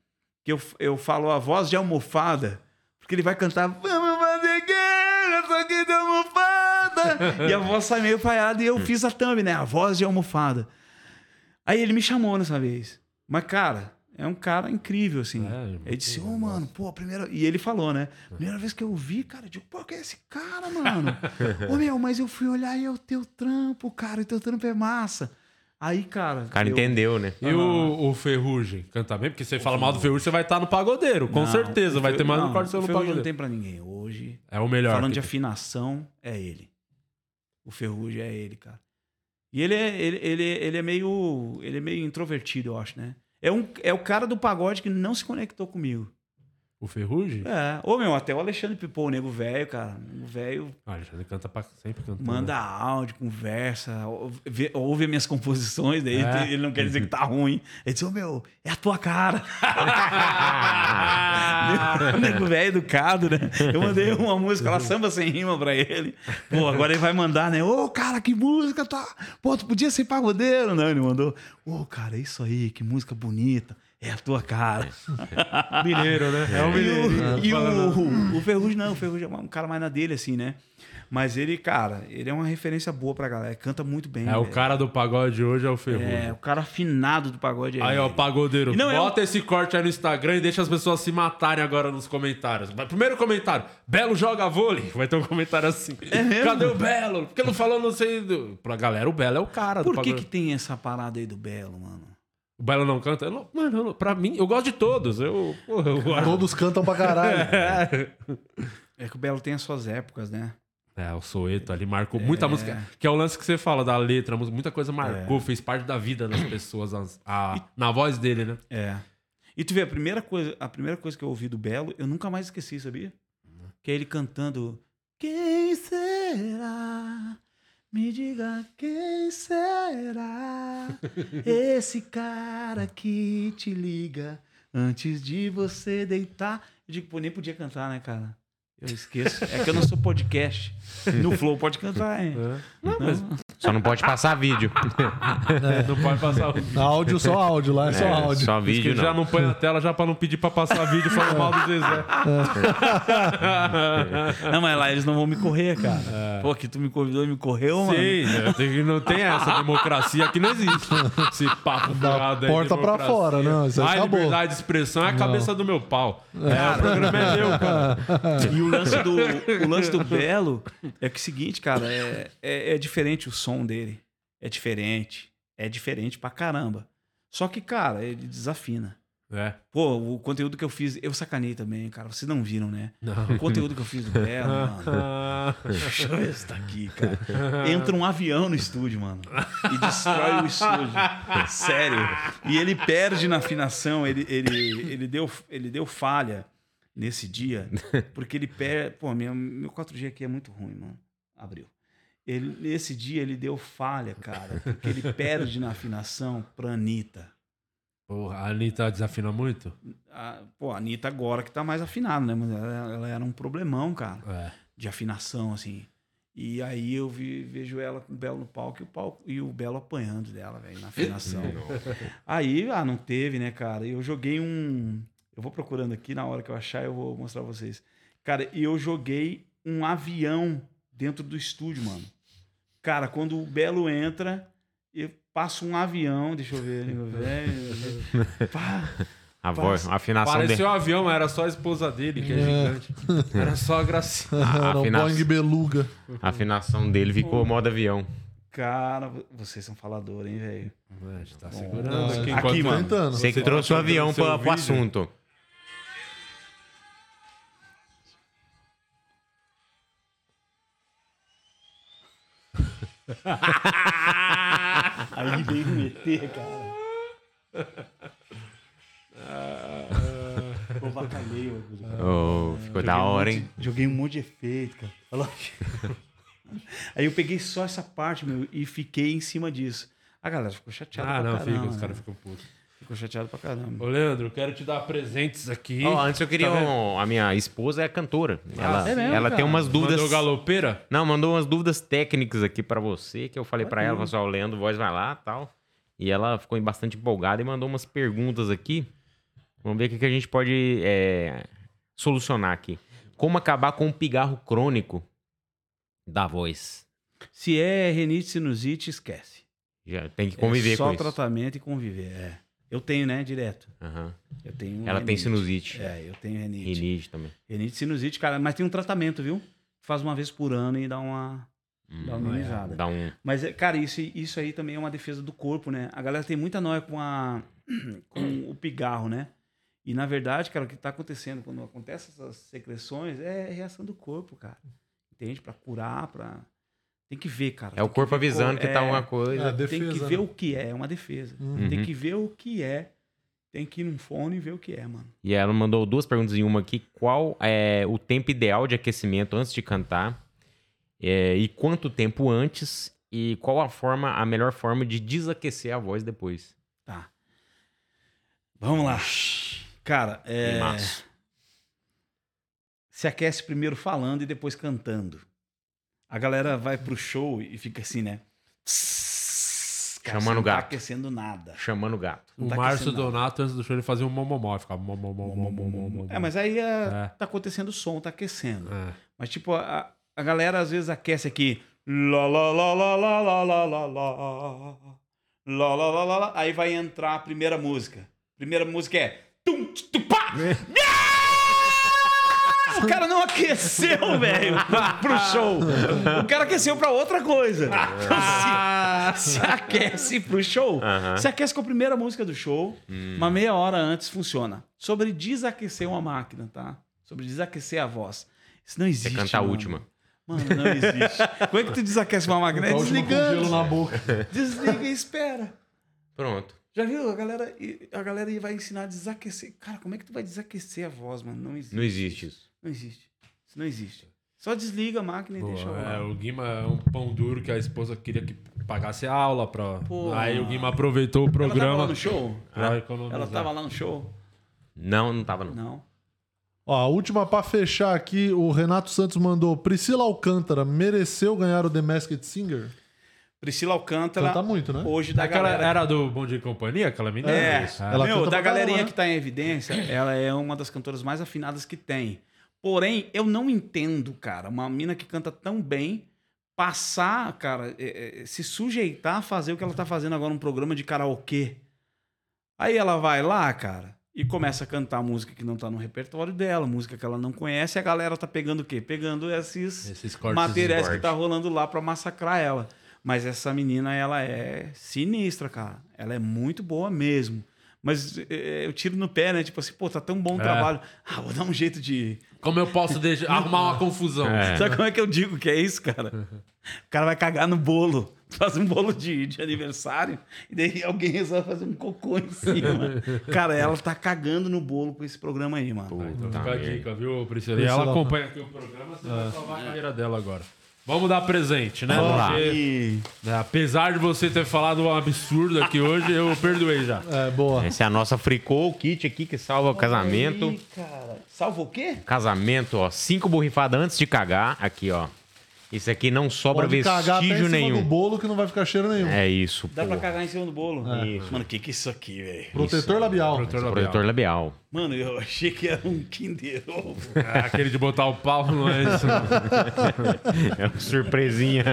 Que eu, eu falo a voz de almofada. Porque ele vai cantar Vamos fazer guerra, só que de almofada. e a voz sai meio falhada. E eu fiz a thumb, né? A voz de almofada. Aí ele me chamou nessa vez. Mas, cara, é um cara incrível, assim. É, ele disse, ô, mano, pô, a primeira... E ele falou, né? Primeira vez que eu vi, cara, eu digo, pô, quem é esse cara, mano? ô, meu, mas eu fui olhar e é o teu trampo, cara. O teu trampo é massa. Aí, cara... O cara eu- entendeu, né? E o, o Ferrugem? Canta bem? Porque você fala mal do Ferrugem, você vai estar no pagodeiro. Com Não, certeza. Vai ter mais um não, corte seu o no Ferrugem não pagodeiro. tem pra ninguém. Hoje, É o melhor. falando de tem. afinação, é ele. O Ferrugem é ele, cara. E ele é, ele, ele, ele é meio. Ele é meio introvertido, eu acho, né? É, um, é o cara do pagode que não se conectou comigo. O Ferrugem? É. Ô, meu, até o Alexandre Pipô, o nego velho, cara. O velho Ah, Alexandre canta pra... sempre cantando. manda áudio, conversa, ouve, ouve minhas composições, daí É. ele não quer dizer que tá ruim. Ele diz, ô meu, é a tua cara. nego velho educado, né? Eu mandei uma música lá, samba sem rima pra ele. Pô, agora ele vai mandar, né? Ô, cara, que música, tá? Pô, tu podia ser pagodeiro, não? Ele mandou, ô, cara, é isso aí, que música bonita. É a tua cara. Mineiro, né? É o E mineiro. o, e o, o Ferrugem não, o Ferrugem é um cara mais na dele, assim, né? Mas ele, cara, ele é uma referência boa pra galera. Canta muito bem. É, o velho. cara do pagode hoje é o Ferrugem. É, o cara afinado do pagode é Aí, ó, pagodeiro, E não, é bota esse corte aí no Instagram e deixa as pessoas se matarem agora nos comentários. Primeiro comentário, Belo joga vôlei. Vai ter um comentário assim. É Cadê o Belo? Por que não falou não sei... Do... Pra galera, o Belo é o cara do Por que, pagode. que tem essa parada aí do Belo, mano? O Belo não canta? Eu não- Mano, eu não- pra mim, eu gosto de todos. Eu, porra, eu Todos cantam pra caralho. É que o Belo tem as suas épocas, né? É, o Soeto ali marcou muita música. Que é o lance que você fala da letra, a muita coisa marcou, fez parte da vida das pessoas as- a- na voz dele, né? É. E tu vê, a primeira coisa, a primeira coisa que eu ouvi do Belo, eu nunca mais esqueci, sabia? Que é ele cantando Quem será? Me diga quem será esse cara que te liga antes de você deitar. Eu digo, pô, nem podia cantar, né, cara? Eu esqueço. É que eu não sou podcast. No Flow pode cantar, hein? Não, mas Só não pode passar vídeo. não pode passar o Áudio, só áudio lá, é só É, áudio. só que vídeo, ele já não. não põe na tela já pra não pedir pra passar vídeo falando mal do Zezé. Não, mas lá eles não vão me correr, cara. Pô, que tu me convidou e me correu, mano. Sim, né? Que- não tem essa democracia aqui, não existe. Esse papo Da furado aí, porta pra fora, não, isso aí Ah, acabou. liberdade de expressão é a cabeça do meu pau. É, o programa é meu, cara. E o lance do, o lance do Belo é que é o seguinte, cara, é, é, é diferente o som dele. É diferente. É diferente pra caramba. Só que, cara, ele desafina. É. Pô, o conteúdo que eu fiz, eu sacanei também, cara. Vocês não viram, né? Não. O conteúdo que eu fiz do Belo, mano. Deixa eu ver se tá aqui, cara. Entra um avião no estúdio, mano. E destrói o estúdio. Sério. E ele perde na afinação. Ele, ele, ele, deu, ele deu falha nesse dia. Porque ele perde. Pô, minha, meu 4G aqui é muito ruim, mano. Abriu. Ele, nesse dia ele deu falha, cara. Porque ele perde na afinação pra Anitta. Porra, a Anitta desafina muito? A, pô, a Anitta agora que tá mais afinada, né? Mas ela, ela era um problemão, cara. É. de afinação, assim. E aí eu vi- vejo ela com o Belo no palco e o, palco, e o Belo apanhando dela, velho, na afinação. aí, ah, não teve, né, cara? Eu joguei um. Eu vou procurando aqui, na hora que eu achar, eu vou mostrar pra vocês. Cara, e eu joguei um avião dentro do estúdio, mano. Cara, quando o Belo entra, eu passo um avião, deixa eu ver, deixa eu ver. Pá, A voz, a afinação dele. Pareceu um avião, mas era só a esposa dele, que é, gigante. Era só a gracinha. A, Era afina- Boeing Beluga. a afinação dele ficou modo avião. cara, vocês são faladores, hein, velho? A gente tá segurando aqui. Aqui, mano. Tentando. Você que tá trouxe o jogando avião pro vídeo? assunto. Aí veio meter, cara. Pô, bacalhei, Oh, ficou da hora, hein? Joguei um monte de efeito, cara. Olha lá. Aí eu peguei só essa parte, meu, e fiquei em cima disso. A galera ficou chateada Ah, não, caramba. fica, os né? caras ficam putos. Ficou chateado pra caramba. Ô, Leandro, eu quero te dar presentes aqui. Ó, antes eu queria. Tá um- a minha esposa é cantora. Ela, é mesmo, ela cara? tem umas dúvidas. Mandou galopeira? Não, mandou umas dúvidas técnicas aqui pra você, que eu falei pra ela, falou assim, ó, o Leandro Voz vai lá tal. E ela ficou bastante empolgada e mandou umas perguntas aqui. Vamos ver o que, a gente pode é, solucionar aqui. Como acabar com o pigarro crônico da voz? Se é renite, sinusite, esquece. Já tem que conviver é só com isso. tratamento e conviver, é. Eu tenho, né, direto. Aham. Eu tenho Ela tem renite. sinusite. É, eu tenho renite. Rinite também. Renite, sinusite, cara, mas tem um tratamento, viu? Faz uma vez por ano e dá uma, dá uma amenizada. Dá um... Mas, é, cara, isso, isso aí também é uma defesa do corpo, né? A galera tem muita noia com, a, com o pigarro, né? E, na verdade, cara, o que tá acontecendo quando acontecem essas secreções é reação do corpo, cara. Entende? Pra curar, pra... Tem que ver, cara. É o corpo que avisando que tá é, uma coisa. É, Tem que defesa, ver né? o que é, é uma defesa. Uhum. Tem que ver o que é. Tem que ir num fone e ver o que é, mano. E ela mandou duas perguntas em uma aqui. Qual é o tempo ideal de aquecimento antes de cantar? É, e quanto tempo antes? E qual a forma, a melhor forma de desaquecer a voz depois? Tá. Vamos lá. Cara, é... Se aquece primeiro falando e depois cantando. A galera vai pro show e fica assim, né? Cara, Chamando você não o gato. Tá aquecendo nada. Chamando o gato. Não O tá Márcio. Donato, antes do show, ele fazia um momomó. Ficava momomó, momomó. É, mas aí é, É. tá acontecendo o som, tá aquecendo. É. Mas, tipo, a, a galera às vezes aquece aqui. Lá, lá, lá, lá, lá, lá, lá, lá, lá. Lá, lá, lá, lá, lá. Aí vai entrar a primeira música. Primeira música é. Tum, tum, pá! Ah! O cara não aqueceu, velho, pro show. O cara aqueceu pra outra coisa. Então, se, se aquece pro show, se aquece com a primeira música do show, Hum. uma meia hora antes funciona. Sobre desaquecer uma máquina, tá? Sobre desaquecer a voz. Isso não Você existe. canta a mano. última. Mano, não existe. Como é que tu desaquece uma máquina? É A com desligando. gelo na boca. Desliga e espera. Pronto. Já viu? A galera, a galera vai ensinar a desaquecer. Cara, como é que tu vai desaquecer a voz, mano? Não existe. Não existe isso. Não existe. Isso não existe. Só desliga a máquina e Pô, deixa é, o Guima é um pão duro que a esposa queria que pagasse aula pra. Pô. Aí o Guima aproveitou o Ela tava lá programa no show? Ela tava lá no show? Não, não tava não. Não. Ó, a última pra fechar aqui, o Renato Santos mandou: Priscila Alcântara mereceu ganhar o The Masked Singer? Priscila Alcântara. Canta muito, né? Hoje da Aquela galera. era do Bom Dia e Companhia, aquela menina? É, Isso. Ela meu, da galerinha caramba, que tá em evidência, ela é uma das cantoras mais afinadas que tem. Porém, eu não entendo, cara, uma mina que canta tão bem passar, cara, é, é, se sujeitar a fazer o que ela tá fazendo agora num programa de karaokê. Aí ela vai lá, cara, e começa a cantar música que não tá no repertório dela, música que ela não conhece, e a galera tá pegando o quê? Pegando esses Esses materiais que tá rolando lá pra massacrar ela. Mas essa menina, ela é sinistra, cara. Ela é muito boa mesmo. Mas é, eu tiro no pé, né? Tipo assim, pô, tá tão bom o É. trabalho. Ah, vou dar um jeito de. Como eu posso deixar, arrumar uma confusão? É. Sabe como é que eu digo que é isso, cara? O cara vai cagar no bolo. Faz um bolo de, de aniversário e daí alguém resolve fazer um cocô em cima. cara, ela tá cagando no bolo com esse programa aí, mano. Então Tá fica a dica, viu, Priscila? E ela acompanha aqui o programa, você vai salvar a carreira dela agora. Vamos dar presente, né? Vamos lá. Porque, né, apesar de você ter falado um absurdo aqui hoje, eu perdoei já. É, boa. Essa é a nossa fricô, o kit aqui que salva o casamento. Aí, cara. Salva o quê? Casamento, ó. Cinco borrifadas antes de cagar. Aqui, ó. Isso aqui não sobra Pode cagar até em vestígio cima do nenhum. bolo que não vai ficar cheiro nenhum. É isso, Dá pô. pra cagar em cima do bolo? Isso. Mano, o que que é isso aqui, velho? Protetor labial. Protetor labial. Protetor labial. Mano, eu achei que era um Kinder Ovo. É, aquele de botar o pau não é isso. É uma surpresinha.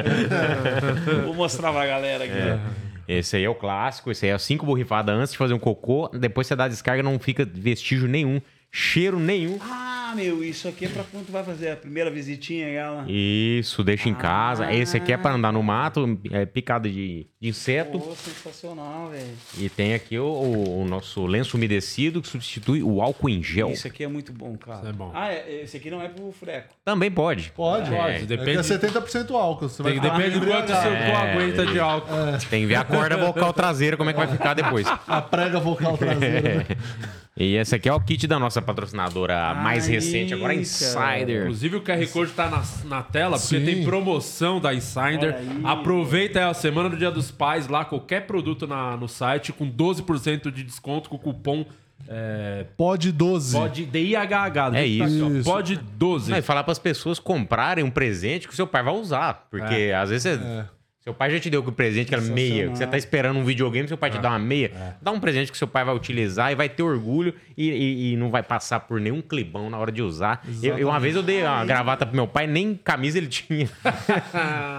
Vou mostrar pra galera aqui. ó. Esse aí é o clássico. Esse aí é cinco borrifadas antes de fazer um cocô. Depois você dá a descarga, não fica vestígio nenhum, cheiro nenhum. Ah, meu, isso aqui é pra quando tu vai fazer a primeira visitinha ela. Isso, deixa em casa. Esse aqui é pra andar no mato, é picado de, de inseto. Pô, sensacional, velho. E tem aqui o, o- o nosso lenço umedecido que substitui o álcool em gel. Isso aqui é muito bom, cara. Isso é bom. Ah, é, esse aqui não é pro freco. Também pode. Pode, É, pode. depende- Depende... É que é 70% álcool. Você vai Tem- ficar depende do quanto o seu embriagado. cu aguenta de álcool. Tem que ver a corda vocal traseira, como é que vai ficar depois. A prega vocal traseira. E esse aqui é o kit da nossa patrocinadora mais Aí, recente, agora Insider. Inclusive o QR Code tá na, na tela, porque Sim. tem promoção da Insider. Aproveita aí a semana do Dia dos Pais lá, qualquer produto na, no site com 12% de desconto com o cupom é, Pode 12. pode DIHH. É isso. Isso. Pode 12. Não, e falar para as pessoas comprarem um presente que o seu pai vai usar. Porque às vezes você- seu pai já te deu o presente, aquela meia, que você tá esperando um videogame, seu pai te dá uma meia. Dá um presente que seu pai vai utilizar e vai ter orgulho e, e- e não vai passar por nenhum clibão na hora de usar. Eu, eu- uma vez eu dei uma gravata pro meu pai, nem camisa ele tinha.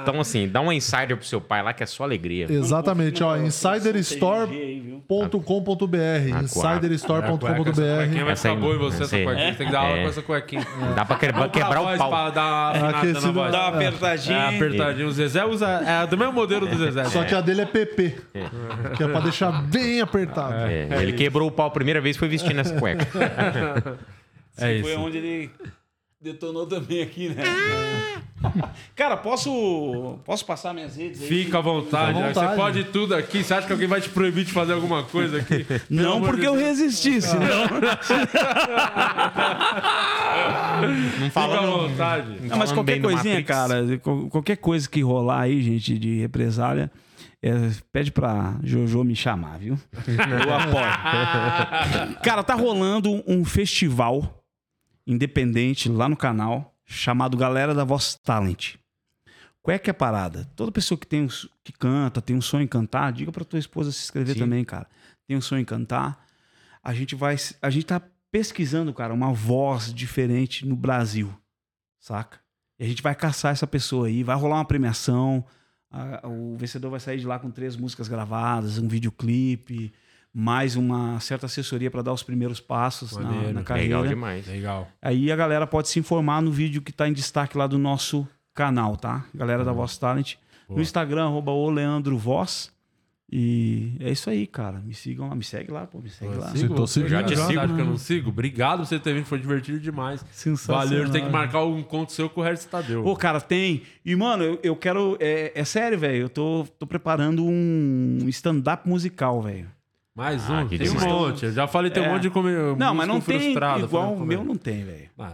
então, assim, dá um insider pro seu pai lá que é só alegria. Exatamente, ó. Insiderstore.com.br. Insiderstore.com.br. Quem vai Essa aí, bom em você, essa cuequinha. Você tem que dar aula É. com essa cuequinha. Dá pra quebrar, o pau. Dar uma voz. Dá uma apertadinha. É. O Zezé usa... É do mesmo modelo do Zezé. Só que a dele é PP. Que é pra deixar bem apertado. É, ele quebrou o pau a primeira vez foi vestindo essa cueca. É Foi isso. onde ele detonou também aqui, né? Cara, posso, posso passar minhas redes aí? Fica à vontade. Fica à né? vontade. Você pode tudo aqui. Você acha que alguém vai te proibir de fazer alguma coisa aqui? Não amor porque de eu Deus. resisti, senão... Não Fica à fala não. vontade. Não, mas qualquer coisinha, cara, qual- qualquer coisa que rolar aí, gente, de represália, é, pede pra Jojo me chamar, viu? Eu apoio. cara, tá rolando um festival independente lá no canal chamado Galera da Voz Talent. Qual é que é a parada? Toda pessoa que tem um, que canta, tem um sonho em cantar, diga pra tua esposa se inscrever também, cara. Tem um sonho em cantar. A gente vai, a gente tá pesquisando, cara, uma voz diferente no Brasil, saca? E a gente vai caçar essa pessoa aí, vai rolar uma premiação. a- o vencedor vai sair de lá com três músicas gravadas, um videoclipe, mais uma certa assessoria para dar os primeiros passos na, na carreira. Legal demais. Legal. Aí a galera pode se informar no vídeo que tá em destaque lá do nosso canal, tá? Galera da Voz Talent. No Instagram, arroba o Leandro Voz. E é isso aí, cara. Me sigam lá, me segue lá, pô, me segue lá. Sim, tô seguindo Já te já. sigo. Acho que eu não sigo. Obrigado por você ter vindo. Foi divertido demais. Sensacional. Valeu. Tem que marcar um encontro seu com o Regis Tadeu. Ô, cara, tem. E, mano, eu, eu quero. É, é sério, velho. Eu tô, tô preparando um stand-up musical, velho. Mais Ah, um. que Tem um monte. Eu já falei, tem um É. monte de comer. Não, mas não tem igual o meu, não tem, velho. Ah,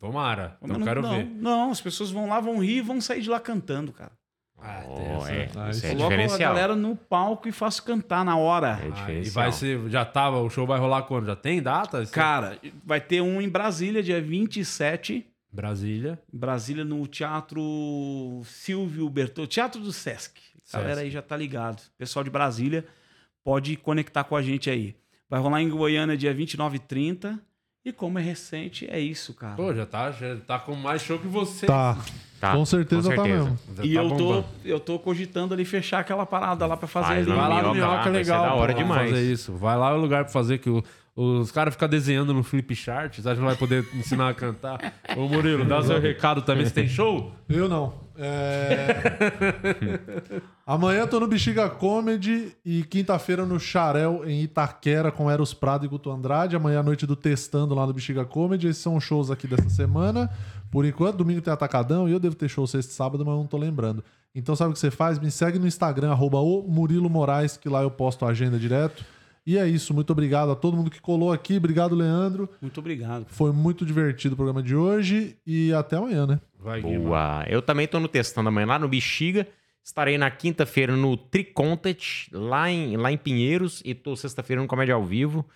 tomara. O Então meu quero não, ver. Não, as pessoas vão lá, vão rir e vão sair de lá cantando, cara. Ah, tem Oh, essa- é, Ah, isso é Coloco a diferencial. galera no palco e faço cantar na hora. É Ah, e diferencial. vai ser. Já tava. O show vai rolar quando? Já tem data? Esse- Cara, vai ter um em Brasília, dia 27. Brasília. Brasília, no Teatro Silvio Bertoldo, Teatro do Sesc. A galera aí já tá ligado. Pessoal de Brasília pode conectar com a gente aí. Vai rolar em Goiânia dia 29 e 30. E como é recente, é isso, cara. Pô, já tá, já tá com mais show que você. Tá. Tá, com certeza, tá mesmo. Já E tá eu, tô, eu tô cogitando ali fechar aquela parada lá pra fazer Faz ali. Vai lá no Minhoca vai legal. da hora pô, demais. Fazer isso. Vai lá no lugar pra fazer que o- os caras ficam desenhando no flip chart. Você que não vai poder ensinar a cantar? Ô Murilo, dá seu recado também. Você tem show? Eu não. É... Amanhã eu tô no Bexiga Comedy e quinta-feira no Xarel, em Itaquera, com Eros Prado e Guto Andrade. Amanhã à noite do Testando lá no Bexiga Comedy. Esses são os shows aqui dessa semana. Por enquanto, domingo tem Atacadão e eu devo ter show sexta e sábado, mas não tô lembrando. Então sabe o que você faz? Me segue no Instagram, arroba o Murilo Moraes, que lá eu posto a agenda direto. E é isso. Muito obrigado a todo mundo que colou aqui. Obrigado, Leandro. Muito obrigado. Foi muito divertido o programa de hoje e até amanhã, né? Vai, Guima. Boa. Eu também tô no testando amanhã lá no Bexiga. Estarei na quinta-feira no Tricontent, lá em, lá em Pinheiros, e tô sexta-feira no Comédia ao Vivo.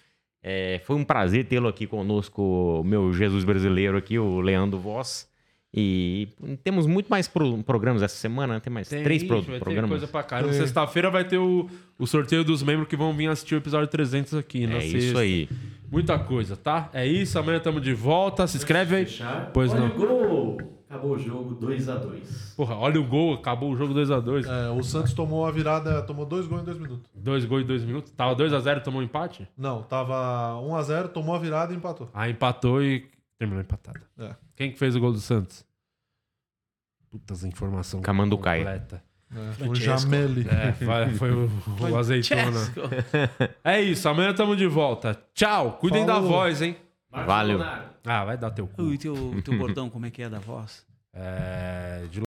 É, foi um prazer tê-lo aqui conosco, meu Jesus brasileiro aqui, o Leandro Voss. E temos muito mais pro- programas essa semana, né? Tem mais Tem, três pro- ixi, vai ter programas. coisa pra caramba. Sexta-feira vai ter o, o sorteio dos membros que vão vir assistir o episódio 300 aqui. na É isso sexta. aí. Muita coisa, tá? É isso. Amanhã estamos de volta. Se inscreve aí. Pois Olha não. Acabou o jogo 2x2. Porra, olha o gol, acabou o jogo 2x2. É, o Santos tomou a virada, tomou dois gols em dois minutos. Dois gols em dois minutos? Tava 2x0 tomou um empate? Não, tava 1 um a 0 tomou a virada e empatou. Ah, empatou e terminou empatado. É. Quem que fez o gol do Santos? Putas informação Camanducai. completa. É, o Jameli. É, foi, foi o, o azeitona. É isso, amanhã tamo de volta. Tchau, cuidem Falou. da voz, hein? Valeu. Ah, vai dar teu cu. E teu, teu bordão, como é que é da voz? É, de